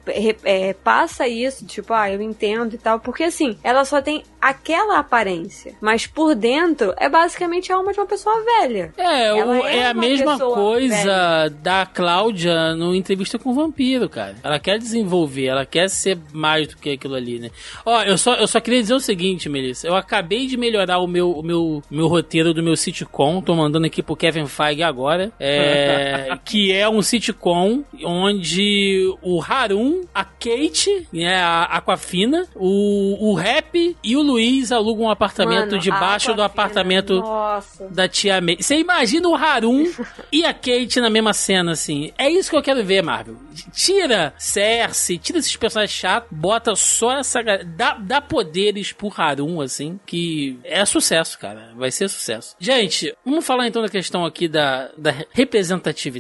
é, passa isso, tipo, ah, eu entendo e tal, porque assim, ela só tem aquela aparência, mas por dentro é basicamente a alma de uma pessoa velha. É, o- é é a uma mesma coisa da Cláudia no Entrevista com o Vampiro, cara. Ela quer desenvolver, ela quer ser mais do que aquilo ali, né? Ó, eu só, eu só queria dizer o seguinte, Melissa. Eu acabei de melhorar o meu, o meu, meu roteiro do meu sitcom. Tô mandando aqui pro Kevin Feige agora. É, que é um sitcom onde o Harun, a Kate, né, a Aquafina, o, o Rap e o Luiz alugam um apartamento Mano, debaixo do apartamento Nossa. da tia May. Você imagina o Harun e a Kate na mesma cena, assim. É isso que eu quero ver, Marvel. Tira Cersei, tira esses personagens chatos, bota só essa. Dá, dá poderes pro Harun, assim, que é sucesso, cara. Vai ser sucesso. Gente, vamos falar então da questão aqui da, da representatividade,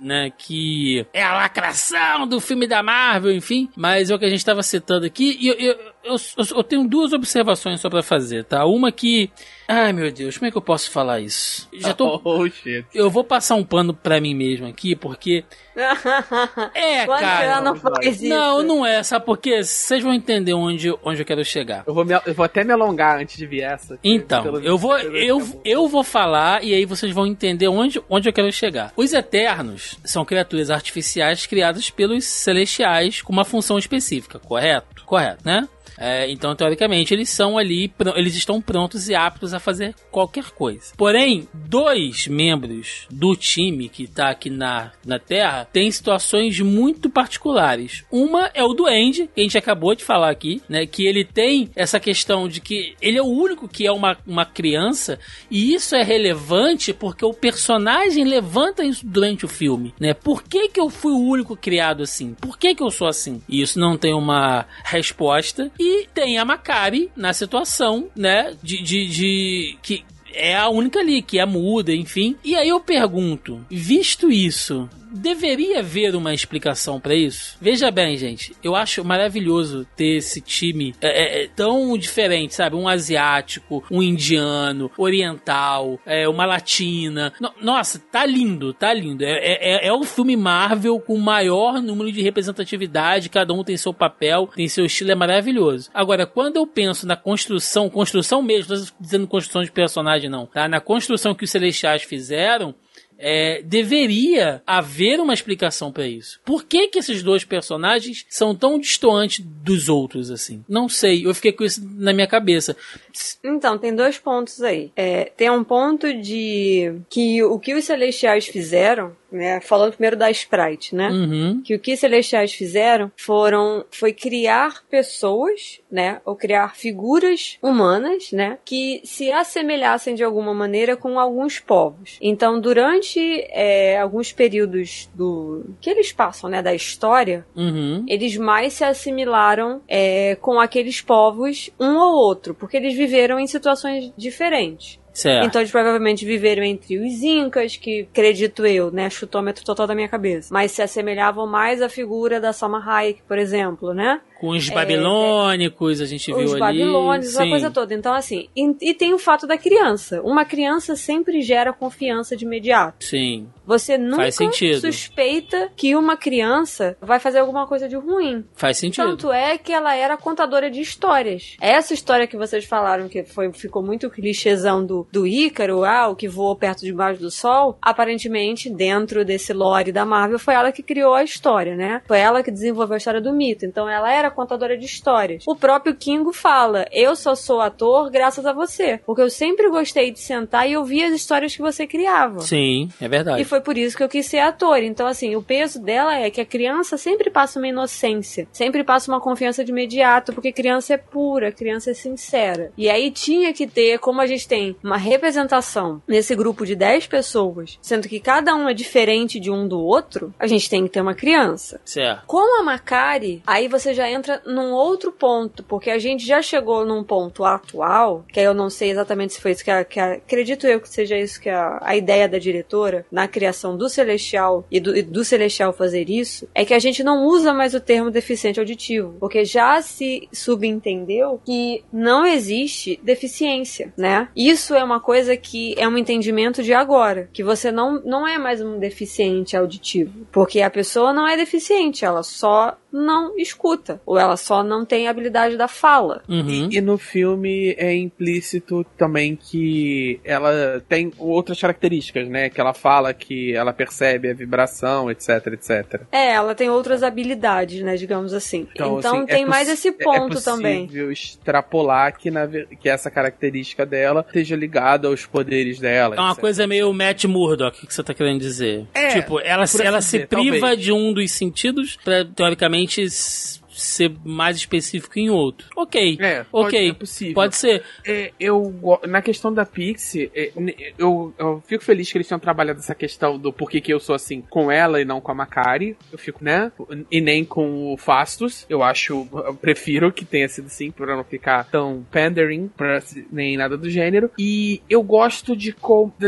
né? Que é a lacração do filme da Marvel, enfim. Mas é o que a gente tava citando aqui. E eu, eu, eu, eu- eu tenho duas observações só pra fazer, tá? Uma que. Ai, meu Deus, como é que eu posso falar isso? Já tô. Oh, shit. Eu vou passar um pano pra mim mesmo aqui, porque. É, Quando cara. não faz isso. Não, não é, sabe por quê? Vocês vão entender onde, onde eu quero chegar. Eu vou, me- eu vou até me alongar antes de vir essa. Então, pelo- eu vou, eu, eu vou falar e aí vocês vão entender onde, onde eu quero chegar. Os Eternos são criaturas artificiais criadas pelos Celestiais com uma função específica, correto? Correto, né? É, então, teoricamente, eles são ali, eles estão prontos e aptos a fazer qualquer coisa. Porém, dois membros do time que tá aqui na, na Terra têm situações muito particulares. Uma é o Duende, que a gente acabou de falar aqui, né? Que ele tem essa questão de que ele é o único que é uma, uma criança, e isso é relevante porque o personagem levanta isso durante o filme, né? Por que, que eu fui o único criado assim? Por que, que eu sou assim? E isso não tem uma resposta. E tem a Macari na situação, né? De, de, de que é a única ali, que é muda, enfim. E aí eu pergunto, visto isso, deveria haver uma explicação pra isso? Veja bem, gente, eu acho maravilhoso ter esse time é, é, é, tão diferente, sabe? Um asiático, um indiano, oriental, é, uma latina. No- nossa, tá lindo, tá lindo. É, é, é- é um filme Marvel com o maior número de representatividade, cada um tem seu papel, tem seu estilo, é maravilhoso. Agora, quando eu penso na construção, construção mesmo, não tô dizendo construção de personagem não, tá? Na construção que os Celestiais fizeram, é, deveria haver uma explicação pra isso. Por que que esses dois personagens são tão distantes dos outros assim? Não sei, eu fiquei com isso na minha cabeça. Então, tem dois pontos aí. É, tem um ponto de que o que os celestiais fizeram, né? Falando primeiro da Sprite, né? Uhum. Que o que os celestiais fizeram foram foi criar pessoas, né? Ou criar figuras humanas, né? Que se assemelhassem de alguma maneira com alguns povos. Então, durante é, alguns períodos do que eles passam, né? Da história, Uhum. eles mais se assimilaram é, com aqueles povos um ou outro, porque eles viveram em situações diferentes. Certo. Então eles provavelmente viveram entre os incas, que acredito eu, né, chutômetro total da minha cabeça, mas se assemelhavam mais à figura da Salma Hayek, por exemplo, né? Com os É, babilônicos, a gente viu Os ali. babilônios, essa sim. coisa toda. Então, assim, e, e tem o fato da criança. Uma criança sempre gera confiança de imediato. Sim. Você nunca suspeita que uma criança vai fazer alguma coisa de ruim. Faz sentido. Tanto é que ela era contadora de histórias. Essa história que vocês falaram que foi, ficou muito clichêzão do, do Ícaro, ah, o que voou perto de baixo do sol, aparentemente, dentro desse lore da Marvel, foi ela que criou a história, né? Foi ela que desenvolveu a história do mito. Então ela era contadora de histórias. O próprio Kingo fala: Eu só sou ator graças a você. Porque eu sempre gostei de sentar e ouvir as histórias que você criava. Sim, é verdade. E foi por isso que eu quis ser ator. Então, assim, o peso dela é que a criança sempre passa uma inocência, sempre passa uma confiança de imediato, porque criança é pura, criança é sincera. E aí tinha que ter, como a gente tem uma representação nesse grupo de 10 pessoas, sendo que cada um é diferente de um do outro, a gente tem que ter uma criança. Certo. Com a Macari, aí você já entra num outro ponto, porque a gente já chegou num ponto atual, que aí eu não sei exatamente se foi isso que a, que a acredito eu que seja isso que a, a ideia da diretora na criação do Celestial e do, e do Celestial fazer isso, é que a gente não usa mais o termo deficiente auditivo, porque já se subentendeu que não existe deficiência, né? Isso é uma coisa que é um entendimento de agora, que você não, não é mais um deficiente auditivo, porque a pessoa não é deficiente, ela só não escuta, ou ela só não tem habilidade da fala. Uhum. E no filme é implícito também que ela tem outras características, né? Que ela fala que ela percebe a vibração, etc, etc. É, ela tem outras habilidades, né, digamos assim. Então, assim, tem é mais esse ponto é também. possível extrapolar que, na, que essa característica dela esteja ligada aos poderes dela. É uma etc. coisa meio Matt Murdock, que você tá querendo dizer. É, tipo, ela, ela assim se dizer, priva talvez. de um dos sentidos pra, teoricamente, s- ser mais específico em outro. Ok. É, pode- ok. é possível. Pode ser. É, eu na questão da Pixie, é, eu, eu fico feliz que eles tenham trabalhado essa questão do porquê que eu sou assim com ela e não com a Macari. Eu fico, né? E nem com o Fastus. Eu acho, eu prefiro que tenha sido assim, pra não ficar tão pandering, pra, nem nada do gênero. E eu gosto de.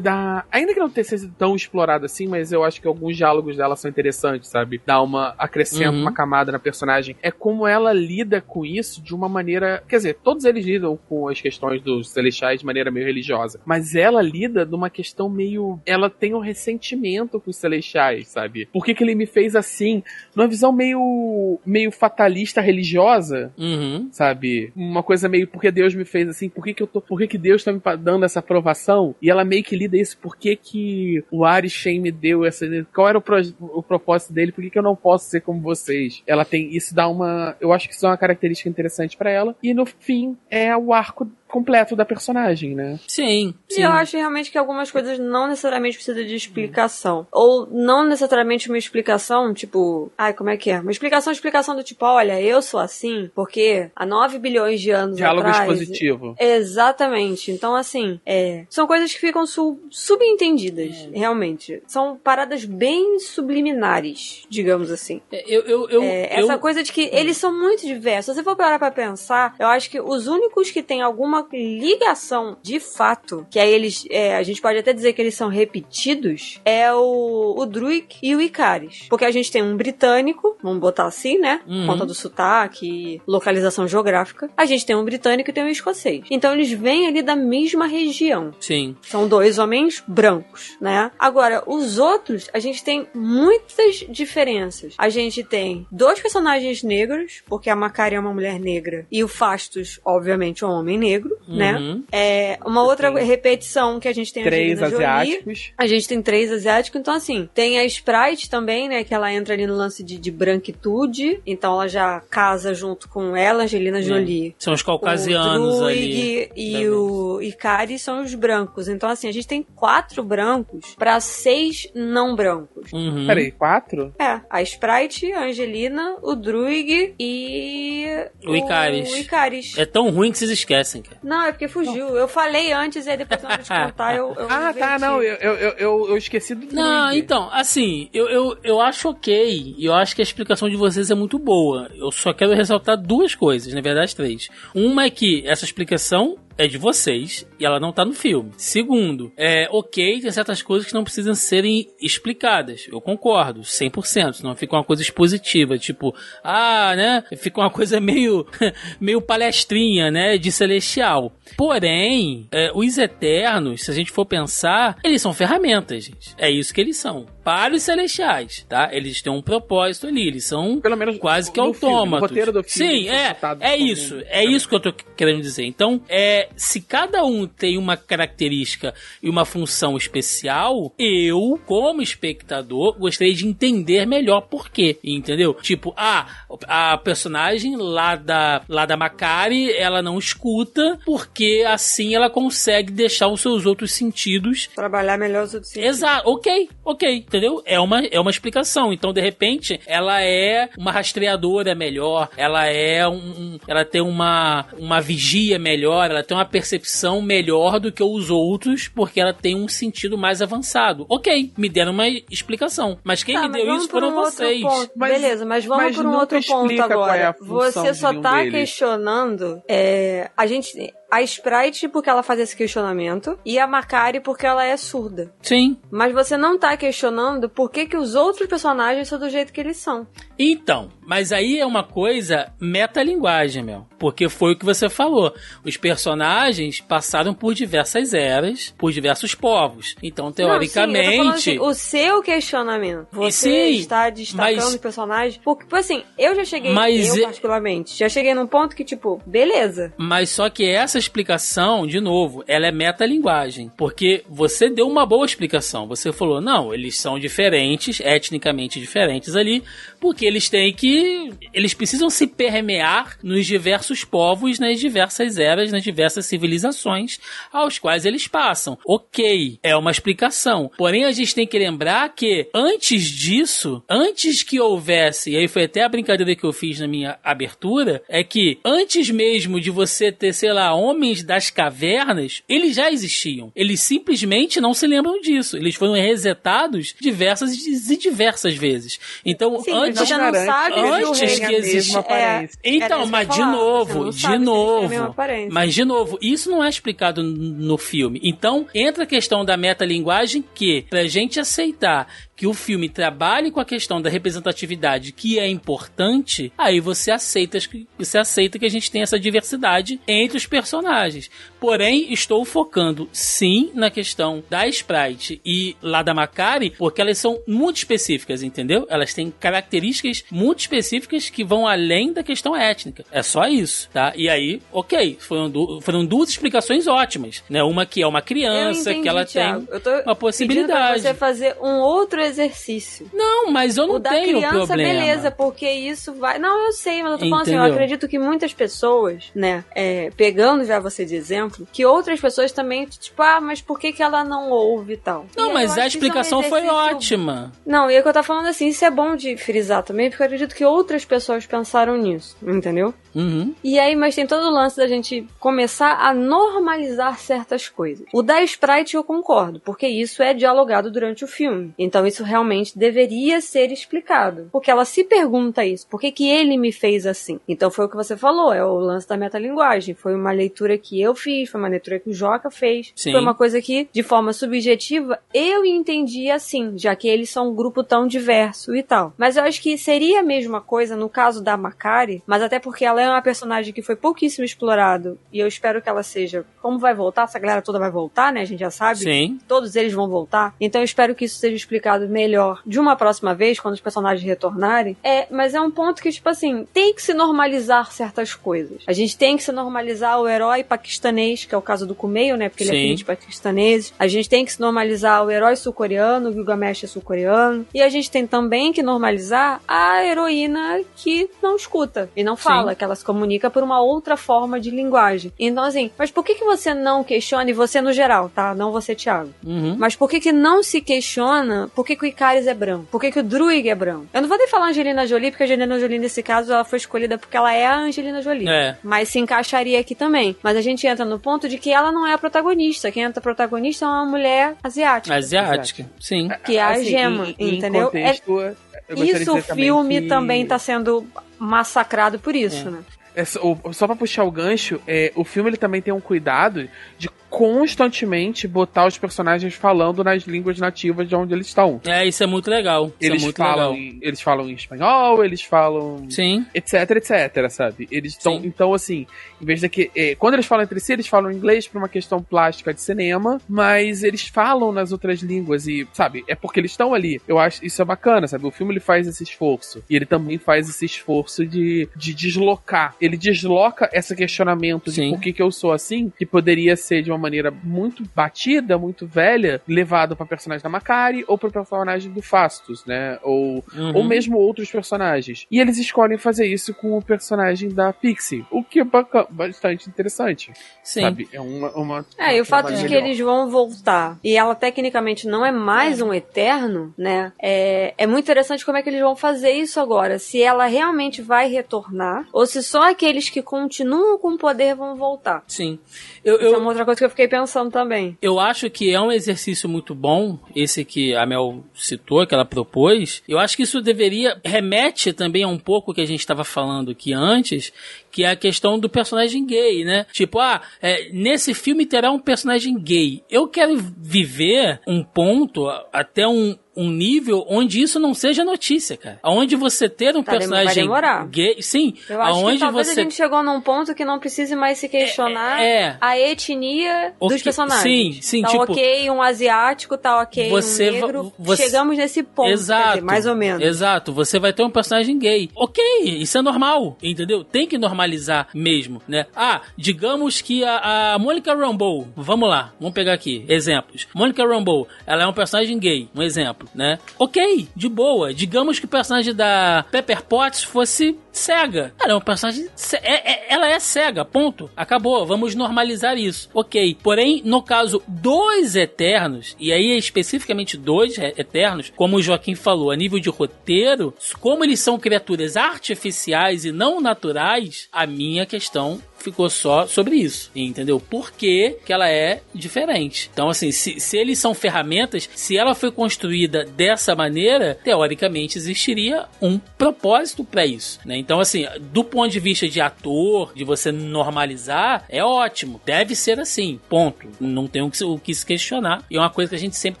Da, ainda que não tenha sido tão explorado assim, mas eu acho que alguns diálogos dela são interessantes, sabe? Dá uma. acrescenta Uhum. uma camada na personagem. É como ela lida com isso de uma maneira. Quer dizer, todos eles lidam com as questões dos celestiais de maneira meio religiosa. Mas ela lida de uma questão meio. Ela tem um ressentimento com os celestiais, sabe? Por que, que ele me fez assim? Numa visão meio. meio fatalista religiosa Uhum. sabe? Uma coisa meio porque Deus me fez assim, por que, que eu tô, por que, que Deus tá me dando essa aprovação? E ela meio que lida isso, por que, que o Ari Shen me deu essa, qual era o, pro- o propósito dele, por que, que eu não posso ser como vocês? Ela tem, isso dá uma, eu acho que isso é uma característica interessante pra ela, e no fim é o arco completo da personagem, né? Sim. E sim. eu acho realmente que algumas coisas não necessariamente precisam de explicação. Ou não necessariamente uma explicação, tipo, ai, como é que é? Uma explicação, explicação do tipo, olha, eu sou assim porque há 9 bilhões de anos Diálogo atrás. expositivo. Exatamente. Então, assim, é, são coisas que ficam su- subentendidas, realmente. São paradas bem subliminares, digamos assim. Eu, eu, eu, É, eu- essa coisa de que eles são muito diversos. Se você for parar pra pensar, eu acho que os únicos que têm alguma ligação de fato, que aí eles, é, a gente pode até dizer que eles são repetidos, é o, o Druid e o Icaris. Porque a gente tem um britânico, vamos botar assim, né? Uhum. Por conta do sotaque, localização geográfica. A gente tem um britânico e tem um escocês. Então eles vêm ali da mesma região. Sim. São dois homens brancos, né? Agora, os outros, a gente tem muitas diferenças. A gente tem dois personagens negros, porque a Macari é uma mulher negra e o Fastus, obviamente, é um homem negro, né? Uhum. É uma outra repetição que a gente tem Três Angelina Jolie. asiáticos. A gente tem três asiáticos, então assim, tem a Sprite também, né? Que ela entra ali no lance de, de branquitude, então ela já casa junto com ela, Angelina Jolie. São os caucasianos o ali. Druig e também. o Ikari são os brancos. Então, assim, a gente tem quatro brancos pra seis não brancos. Uhum. Peraí, quatro? É, a Sprite, a Angelina, o Druig e. O Icaris. O Icaris. É tão ruim que vocês esquecem, cara. Não, é porque fugiu. Eu falei antes e aí depois na hora de contar eu. eu Ah, tá, não, eu, eu, eu, eu- esqueci do Não, então, assim, eu, eu, eu acho ok. E eu acho que a explicação de vocês é muito boa. Eu só quero ressaltar duas coisas, na verdade, três. Uma é que essa explicação é de vocês e ela não tá no filme. Segundo, é ok, tem certas coisas que não precisam serem explicadas. Eu concordo, 100%. Senão fica uma coisa expositiva, tipo, ah, né? Fica uma coisa meio, meio palestrinha, né? De celestial. Porém, é, os Eternos, se a gente for pensar, eles são ferramentas, gente. É isso que eles são. Para os celestiais, tá? Eles têm um propósito ali, eles são Pelo menos quase que no filme, autômatos. roteiro do filme Sim, é. É isso. É isso que eu tô querendo dizer. Então, é, se cada um tem uma característica e uma função especial, eu, como espectador, gostaria de entender melhor por quê, entendeu? Tipo, ah, a personagem lá da, lá da Macari, ela não escuta porque assim ela consegue deixar os seus outros sentidos... Trabalhar melhor os outros sentidos. Exato, ok, ok, entendeu? É uma, é uma explicação. Então, de repente, ela é uma rastreadora melhor, ela é um... ela tem uma, uma vigia melhor, ela tem uma percepção melhor do que os outros, porque ela tem um sentido mais avançado. Ok, me deram uma explicação. Mas quem Tá, me mas deu isso por foram um vocês. Mas- Beleza, mas vamos mas por um outro ponto é agora. função Você só tá deles. questionando é, a gente. A Sprite porque ela faz esse questionamento e a Macari porque ela é surda. Sim. Mas você não tá questionando por que, que os outros personagens são do jeito que eles são. Então, mas aí é uma coisa metalinguagem, meu. Porque foi o que você falou. Os personagens passaram por diversas eras, por diversos povos. Então, Não, sim, teoricamente. assim, o seu questionamento. Você Sim, está destacando mas- os personagens. Porque, tipo assim, eu já cheguei, Mas eu e- particularmente, já cheguei num ponto que, tipo, beleza. Mas só que essa explicação, de novo, ela é metalinguagem. Porque você deu uma boa explicação. Você falou, não, eles são diferentes, etnicamente diferentes ali, porque eles têm que. Eles precisam se permear nos diversos povos, nas diversas eras, nas diversas civilizações aos quais eles passam. Ok, é uma explicação. Porém, a gente tem que lembrar que antes disso, antes que houvesse, e aí foi até a brincadeira que eu fiz na minha abertura, é que antes mesmo de você ter, sei lá, homens das cavernas, eles já existiam. Eles simplesmente não se lembram disso. Eles foram resetados diversas e diversas vezes. Então, Sim, antes você não sabe antes tenha que aparência. Era Então, mas de falar. novo, de mesma novo. Mas de novo, isso não é explicado no filme. Então, entra a questão da metalinguagem que, pra gente aceitar que o filme trabalhe com a questão da representatividade, que é importante, aí você aceita, que- você aceita que a gente tem essa diversidade entre os personagens. Porém, estou focando sim na questão da Sprite e lá da Macari, porque elas são muito específicas, entendeu? Elas têm características muito específicas que vão além da questão étnica. É só isso, tá? E aí, ok, foram, du- foram duas explicações ótimas, né? Uma que é uma criança, entendi, que ela Thiago. tem tô uma pedindo pra possibilidade. você fazer um outro exercício. Não, mas eu não o da tenho criança, problema. beleza, porque isso vai. Não, eu sei, mas eu tô falando assim, eu Entendeu? acredito que muitas pessoas, né, é, pegando já você de exemplo, que outras pessoas também, tipo, ah, mas por que, que ela não ouve e tal? E Não, aí mas a isso é um explicação foi ótima. Não, e é que eu tô falando assim, isso é bom de frisar também, porque eu acredito que outras pessoas pensaram nisso, entendeu? Uhum. E aí, mas tem todo o lance da gente começar a normalizar certas coisas. O da Sprite eu concordo, porque isso é dialogado durante o filme. Então isso realmente deveria ser explicado. Porque ela se pergunta isso, por que, que ele me fez assim? Então foi o que você falou, é o lance da metalinguagem. Foi uma leitura que eu fiz, foi uma leitura que o Joca fez. Sim. Foi uma coisa que, de forma subjetiva, eu entendi assim, já que eles são um grupo tão diverso e tal. Mas eu acho que seria a mesma coisa no caso da Makari, mas até porque ela é uma personagem que foi pouquíssimo explorado e eu espero que ela seja. Como vai voltar? Essa galera toda vai voltar, né? A gente já sabe. Sim. Todos eles vão voltar. Então eu espero que isso seja explicado melhor de uma próxima vez, quando os personagens retornarem. É, mas é um ponto que, tipo assim, tem que se normalizar certas coisas. A gente tem que se normalizar o herói paquistanês, que é o caso do Kumeio, né? Porque ele é filho de paquistaneses. A gente tem que se normalizar o herói sul-coreano, o Gilgamesh é sul-coreano. E a gente tem também que normalizar a heroína que não escuta e não fala, Sim. que ela se comunica por uma outra forma de linguagem. Então, assim, mas por que, que você não questiona, e você no geral, tá? Não você, Thiago. Uhum. Mas por que que não se questiona por que, que o Icaris é branco? Por que, que o Druig é branco? Eu não vou nem falar Angelina Jolie, porque a Angelina Jolie, nesse caso, ela foi escolhida porque ela é a Angelina Jolie. É. Mas se encaixaria aqui também. Mas a gente entra no ponto de que ela não é a protagonista. Quem entra a protagonista é uma mulher asiática. Asiática. Sim. Que é a Assim, gema, em- em entendeu? contexto, eu gostaria de Isso o filme que- também tá sendo massacrado por isso, É. né? É só, pra puxar o gancho, é, o filme ele também tem um cuidado de constantemente botar os personagens falando nas línguas nativas de onde eles estão. É, isso é muito legal. Isso Eles é muito falam, legal. em, eles falam em espanhol, eles falam Sim. etc, etc, sabe? Eles estão, então assim, em vez de que eh, quando eles falam entre si, eles falam inglês por uma questão plástica de cinema, mas eles falam nas outras línguas e, sabe, é porque eles estão ali. Eu acho isso é bacana, sabe? O filme ele faz esse esforço e ele também faz esse esforço de, de deslocar. Ele desloca esse questionamento Sim. de por que, que eu sou assim, que poderia ser de uma maneira muito batida, muito velha, levado pra personagem da Macari ou pro personagem do Fastos, né? Ou Uhum. ou mesmo outros personagens. E eles escolhem fazer isso com o personagem da Pixie, o que é bastante interessante, Sim. sabe? É uma, uma É, e o fato de que eles vão voltar e ela tecnicamente não é mais um eterno, né? É, é muito interessante como é que eles vão fazer isso agora. Se ela realmente vai retornar ou se só aqueles que continuam com o poder vão voltar. Sim. Eu, Isso é eu, uma outra coisa que eu fiquei pensando também. eu acho que é um exercício muito bom, esse que a Mel citou, que ela propôs. Eu acho que isso deveria. remete também a um pouco que a gente estava falando aqui antes, que é a questão do personagem gay, né? Tipo, ah, é, nesse filme terá um personagem gay. Eu quero viver um ponto, até um. Um nível onde isso não seja notícia, cara. Onde você ter um personagem gay. Sim, Eu acho aonde que talvez você a gente chegou num ponto que não precise mais se questionar É, é. a etnia dos que- personagens. sim, sim, tá tipo- ok um asiático, tá ok Você um negro. você- Chegamos nesse ponto, Exato. dizer, mais ou menos. Exato. Você vai ter um personagem gay. Ok, isso é normal, entendeu? Tem que normalizar mesmo, né? Ah, digamos que a, a Monica Rambeau, vamos lá, vamos pegar aqui exemplos. Monica Rambeau, ela é um personagem gay, um exemplo, né? Ok, de boa. Digamos que o personagem da Pepper Potts fosse cega. Ela é um personagem. é- é- ela é cega, ponto. Acabou. Vamos normalizar isso. Ok. Porém, no caso dos Eternos, e aí é especificamente re- Eternos, como o Joaquim falou, a nível de roteiro, como eles são criaturas artificiais e não naturais, a minha questão ficou só sobre isso, entendeu? Por que, ela é diferente. Então, assim, se, se eles são ferramentas, se ela foi construída dessa maneira, teoricamente existiria um propósito para isso, né? Então, assim, do ponto de vista de ator, de você normalizar, é ótimo. Deve ser assim, ponto. Não tem o que, o que se questionar. E é uma coisa que a gente sempre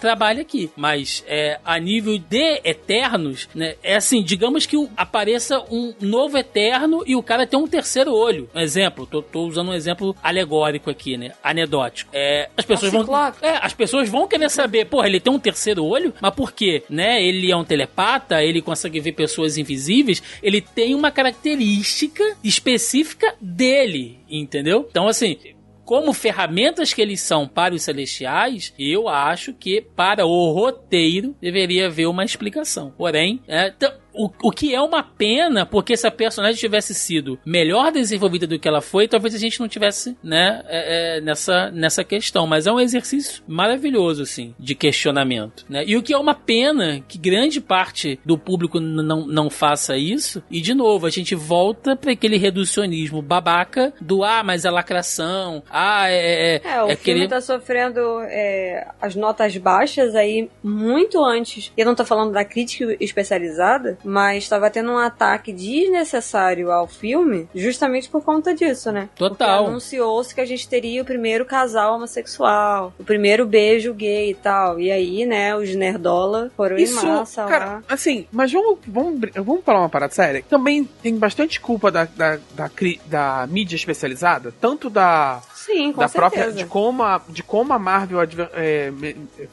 trabalha aqui. Mas, é, a nível de Eternos, né? É assim, digamos que apareça um novo Eterno e o cara tem um terceiro olho. Um exemplo, tô, tô usando um exemplo alegórico aqui, né? Anedótico. É, as pessoas vão. É, as pessoas vão querer saber, porra, ele tem um terceiro olho? Mas por quê? Né? Ele é um telepata, ele consegue ver pessoas invisíveis, ele tem uma característica específica dele, entendeu? Então, assim. Como ferramentas que eles são para os celestiais, eu acho que para o roteiro deveria haver uma explicação. Porém, é, o, o que é uma pena, porque se a personagem tivesse sido melhor desenvolvida do que ela foi, talvez a gente não tivesse, né, é, é, nessa, nessa questão. Mas é um exercício maravilhoso, assim, de questionamento, né? E o que é uma pena que grande parte do público não, não faça isso. E, de novo, a gente volta para aquele reducionismo babaca do, ah, mas é lacração, ah, é... é, É, o é filme querer- tá sofrendo é, as notas baixas aí muito antes. Eu não tô falando da crítica especializada, mas tava tendo um ataque desnecessário ao filme justamente por conta disso, né? Total. Anunciou-se que a gente teria o primeiro casal homossexual, o primeiro beijo gay e tal. E aí, né, os nerdola foram Isso, em massa cara, lá. assim, mas vamos, vamos, vamos falar uma parada séria. Também tem bastante culpa da, da, da, cri- da mídia especializada, tanto da, Sim, com da certeza. própria de como a, de como a Marvel adver- é,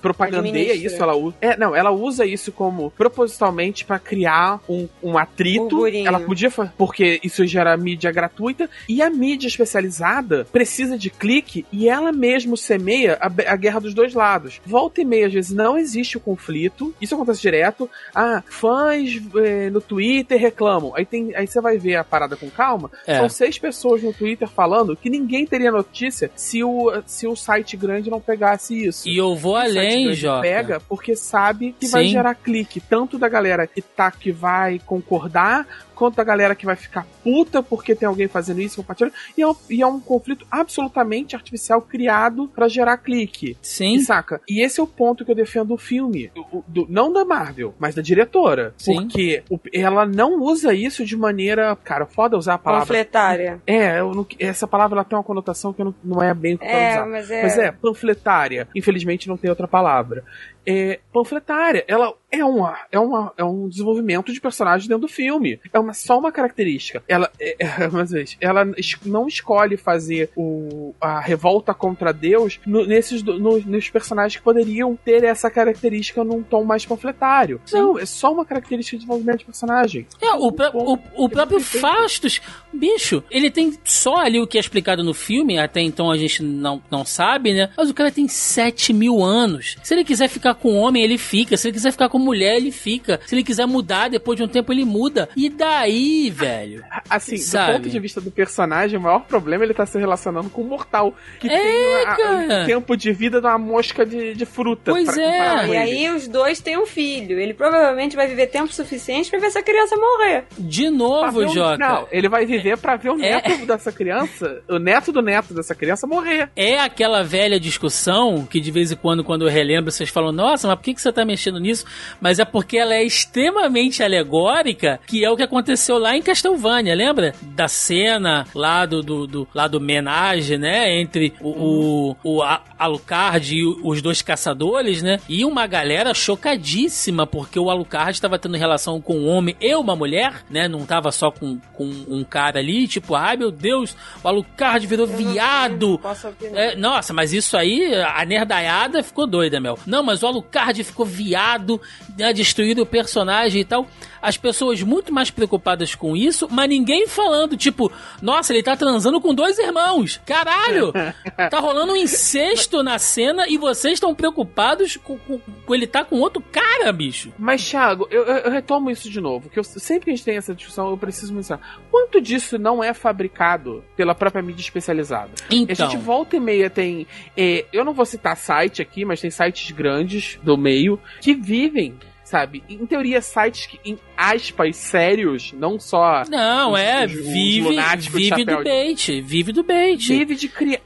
propagandeia Administra. isso ela usa é, não ela usa isso como propositalmente pra criar um, um atrito Burburinho. ela podia porque isso gera mídia gratuita e a mídia especializada precisa de clique e ela mesmo semeia a, a guerra dos dois lados volta e meia às vezes não existe o conflito isso acontece direto ah fãs eh, no Twitter reclamam aí tem aí você vai ver a parada com calma É. são seis pessoas no Twitter falando que ninguém teria notícia se o, se o site grande não pegasse isso. E eu vou O além, Jota. pega porque sabe que vai Sim. gerar clique, tanto da galera que tá que vai concordar, quanto da galera que vai ficar puta porque tem alguém fazendo isso, compartilhando. E é um, e é um conflito absolutamente artificial criado pra gerar clique. Sim. E saca? E esse é o ponto que eu defendo do filme. O- o- do- não da Marvel, mas da diretora. Sim. Porque o- ela não usa isso de maneira. Cara, foda usar a palavra. Panfletária. É, eu não- essa palavra ela tem uma conotação que eu não, não é bem o que É, usar. mas é. Mas é, panfletária. Infelizmente não tem outra palavra. É, panfletária, ela é, uma, é, uma, é um desenvolvimento de personagem dentro do filme. É uma, só uma característica. Ela, é, é, uma vez, ela não escolhe fazer o, a revolta contra Deus no- nesses, no- nos personagens que poderiam ter essa característica num tom mais panfletário. Não, é só uma característica de desenvolvimento de personagem. É, o, pró- o, o próprio perfeito. Fastos, bicho, ele tem só ali o que é explicado no filme, até então a gente não, não sabe, né? Mas o cara tem 7 mil anos. Se ele quiser ficar com homem, ele fica. Se ele quiser ficar com mulher, ele fica. Se ele quiser mudar, depois de um tempo ele muda. E daí, velho? Assim, Sabe? do ponto de vista do personagem, o maior problema é ele estar se relacionando com um mortal. Que É, tem o tempo de vida de uma mosca de, de fruta. Pois pra é. com E aí os dois têm um filho. Ele provavelmente vai viver tempo suficiente pra ver essa criança morrer. De novo, o- Joca. Não, ele vai viver pra ver o É. neto dessa criança, o neto do neto dessa criança morrer. É aquela velha discussão que de vez em quando, quando eu relembro, vocês falam, nossa, mas por que que você tá mexendo nisso? Mas é porque ela é extremamente alegórica, que é o que aconteceu lá em Castlevania, lembra? Da cena lá do, do, do- lá do menage, né? Entre o, o, o Alucard e os dois caçadores, né? E uma galera chocadíssima, porque o Alucard estava tendo relação com um homem e uma mulher, né? Não tava só com, com um cara ali, tipo, ai meu Deus, o Alucard virou viado. Opinar. É, nossa, mas isso aí, a nerdaiada ficou doida, Mel. Não, mas o Alucard ficou viado, né, destruído o personagem e tal. As pessoas muito mais preocupadas com isso, mas ninguém falando, tipo, nossa, ele tá transando com dois irmãos. Caralho! tá rolando um incesto na cena e vocês estão preocupados com, com, com ele tá com outro cara, bicho. Mas, Thiago, eu, eu- retomo isso de novo, que eu, sempre que a gente tem essa discussão, eu preciso mencionar. Quanto disso não é fabricado pela própria mídia especializada? Então, A gente volta e meia tem. é, eu não vou citar site aqui, mas tem sites grandes do meio que vivem, sabe? Em teoria, sites que, em aspas, sérios, não só. não, os- é, os- os vive, de vive do de- bait, vive do bait. Vive de criar.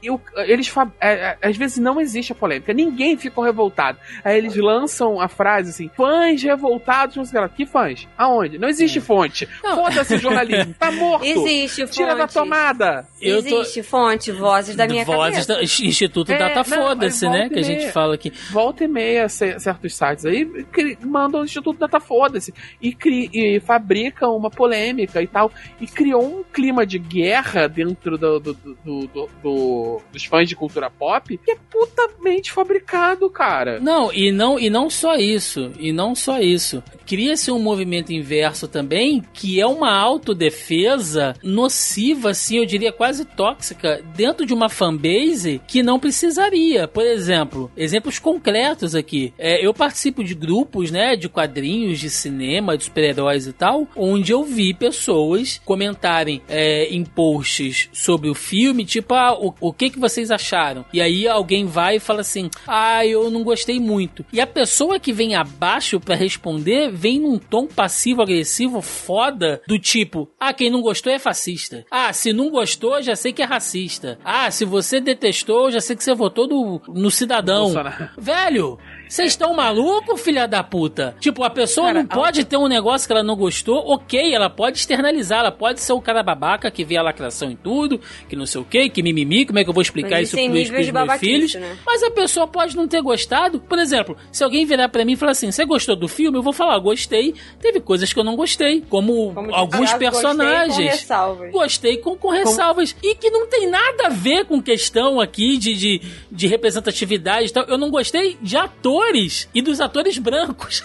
Eles fa- é, é, às vezes não existe a polêmica, ninguém ficou revoltado. Aí eles lançam a frase assim: fãs revoltados, não sei lá. Que fãs? Aonde? Não existe fonte. Foda-se jornalismo, tá morto. Existe fonte. Tira da tomada. Eu tô- Existe fonte, vozes da minha Vozes cabeça. da- Instituto É, Data Foda-se, né? Que a gente fala aqui. volta e meia ce- certos sites aí cri- mandam o Instituto Data Foda-se e, cri- e fabricam uma polêmica e tal. E criou um clima de guerra dentro do, do- do- do- do- do- dos fãs de cultura pop que é putamente fabricado, cara. Não, e não, e não só isso, e não só isso. Cria-se um movimento inverso também, que é uma autodefesa nociva, assim, eu diria quase tóxica, dentro de uma fanbase que não precisaria. Por exemplo, exemplos concretos aqui. É, eu participo de grupos, né, de quadrinhos, de cinema, de super-heróis e tal, onde eu vi pessoas comentarem é, em posts sobre o filme, tipo, ah, o, o que que vocês acharam? E aí alguém vai e fala assim, ah, eu não gostei muito. E a pessoa que vem abaixo pra responder vem num tom passivo-agressivo foda, do tipo, ah, quem não gostou é fascista. Ah, se não gostou, já sei que é racista. Ah, se você detestou, já sei que você votou no, no cidadão. Bolsonaro. Velho, vocês estão maluco, filha da puta? Tipo, a pessoa Cara, não pode ter um negócio que ela não gostou, ok, ela pode externalizar, ela pode ser o cara babaca que vê a lacração em tudo, que não sei o que, que mimimi, como é que eu vou explicar Mas isso pros, pros de meus filhos? né? Mas a pessoa pode não ter gostado. Por exemplo, se alguém virar pra mim e falar assim, você gostou do filme? Eu vou falar, gostei. Teve coisas que eu não gostei, como, Como alguns personagens. Gostei com ressalvas. Gostei com, com ressalvas. E que não tem nada a ver com questão aqui de, de, de representatividade e tal. Eu não gostei de atores e dos atores brancos.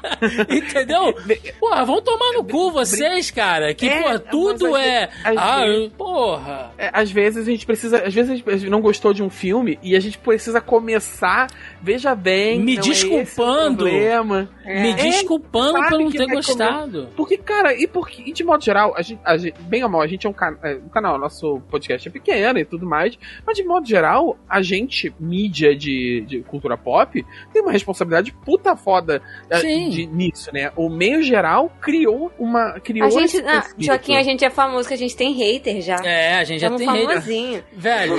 Entendeu? Porra, vão tomar no cu vocês, cara. Que, É, porra, tudo é. vezes- Ah, vezes- porra. É, às vezes a gente precisa. Às vezes a gente não gostou de um filme e a gente precisa começar. Veja bem. Me é desculpando. problema. Me É. desculpando por não ter gostado. Porque, cara, e, porque, e de modo geral, a gente, a gente- bem ou mal, a gente é um, can, é, um canal, nosso podcast é pequeno e tudo mais, mas de modo geral, a gente, mídia de, de cultura pop, tem uma responsabilidade puta foda é, Sim. de, nisso, né? O meio geral criou uma. Criou A gente, esse ah. Joaquim, a gente é famoso que a gente tem hater já. É, a gente já Estamos tem hater. famosinho. Velho,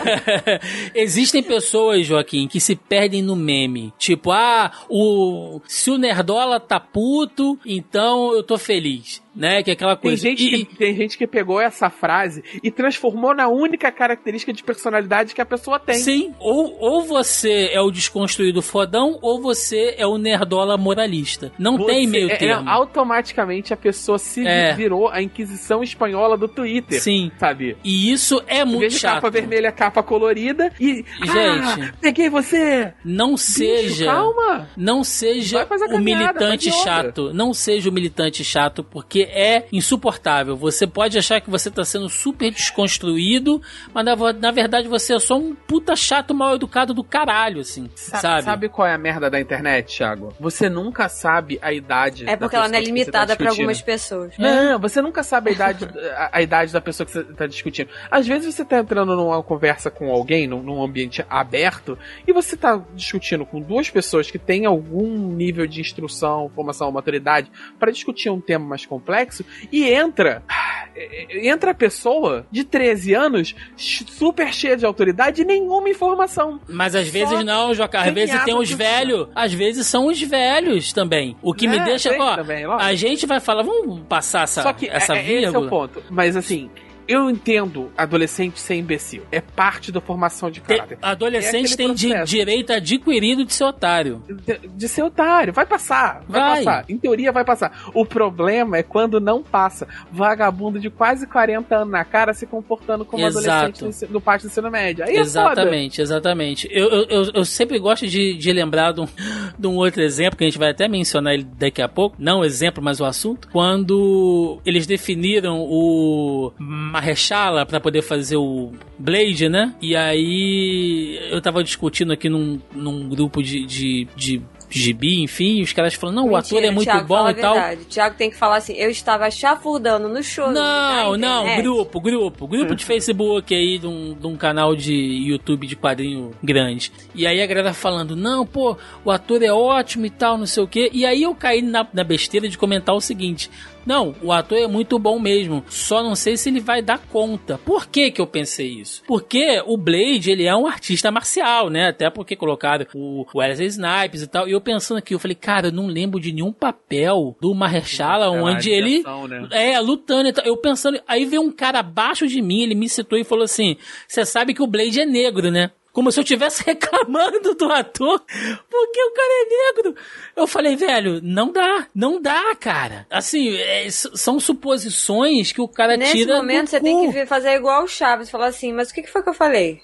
existem pessoas, Joaquim, que se perdem no meme. Tipo, ah, o se o Nerdola tá puto, então eu tô feliz. Né? Que é aquela Tem coisa. gente, E- que, tem gente que pegou essa frase e transformou na única característica de personalidade que a pessoa tem. Sim, ou, ou você é o desconstruído fodão, ou você é o nerdola moralista. Não Você- tem meio é- é, termo. automaticamente a pessoa se É. virou a Inquisição Espanhola do Twitter. Sim. Sabe? E isso é muito de chato. capa vermelha, capa colorida e. Gente. Ah, peguei você! Não Bicho, seja. calma! Não seja o militante chato. Não seja o militante chato, porque é insuportável. Você pode achar que você tá sendo super desconstruído, mas na, na verdade você é só um puta chato mal educado do caralho, assim. Sa- Sabe? Sabe qual é a merda da internet, Thiago? Você nunca sabe a idade. É da porque ela não é tá limitada pra discutindo. algumas pessoas. Não, você nunca sabe a idade, a, a idade da pessoa que você tá discutindo. Às vezes você tá entrando numa conversa com alguém, num, num ambiente aberto, e você tá discutindo com duas pessoas que têm algum nível de instrução, formação, maturidade, para discutir um tema mais complexo, e entra. Entra a pessoa de 13 anos, super cheia de autoridade e nenhuma informação. Mas às Só vezes não, Joca. Às vezes tem os velhos. Às vezes são os velhos também. O que me É, deixa. tem Ó, também, lógico. a gente vai falar, vamos passar essa, Só que essa é, é- esse é o vírgula. ponto. Mas assim, eu entendo adolescente ser imbecil. É parte da formação de Tem- caráter. adolescente É tem di- direito adquirido de ser otário. De, de ser otário. Vai passar. Vai, Vai. passar. Em teoria vai passar. O problema é quando não passa. Vagabundo de quase 40 anos na cara se comportando como Exato. adolescente no, parte do ensino médio. Aí é exatamente, exatamente. Eu, eu, eu, eu sempre gosto de, de lembrar de um, de um outro exemplo, que a gente vai até mencionar ele daqui a pouco. Não o exemplo, mas o assunto. Quando eles definiram o Marrechala para poder fazer o Blade, né? E aí eu tava discutindo aqui num, num grupo de, de, de gibi, enfim, e os caras falando, não, o ator é muito Thiago, bom e tal. verdade. O Thiago tem que falar assim, eu estava chafurdando no show. Não, não, grupo, grupo. Grupo de Facebook aí, de um, de um canal de YouTube de quadrinho grande. E aí a galera falando, não, pô, o ator é ótimo e tal, não sei o quê. E aí eu caí na, na besteira de comentar o seguinte. Não, o ator é muito bom mesmo. Só não sei se ele vai dar conta. Por que que eu pensei isso? Porque o Blade, ele é um artista marcial, né? Até porque colocaram o Wesley Snipes e tal. E eu pensando aqui, eu falei, cara, eu não lembro de nenhum papel do Marrechala onde ele... né? É, lutando. e tal. Eu pensando. Aí veio um cara abaixo de mim, ele me citou e falou assim: Você sabe que o Blade é negro, né? Como se eu estivesse reclamando do ator, porque o cara é negro. Eu falei, velho, não dá, não dá, cara. Assim, é, são suposições que o cara Nesse tira. momento do você cu. tem que fazer igual o Chaves, falar assim, mas o que, que foi que eu falei?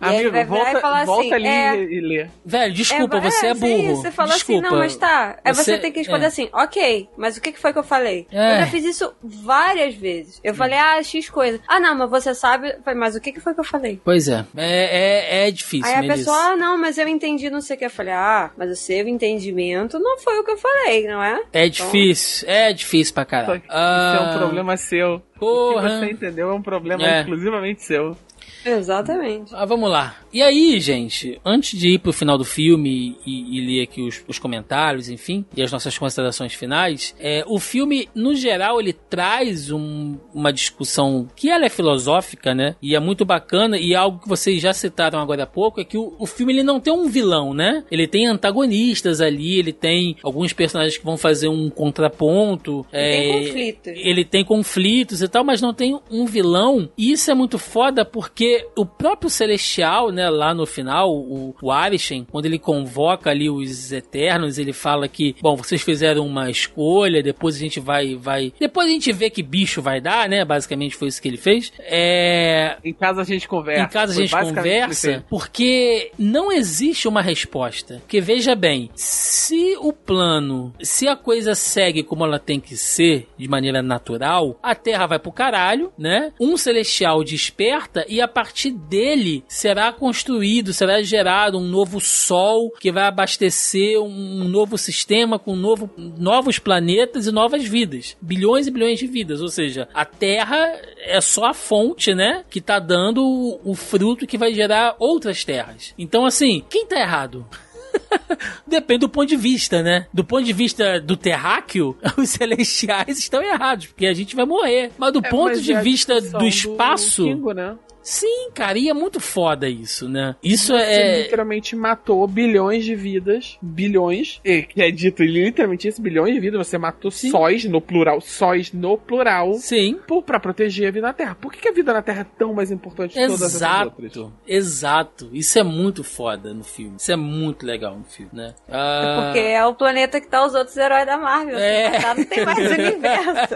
Amigo, vai volta, e falar volta assim, ali é, e, lê. Velho, desculpa, é, você é isso, burro. Você fala desculpa. assim, não, mas tá. Aí você, Você- tem que responder é. assim, ok, mas o que, que foi que eu falei? É. Eu já fiz isso várias vezes. Eu falei, ah, X coisa. Ah, não, mas você sabe. Mas o que, que foi que eu falei? Pois é, é, é, é difícil, Aí a Melissa. pessoa, ah, não, mas eu entendi não sei o que. Eu falei, ah, mas o seu entendimento não foi o que eu falei, não é? É difícil, é difícil pra caralho. Isso é Ah, um problema seu. O Porra. que você entendeu é um problema É. exclusivamente seu. Exatamente. Ah, vamos lá. E aí, gente, antes de ir pro final do filme e, e ler aqui os, os comentários, enfim, e as nossas considerações finais, é, o filme, no geral, ele traz um- uma discussão que ela é filosófica, né? E é muito bacana, e algo que vocês já citaram agora há pouco, é que o, o filme ele não tem um vilão, né? Ele tem antagonistas ali, ele tem alguns personagens que vão fazer um contraponto. Tem é, conflitos. ele tem conflitos e tal, mas não tem um vilão. E isso é muito foda porque o próprio Celestial, né, lá no final, o, o Arishem, quando ele convoca ali os Eternos, ele fala que, bom, vocês fizeram uma escolha, depois a gente vai, vai, depois a gente vê que bicho vai dar, né, basicamente foi isso que ele fez. É, Em casa a gente conversa. em casa a gente conversa porque não existe uma resposta. Porque veja bem, se o plano, se a coisa segue como ela tem que ser, de maneira natural, a Terra vai pro caralho, né? Um celestial desperta e a partir dele será construído, será gerado um novo sol que vai abastecer um novo sistema com novo, novos planetas e novas vidas. Bilhões e bilhões de vidas. Ou seja, a Terra é só a fonte, né? Que tá dando o, o fruto que vai gerar outras terras. Então, assim, quem tá errado? Depende do ponto de vista, né? Do ponto de vista do terráqueo, os celestiais estão errados, porque a gente vai morrer. Mas do É, ponto mas de é vista do espaço. Kingo, né? Sim, cara, e é muito foda isso, né? Isso Você é. literalmente matou bilhões de vidas, bilhões, e que é dito literalmente isso, bilhões de vidas, você matou Sim. sóis no plural, sóis no plural, Sim. por, pra proteger a vida na Terra. Por que, que a vida na Terra é tão mais importante que todas essas outras? Exato, exato. Isso é muito foda no filme. Isso é muito legal no filme, né? Ah, Porque é o planeta que tá os outros heróis da Marvel. É. Matar, não tem mais universo.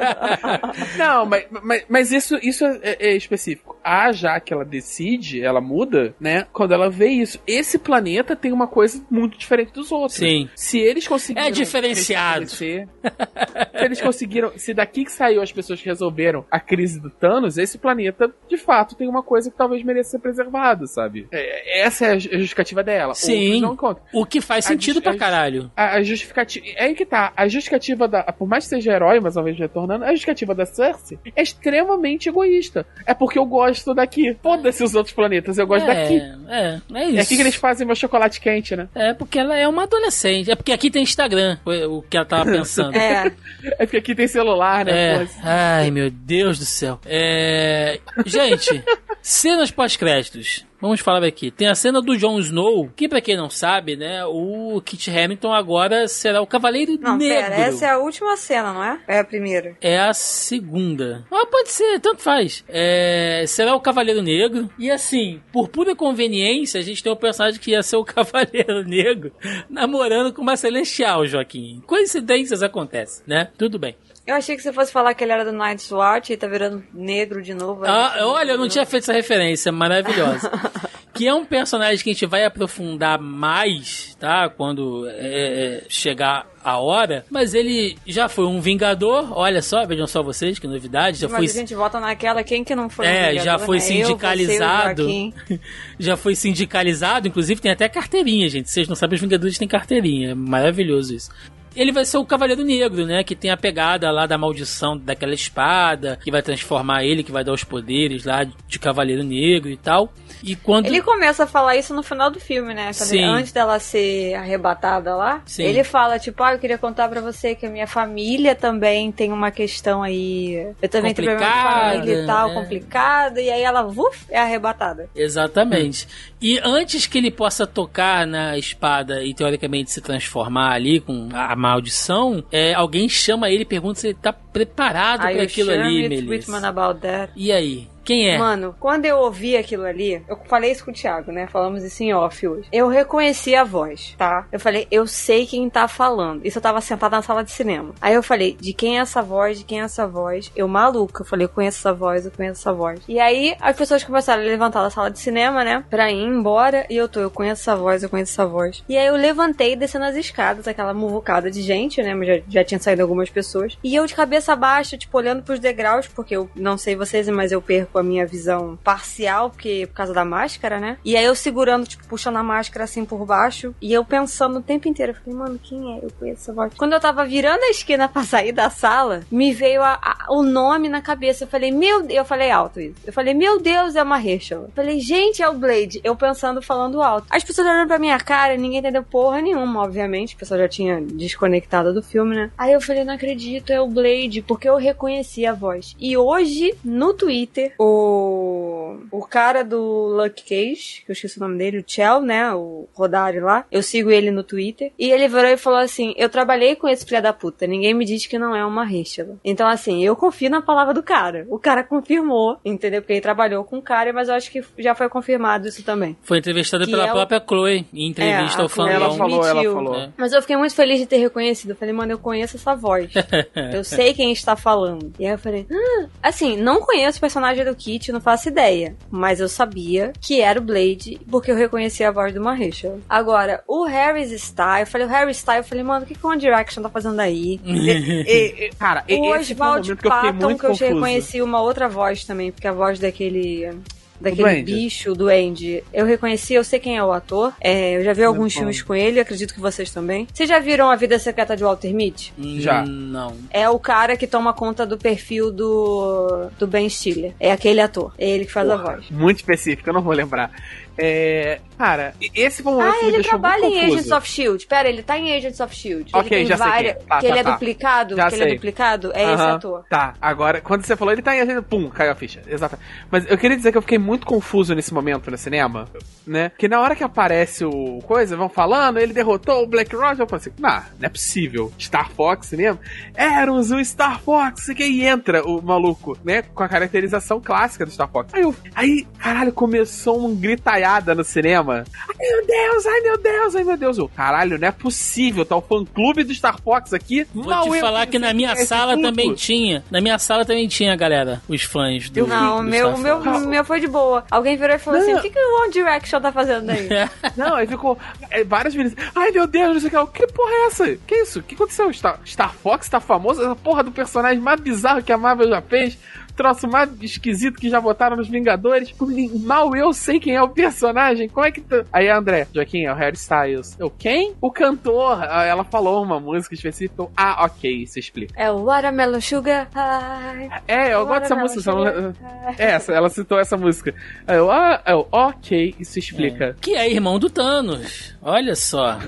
Não, mas, mas, mas isso, isso é, é específico. A que ela decide, ela muda, né? Quando ela vê isso. Esse planeta tem uma coisa muito diferente dos outros. Sim. Se eles conseguiram. É diferenciado. se eles conseguiram. Se daqui que saiu as pessoas que resolveram a crise do Thanos, esse planeta, de fato, tem uma coisa que talvez mereça ser preservada, sabe? É, essa é a justificativa dela. Sim. O que faz A sentido dis- pra a- caralho. A, a justificativa. É aí que tá. A justificativa da. Por mais que seja herói, mas uma vez retornando, a justificativa da Cersei é extremamente egoísta. É porque eu gosto daqui. Foda-se os outros planetas, eu gosto é, daqui. É, é É isso. aqui que eles fazem meu chocolate quente, né? É porque ela é uma adolescente. É porque aqui tem Instagram, foi o que ela tava pensando. É. É porque aqui tem celular, né? É. Ai, meu Deus do céu. É... Gente, cenas pós-créditos. Vamos falar aqui. Tem a cena do Jon Snow, que pra quem não sabe, né, o Kit Harington agora será o Cavaleiro Não, Negro. pera, essa é a última cena, não é? É a primeira. É a segunda. Ah, pode ser, tanto faz. É, será o Cavaleiro Negro. E assim, por pura conveniência, a gente tem um personagem que ia ser o Cavaleiro Negro namorando com uma Celestial, Joaquim. Coincidências acontecem, né? Tudo bem. Eu achei que você fosse falar que ele era do Night's Watch e tá virando negro de novo. Ah, olha, eu não tinha feito essa referência maravilhosa. que é um personagem que a gente vai aprofundar mais, tá? Quando é, é, chegar a hora. Mas ele já foi um Vingador. Olha só, vejam só vocês, que novidade. Já Mas foi. a gente volta naquela, quem que não foi um É, Vingador, já foi né? Eu, sindicalizado. Joaquim. já foi sindicalizado, inclusive tem até carteirinha, gente. Vocês não sabem, os Vingadores têm carteirinha. É maravilhoso isso. Ele vai ser o Cavaleiro Negro, né? Que tem a pegada lá da maldição daquela espada, que vai transformar ele, que vai dar os poderes lá de Cavaleiro Negro e tal. E quando. Ele começa a falar isso no final do filme, né? Sim. antes dela ser arrebatada lá, Sim. ele fala, tipo, ah, eu queria contar pra você que a minha família também tem uma questão aí. Eu também tenho problema de família e tal, né? complicada, e aí ela, uf, é arrebatada. Exatamente. E antes que ele possa tocar na espada e teoricamente se transformar ali com a maldição, é, alguém chama ele e pergunta se ele tá preparado para aquilo ali, Melissa. E aí? Quem é? Mano, quando eu ouvi aquilo ali, eu falei isso com o Thiago, né? Falamos isso em off hoje. Eu reconheci a voz, tá? Eu falei, eu sei quem tá falando. Isso eu tava sentada na sala de cinema. Aí eu falei, de quem é essa voz, de quem é essa voz? Eu maluca. Eu falei, eu conheço essa voz, eu conheço essa voz. E aí as pessoas começaram a levantar da sala de cinema, né? Pra ir embora. E eu tô, eu conheço essa voz, eu conheço essa voz. E aí eu levantei descendo as escadas, aquela muvucada de gente, né? Já, já tinha saído algumas pessoas. E eu de cabeça baixa, tipo, olhando pros degraus, porque eu não sei vocês, mas eu perco a minha visão parcial, porque por causa da máscara, né? E aí eu segurando, tipo, puxando a máscara assim por baixo. E eu pensando o tempo inteiro. Eu falei, mano, quem é? Eu conheço essa voz. Quando eu tava virando a esquina pra sair da sala, me veio a- a- o nome na cabeça. Eu falei, meu Deus. Eu falei alto isso. Eu falei, meu Deus, é uma Rachel. Eu falei, gente, é o Blade. Eu pensando, falando alto. As pessoas olhando pra minha cara, ninguém entendeu porra nenhuma, obviamente. O pessoal já tinha desconectado do filme, né? Aí eu falei, não acredito, é o Blade, porque eu reconheci a voz. E hoje, no Twitter, o, o cara do Lucky Cage, que eu esqueci o nome dele, o Chell, né? O Rodário lá. Eu sigo ele no Twitter. E ele virou e falou assim: Eu trabalhei com esse filho da puta. Ninguém me diz que não é uma Rachel. Então, assim, eu confio na palavra do cara. O cara confirmou, entendeu? Porque ele trabalhou com o cara, mas eu acho que já foi confirmado isso também. Foi entrevistada Que pela é o- própria Chloe em entrevista É, ao Chloe Ela falou, ela admitiu, falou. né? Mas eu fiquei muito feliz de ter reconhecido. Eu falei, mano, eu conheço essa voz. eu sei quem está falando. E aí eu falei, ah, assim, não conheço o personagem do Kit, não faço ideia. Mas eu sabia que era o Blade, porque eu reconheci a voz do Maheshal. Agora, o Harry Styles, eu falei, o Harry Styles, eu falei, mano, o que, que o One Direction tá fazendo aí? E- e- cara, o Oswald momento que eu Patton, que eu reconheci uma outra voz também, porque a voz daquele. Daquele duende. bicho, do Andy. Eu reconheci, eu sei quem é o ator. É, eu já vi alguns bom. filmes com ele, acredito que vocês também. Vocês já viram A Vida Secreta de Walter Mitty? Já. Hum, Não. É o cara que toma conta do perfil do, do Ben Stiller. É aquele ator. É ele que faz a voz. Muito específico, eu não vou lembrar. É. Cara, esse foi um momento Ah, que ele trabalha em. Agents of Shield. Pera, ele tá em Agents of Shield. Ok, ele tem já sei várias... quem é. Tá, que tá, ele é tá. duplicado, Já que ele é sei. duplicado. É esse Aham. ator. Tá, agora, quando você falou, ele tá em agenda, pum, caiu a ficha. Exato. Mas eu queria dizer que eu fiquei muito confuso nesse momento no cinema, né? Que na hora que aparece o coisa, vão falando, ele derrotou o Black Roger, eu falei assim, nah, não é possível. Star Fox mesmo? Éramos o Star Fox, sei que aí entra o maluco, né? Com a caracterização clássica do Star Fox. Aí, eu, aí caralho, começou uma gritalhada no cinema. Ai meu Deus, ai meu Deus, ai meu Deus. Eu, caralho, não é possível, tá o fã clube do Star Fox aqui. Vou Mal te falar que na minha esse sala puto. também tinha. Na minha sala também tinha, galera, os fãs do. Não, o do meu, Star meu, Fox. meu foi de boa. Alguém virou e falou Não. assim: o que, que o One Direction tá fazendo aí? Não, aí ficou é, várias meninas. Ai meu Deus, não sei o que. Que porra é essa? Que isso? O que aconteceu? Star, Star Fox tá famoso? Essa porra do personagem mais bizarro que a Marvel já fez. Troço mais esquisito que já botaram nos Vingadores. Mal eu sei quem é o personagem. Como é que tá? Aí, André, Joaquim, é o Harry Styles. Eu, quem? O cantor. Ah, Ela falou uma música específica. Eu, ah, ok, isso explica. É o Watermelon Sugar High. É, eu gosto dessa música. Sugar. É, essa, ela citou essa música. Eu, ah, eu, ok, isso explica. Que é irmão do Thanos. Olha só.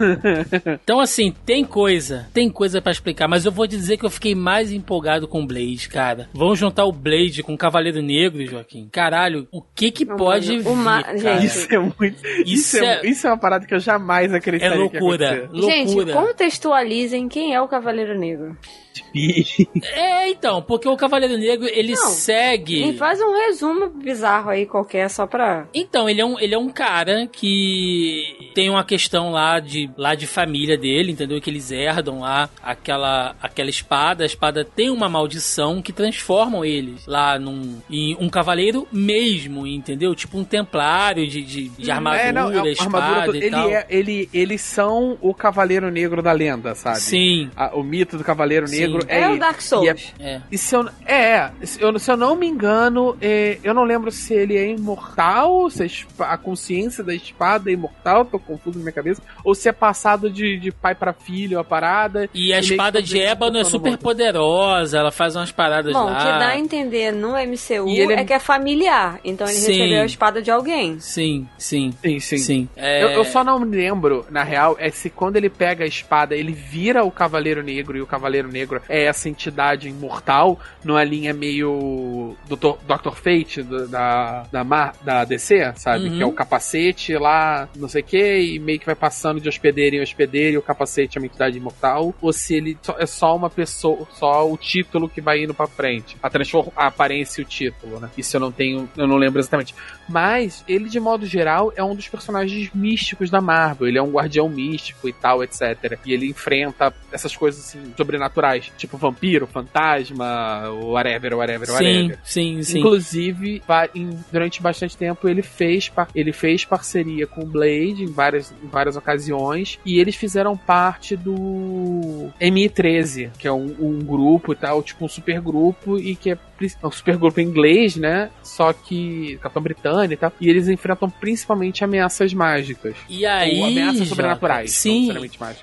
Então, assim, tem coisa. Tem coisa pra explicar. Mas eu vou te dizer que eu fiquei mais empolgado com o Blade, cara. Vamos juntar o Blade com o Cavaleiro Negro, Joaquim. Caralho, o que que Não, pode mano, vir, o ma- cara? gente, Isso é muito. Isso, Isso é, é- isso é uma parada que eu jamais É acreditaria. que ia loucura. acontecer. Gente, Loucura. contextualizem quem é o Cavaleiro Negro. É, então, porque o Cavaleiro Negro, ele Não. segue. E faz um resumo bizarro aí qualquer, só pra. Então, ele é, um, ele é um cara que tem uma questão lá de, lá de família dele, entendeu? Que eles herdam lá aquela, aquela espada. A espada tem uma maldição que transformam eles lá num, em um cavaleiro mesmo, entendeu? Tipo um templário de, de, de armadura, É, não, é espada armadura toda- e ele tal. é, ele, eles são o Cavaleiro Negro da lenda, sabe? Sim, A- o mito do Cavaleiro Sim. Negro é. É, o Dark Souls. e é- é. E se eu, é, se eu, se eu não me engano, é, eu não lembro se ele é imortal, se a, a consciência da espada é imortal, tô confuso na minha cabeça, ou se é passado de, de pai pra filho a parada. E a que espada de ébano é super poderosa, ela faz umas paradas Bom, o lá. que dá a entender no MCU E ele é- é... que é familiar. Então ele Sim. recebeu a espada de alguém. Sim, sim, Sim, sim. sim. É... Eu, eu só não me lembro, na real, é se quando ele pega a espada, ele vira o Cavaleiro Negro e o Cavaleiro Negro é essa entidade imortal, numa linha meio Dr. Dr. Fate da, da, Mar- da DC, sabe? Uhum. Que é o capacete lá, não sei o que, e meio que vai passando de hospedeiro em hospedeiro e o capacete é uma entidade imortal, ou se ele é só uma pessoa, só o título que vai indo pra frente, a, transform, a aparência e o título, né? Isso eu não tenho, eu não lembro exatamente. Mas ele, de modo geral, é um dos personagens místicos da Marvel. Ele é um guardião místico e tal, etc. E ele enfrenta essas coisas assim, sobrenaturais, tipo vampiro, fantasma, whatever, whatever, Sim, whatever. sim, sim. Inclusive, va- em- durante bastante tempo, ele fez, ele fez parceria com o Blade em várias, em várias ocasiões. E eles fizeram parte do MI13, que é um, um grupo e tal, tipo um super grupo, e que é é um super grupo em inglês, né? Só que Capitão Britânia e tal. E eles enfrentam principalmente ameaças mágicas. E aí. ou ameaças sobrenaturais. Sim.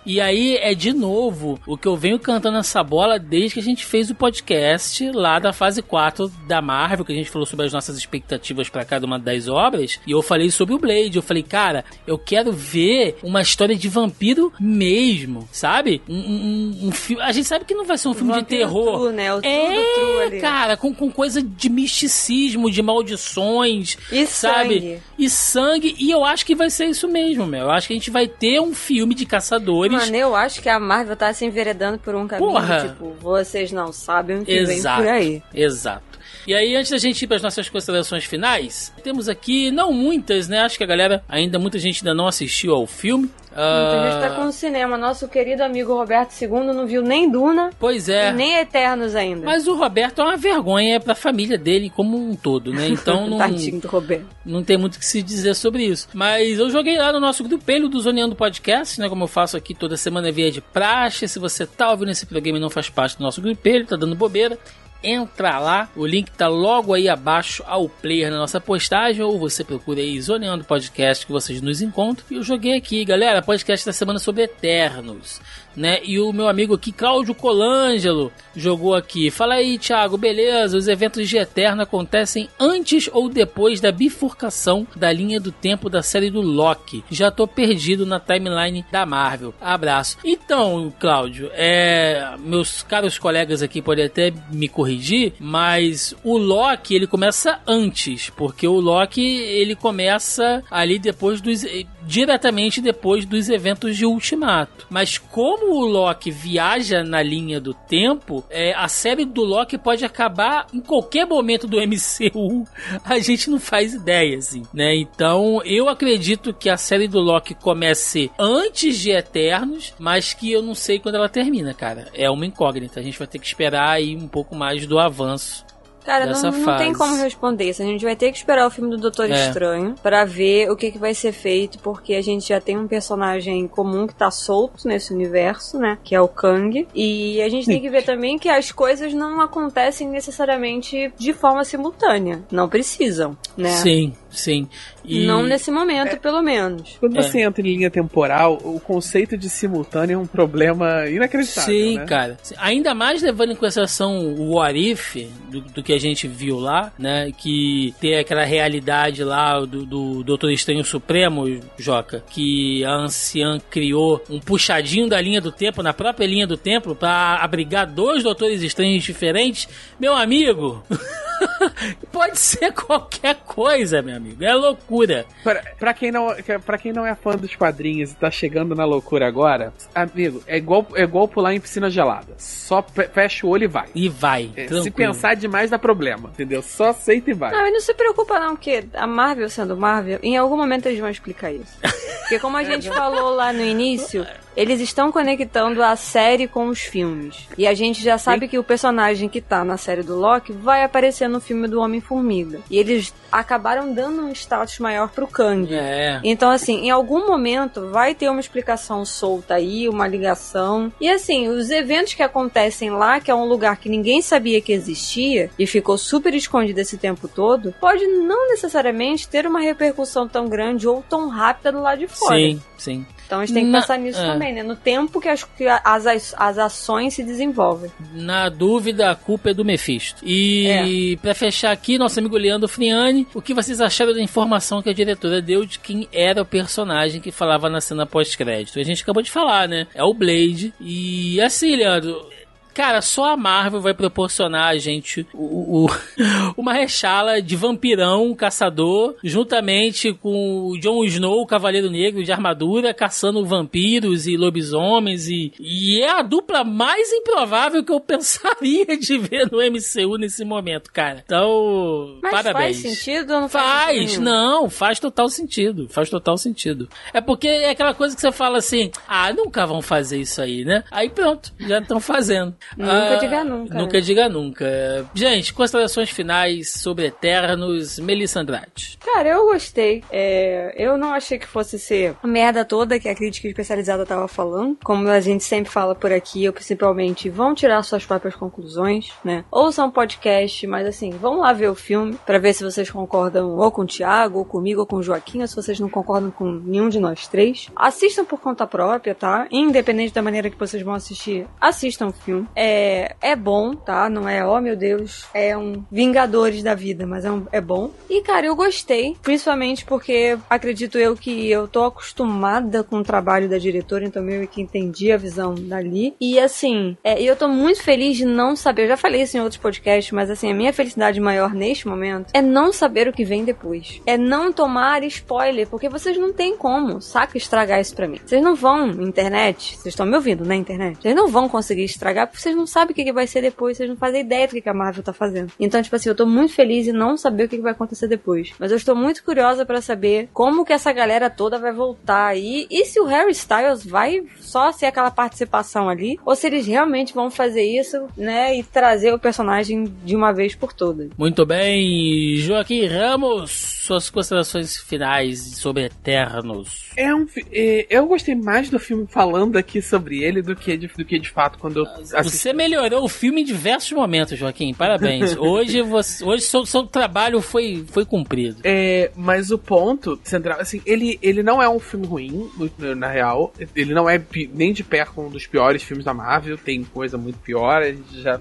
E aí é de novo o que eu venho cantando essa bola desde que a gente fez o podcast lá da fase 4 da Marvel, que a gente falou sobre as nossas expectativas para cada uma das obras. E eu falei sobre o Blade. Eu falei, cara, eu quero ver uma história de vampiro mesmo, sabe? Um, um, um filme. A gente sabe que não vai ser um filme de terror. True, né? O true true É, ali. cara, com, com coisa de misticismo, de maldições, E sabe? sangue. E sangue. E eu acho que vai ser isso mesmo, meu. Eu acho que a gente vai ter um filme de caçadores. Mano, eu acho que a Marvel tá se enveredando por um caminho Porra. Tipo, vocês não sabem o que Exato. vem por aí. Exato. E aí, antes da gente ir para as nossas considerações finais, temos aqui, não muitas, né? Acho que a galera, ainda muita gente ainda não assistiu ao filme. Muita gente tá Ah, com o cinema. Nosso querido amigo Roberto II não viu nem Duna Pois é. nem Eternos ainda. Mas o Roberto é uma vergonha pra família dele como um todo, né? Então não, Tadinho do Roberto. não tem muito o que se dizer sobre isso. Mas eu joguei lá no nosso grupelho do Zoneando Podcast, né? Como eu faço aqui toda semana via de praxe. Se você tá ouvindo esse programa e não faz parte do nosso grupelho, tá dando bobeira, entra lá. O link tá logo aí abaixo ao player na nossa postagem, ou você procura aí Zoneando Podcast que vocês nos encontram. E eu joguei aqui, galera, podcast da semana sobre Eternos né? E o meu amigo aqui, Cláudio Colangelo, jogou aqui. Fala aí, Thiago, beleza? Os eventos de Eterno acontecem antes ou depois da bifurcação da linha do tempo da série do Loki. Já tô perdido na timeline da Marvel. Abraço. Então, Cláudio, é, meus caros colegas aqui podem até me corrigir, mas o Loki ele começa antes, porque o Loki ele começa ali depois dos diretamente depois dos eventos de Ultimato. Mas como o Loki viaja na linha do tempo, é, a série do Loki pode acabar em qualquer momento do MCU. A gente não faz ideia, assim, né? Então, eu acredito que a série do Loki comece antes de Eternos, mas que eu não sei quando ela termina, cara. É uma incógnita. A gente vai ter que esperar aí um pouco mais do avanço Cara, não, não, tem como responder isso. A gente vai ter que esperar o filme do Doutor é. Estranho para ver o que, que vai ser feito, porque a gente já tem um personagem comum que tá solto nesse universo, né? Que é o Kang. E a gente tem que ver também que as coisas não acontecem necessariamente de forma simultânea. Não precisam, né? Sim, sim. E... Não nesse momento, é. pelo menos. Quando você é. entra em linha temporal, o conceito de simultâneo é um problema inacreditável. Sim, né? cara. Ainda mais levando em consideração o What If, do, do, que a gente viu lá, né? Que tem aquela realidade lá do, do Doutor Estranho Supremo, Joca, que a anciã criou um puxadinho da linha do tempo, na própria linha do tempo, para abrigar dois Doutores Estranhos diferentes. Meu amigo! Pode ser qualquer coisa, meu amigo. É loucura. Pra, pra, quem não, pra quem não é fã dos quadrinhos e tá chegando na loucura agora, amigo, é igual, é igual pular em piscina gelada. Só fecha o olho e vai. E vai. É, se pensar demais dá problema, entendeu? Só aceita e vai. Não, mas não se preocupa não, porque a Marvel sendo Marvel, em algum momento eles vão explicar isso. Porque como a gente falou lá no início, eles estão conectando a série com os filmes. E a gente já sabe que o personagem que tá na série do Loki vai aparecer no filme do Homem-Formiga. E eles acabaram dando um status maior pro Kang. É. Então, assim, em algum momento vai ter uma explicação solta aí, uma ligação. E assim, os eventos que acontecem lá, que é um lugar que ninguém sabia que existia e ficou super escondido esse tempo todo, pode não necessariamente ter uma repercussão tão grande ou tão rápida do lado de fora. Sim, sim. Então a gente tem que Na, pensar nisso é. também, né? No tempo que as, que as, as ações se desenvolvem. Na dúvida, a culpa é do Mephisto. E é. para fechar aqui, nosso amigo Leandro Friani, o que vocês acharam da informação que a diretora deu de quem era o personagem que falava na cena pós-crédito? A gente acabou de falar, né? É o Blade. E assim, Leandro, Cara, só a Marvel vai proporcionar a gente o, o uma rechala de vampirão, caçador, juntamente com o Jon Snow, o Cavaleiro Negro de armadura, caçando vampiros e lobisomens. E, e é a dupla mais improvável que eu pensaria de ver no MCU nesse momento, cara. Então, Mas parabéns. Faz sentido ou não faz? Faz, não, faz total sentido. Faz total sentido. É porque é aquela coisa que você fala assim: ah, nunca vão fazer isso aí, né? Aí pronto, já estão fazendo. Nunca ah, diga nunca. Nunca né? diga nunca. Gente, considerações finais sobre Eternos, Melissa Andrade. Cara, eu gostei. É, eu não achei que fosse ser a merda toda que a crítica especializada tava falando. Como a gente sempre fala por aqui, eu principalmente vão tirar suas próprias conclusões, né? Ouçam um podcast, mas assim, vão lá ver o filme para ver se vocês concordam ou com o Thiago, ou comigo, ou com o Joaquim, ou se vocês não concordam com nenhum de nós três. Assistam por conta própria, tá? Independente da maneira que vocês vão assistir, assistam o filme. É, é bom, tá? Não é, oh meu Deus, é um Vingadores da vida, mas é, um, é bom. E, cara, eu gostei, principalmente porque acredito eu que eu tô acostumada com o trabalho da diretora, então meio que entendi a visão dali. E, assim, é, eu tô muito feliz de não saber, eu já falei isso em outros podcasts, mas, assim, a minha felicidade maior neste momento é não saber o que vem depois. É não tomar spoiler, porque vocês não têm como, saca, estragar isso pra mim. Vocês não vão internet, vocês estão me ouvindo na internet, vocês não vão conseguir estragar porque vocês não sabem o que, vai ser depois, vocês não fazem ideia do que, a Marvel tá fazendo. Então, tipo assim, eu tô muito feliz em não saber o que, que vai acontecer depois. Mas eu estou muito curiosa para saber como que essa galera toda vai voltar aí. E se o Harry Styles vai só ser aquela participação ali, ou se eles realmente vão fazer isso, né, e trazer o personagem de uma vez por todas. Muito bem, Joaquim Ramos, suas considerações finais sobre Eternos. É um, é, eu gostei mais do filme falando aqui sobre ele do que de, do que de fato quando eu assisti Você melhorou o filme em diversos momentos, Joaquim. Parabéns. Hoje, você, hoje seu, seu trabalho foi, foi cumprido. É, mas o ponto central, assim, ele, ele não é um filme ruim, na real. Ele não é nem de perto um dos piores filmes da Marvel. Tem coisa muito pior. A gente já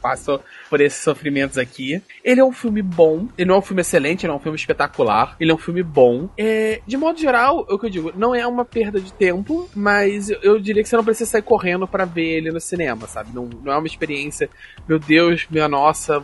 passou por esses sofrimentos aqui. Ele é um filme bom. Ele não é um filme excelente, ele é um filme espetacular. Ele é um filme bom. É, de modo geral, é o que eu digo, não é uma perda de tempo, mas eu diria que você não precisa sair correndo para ver ele no cinema, sabe? Não, não é uma experiência, meu Deus, minha nossa,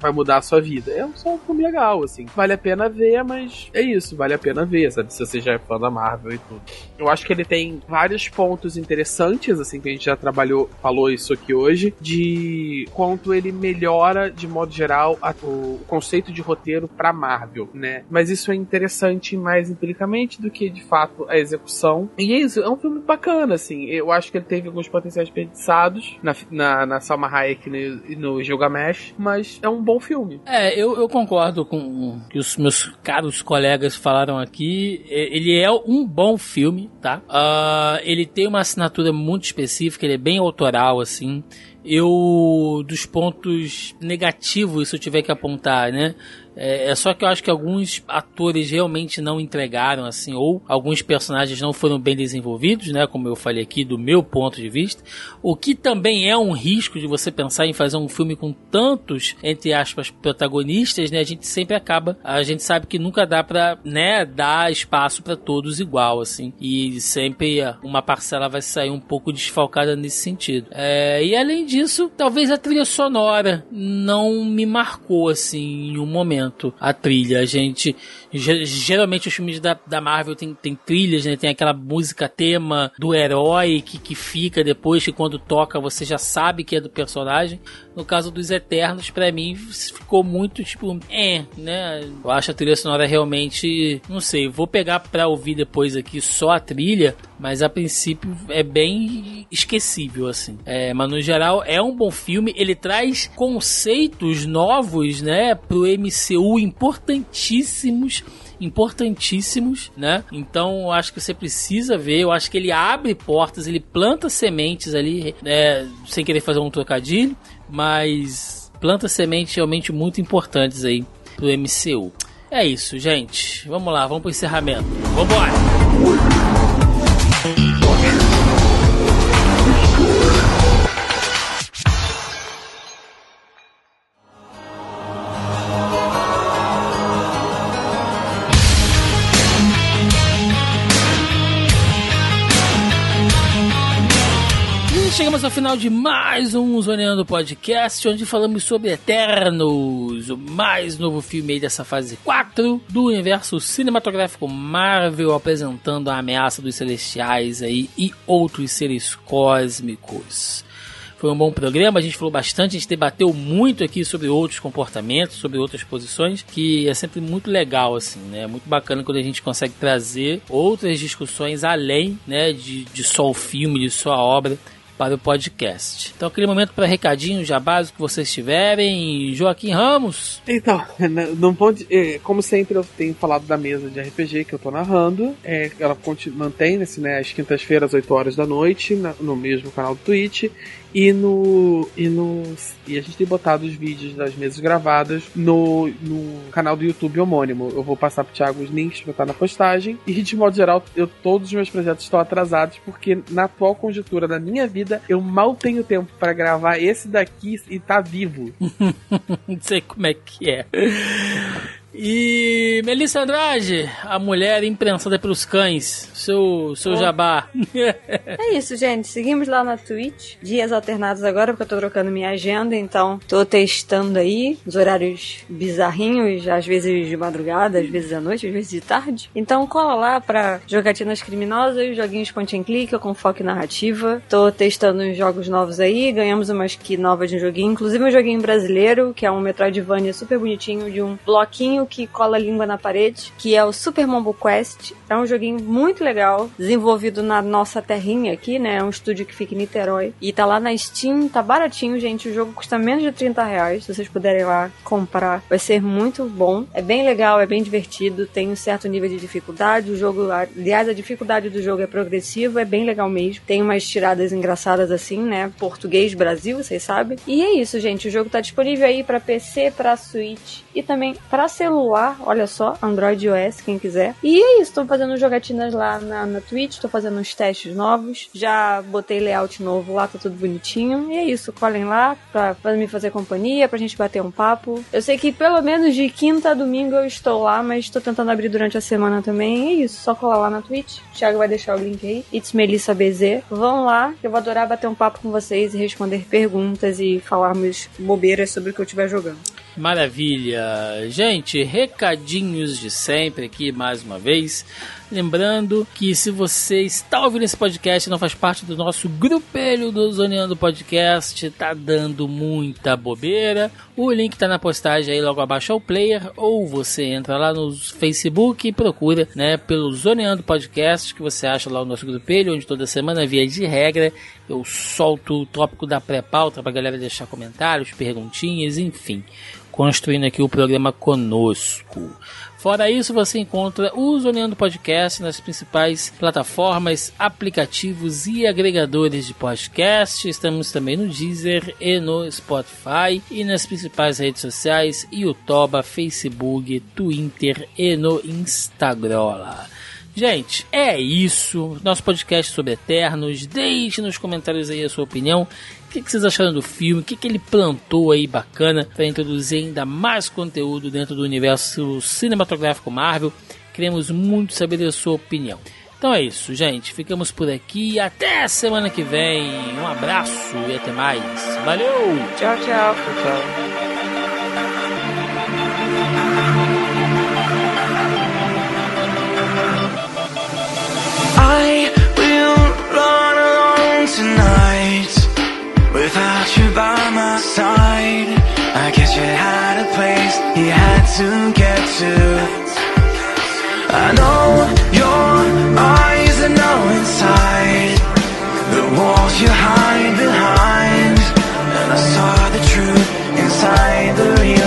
vai mudar a sua vida. É só um filme legal, assim. Vale a pena ver, mas é isso, vale a pena ver, sabe? Se você já é fã da Marvel e tudo. Eu acho que ele tem vários pontos interessantes, assim, que a gente já trabalhou, falou isso aqui hoje, de quanto ele melhora, de modo geral, a, o conceito de roteiro pra Marvel, né? Mas isso é interessante mais empiricamente do que, de fato, a execução. E é isso, é um filme bacana, assim. Eu acho que ele teve alguns potenciais desperdiçados na, na, na Salma Hayek e no, no Gilgamesh, mas é um bom filme. É, eu, eu concordo com o que os meus caros colegas falaram aqui. Ele é um bom filme, tá? Uh, ele tem uma assinatura muito específica, ele é bem autoral, assim. Eu, dos pontos negativos, se eu tiver que apontar, né? É, é, só que eu acho que alguns atores realmente não entregaram, assim, ou alguns personagens não foram bem desenvolvidos, né? Como eu falei aqui, do meu ponto de vista. O que também é um risco de você pensar em fazer um filme com tantos, entre aspas, protagonistas, né? A gente sempre acaba, a gente sabe que nunca dá pra, né, dar espaço para todos igual, assim. E sempre uma parcela vai sair um pouco desfalcada nesse sentido. É, e além disso, talvez a trilha sonora não me marcou, assim, em um momento a trilha. A gente. Geralmente os filmes da, da Marvel tem, tem trilhas, né? Tem aquela música tema do herói que, que fica depois que quando toca você já sabe que é do personagem. No caso dos Eternos, para mim, ficou muito tipo, é, né? Eu acho a trilha sonora realmente. Não sei, vou pegar pra ouvir depois aqui só a trilha, mas a princípio é bem esquecível, assim. É, mas no geral é um bom filme, ele traz conceitos novos, né, pro MCU importantíssimos importantíssimos, né? Então eu acho que você precisa ver. Eu acho que ele abre portas, ele planta sementes ali, é, sem querer fazer um trocadilho, mas planta sementes realmente muito importantes aí pro MCU. É isso, gente. Vamos lá, vamos pro encerramento. Vambora! Chegamos ao final de mais um Zoneando Podcast, onde falamos sobre Eternos, o mais novo filme dessa fase 4 do universo cinematográfico Marvel, apresentando a ameaça dos celestiais aí e outros seres cósmicos. Foi um bom programa, a gente falou bastante, a gente debateu muito aqui sobre outros comportamentos, sobre outras posições, que é sempre muito legal, assim, né? Muito bacana quando a gente consegue trazer outras discussões além, né, de, de só o filme, de só a obra para o podcast. Então, aquele momento para recadinhos já básicos que vocês tiverem. Joaquim Ramos. Então, não pode, é, como sempre eu tenho falado da mesa de RPG que eu tô narrando, é, ela mantém nesse, né, às quintas-feiras, 8 horas da noite, no mesmo canal do Twitch. E no, e no. E a gente tem botado os vídeos das mesas gravadas no, no canal do YouTube homônimo. Eu vou passar pro Thiago os links pra estar na postagem. E de modo geral, eu, todos os meus projetos estão atrasados, porque na atual conjuntura da minha vida, eu mal tenho tempo para gravar esse daqui e tá vivo. Não sei como é que é. E Melissa Andrade, a mulher imprensada pelos cães, seu, seu oh. jabá. é isso, gente. Seguimos lá na Twitch. Dias alternados agora, porque eu tô trocando minha agenda, então tô testando aí os horários bizarrinhos, às vezes de madrugada, às vezes à noite, às vezes de tarde. Então cola lá pra jogatinas criminosas, joguinhos point and click com foco narrativa. Tô testando uns jogos novos aí, ganhamos uma skin nova de um joguinho, inclusive um joguinho brasileiro, que é um Metroidvania super bonitinho de um bloquinho joguinho que cola língua na parede, que é o Super Mambo Quest. É um joguinho muito legal, desenvolvido na nossa terrinha aqui, né? É um estúdio que fica em Niterói. E tá lá na Steam, tá baratinho, gente. O jogo custa menos de 30 reais. Se vocês puderem lá comprar, vai ser muito bom. É bem legal, é bem divertido, tem um certo nível de dificuldade. O jogo, aliás, a dificuldade do jogo é progressiva, é bem legal mesmo. Tem umas tiradas engraçadas assim, né? Português Brasil, vocês sabem. E é isso, gente. O jogo tá disponível aí para PC, para Switch e também para celular. Olha só, Android e iOS, quem quiser. E é isso, tô fazendo jogatinas lá na, na Twitch, tô fazendo uns testes novos. Já botei layout novo lá, tá tudo bonitinho. E é isso, colhem lá pra, pra me fazer companhia, pra gente bater um papo. Eu sei que pelo menos de quinta a domingo eu estou lá, mas tô tentando abrir durante a semana também. E é isso, só colar lá na Twitch. O Thiago vai deixar o link aí. It's Melissa BZ. Vão lá, eu vou adorar bater um papo com vocês e responder perguntas e falarmos bobeiras sobre o que eu estiver jogando. Maravilha! Gente, recadinhos de sempre aqui mais uma vez. Lembrando que se você está ouvindo esse podcast e não faz parte do nosso grupelho do Zoneando Podcast, tá dando muita bobeira. O link tá na postagem aí logo abaixo ao player, ou você entra lá no Facebook e procura, né, pelo Zoneando Podcast, que você acha lá o nosso grupelho, onde toda semana, via de regra, eu solto o tópico da pré-pauta pra galera deixar comentários, perguntinhas, enfim construindo aqui o programa conosco. Fora isso, você encontra o Zoneando Podcast nas principais plataformas, aplicativos e agregadores de podcast. Estamos também no Deezer e no Spotify e nas principais redes sociais, YouTube, Facebook, Twitter e no Instagram. Gente, é isso. Nosso podcast sobre Eternos. Deixe nos comentários aí a sua opinião. O que, vocês acharam do filme? O que, que ele plantou aí bacana para introduzir ainda mais conteúdo dentro do universo cinematográfico Marvel? Queremos muito saber a sua opinião. Então é isso, gente. Ficamos por aqui. Até semana que vem. Um abraço e até mais. Valeu! Tchau, tchau. tchau, tchau. I will run alone tonight Without you by my side I guess you had a place you had to get to. I know your eyes are now inside. The walls you hide behind. And I saw the truth inside the real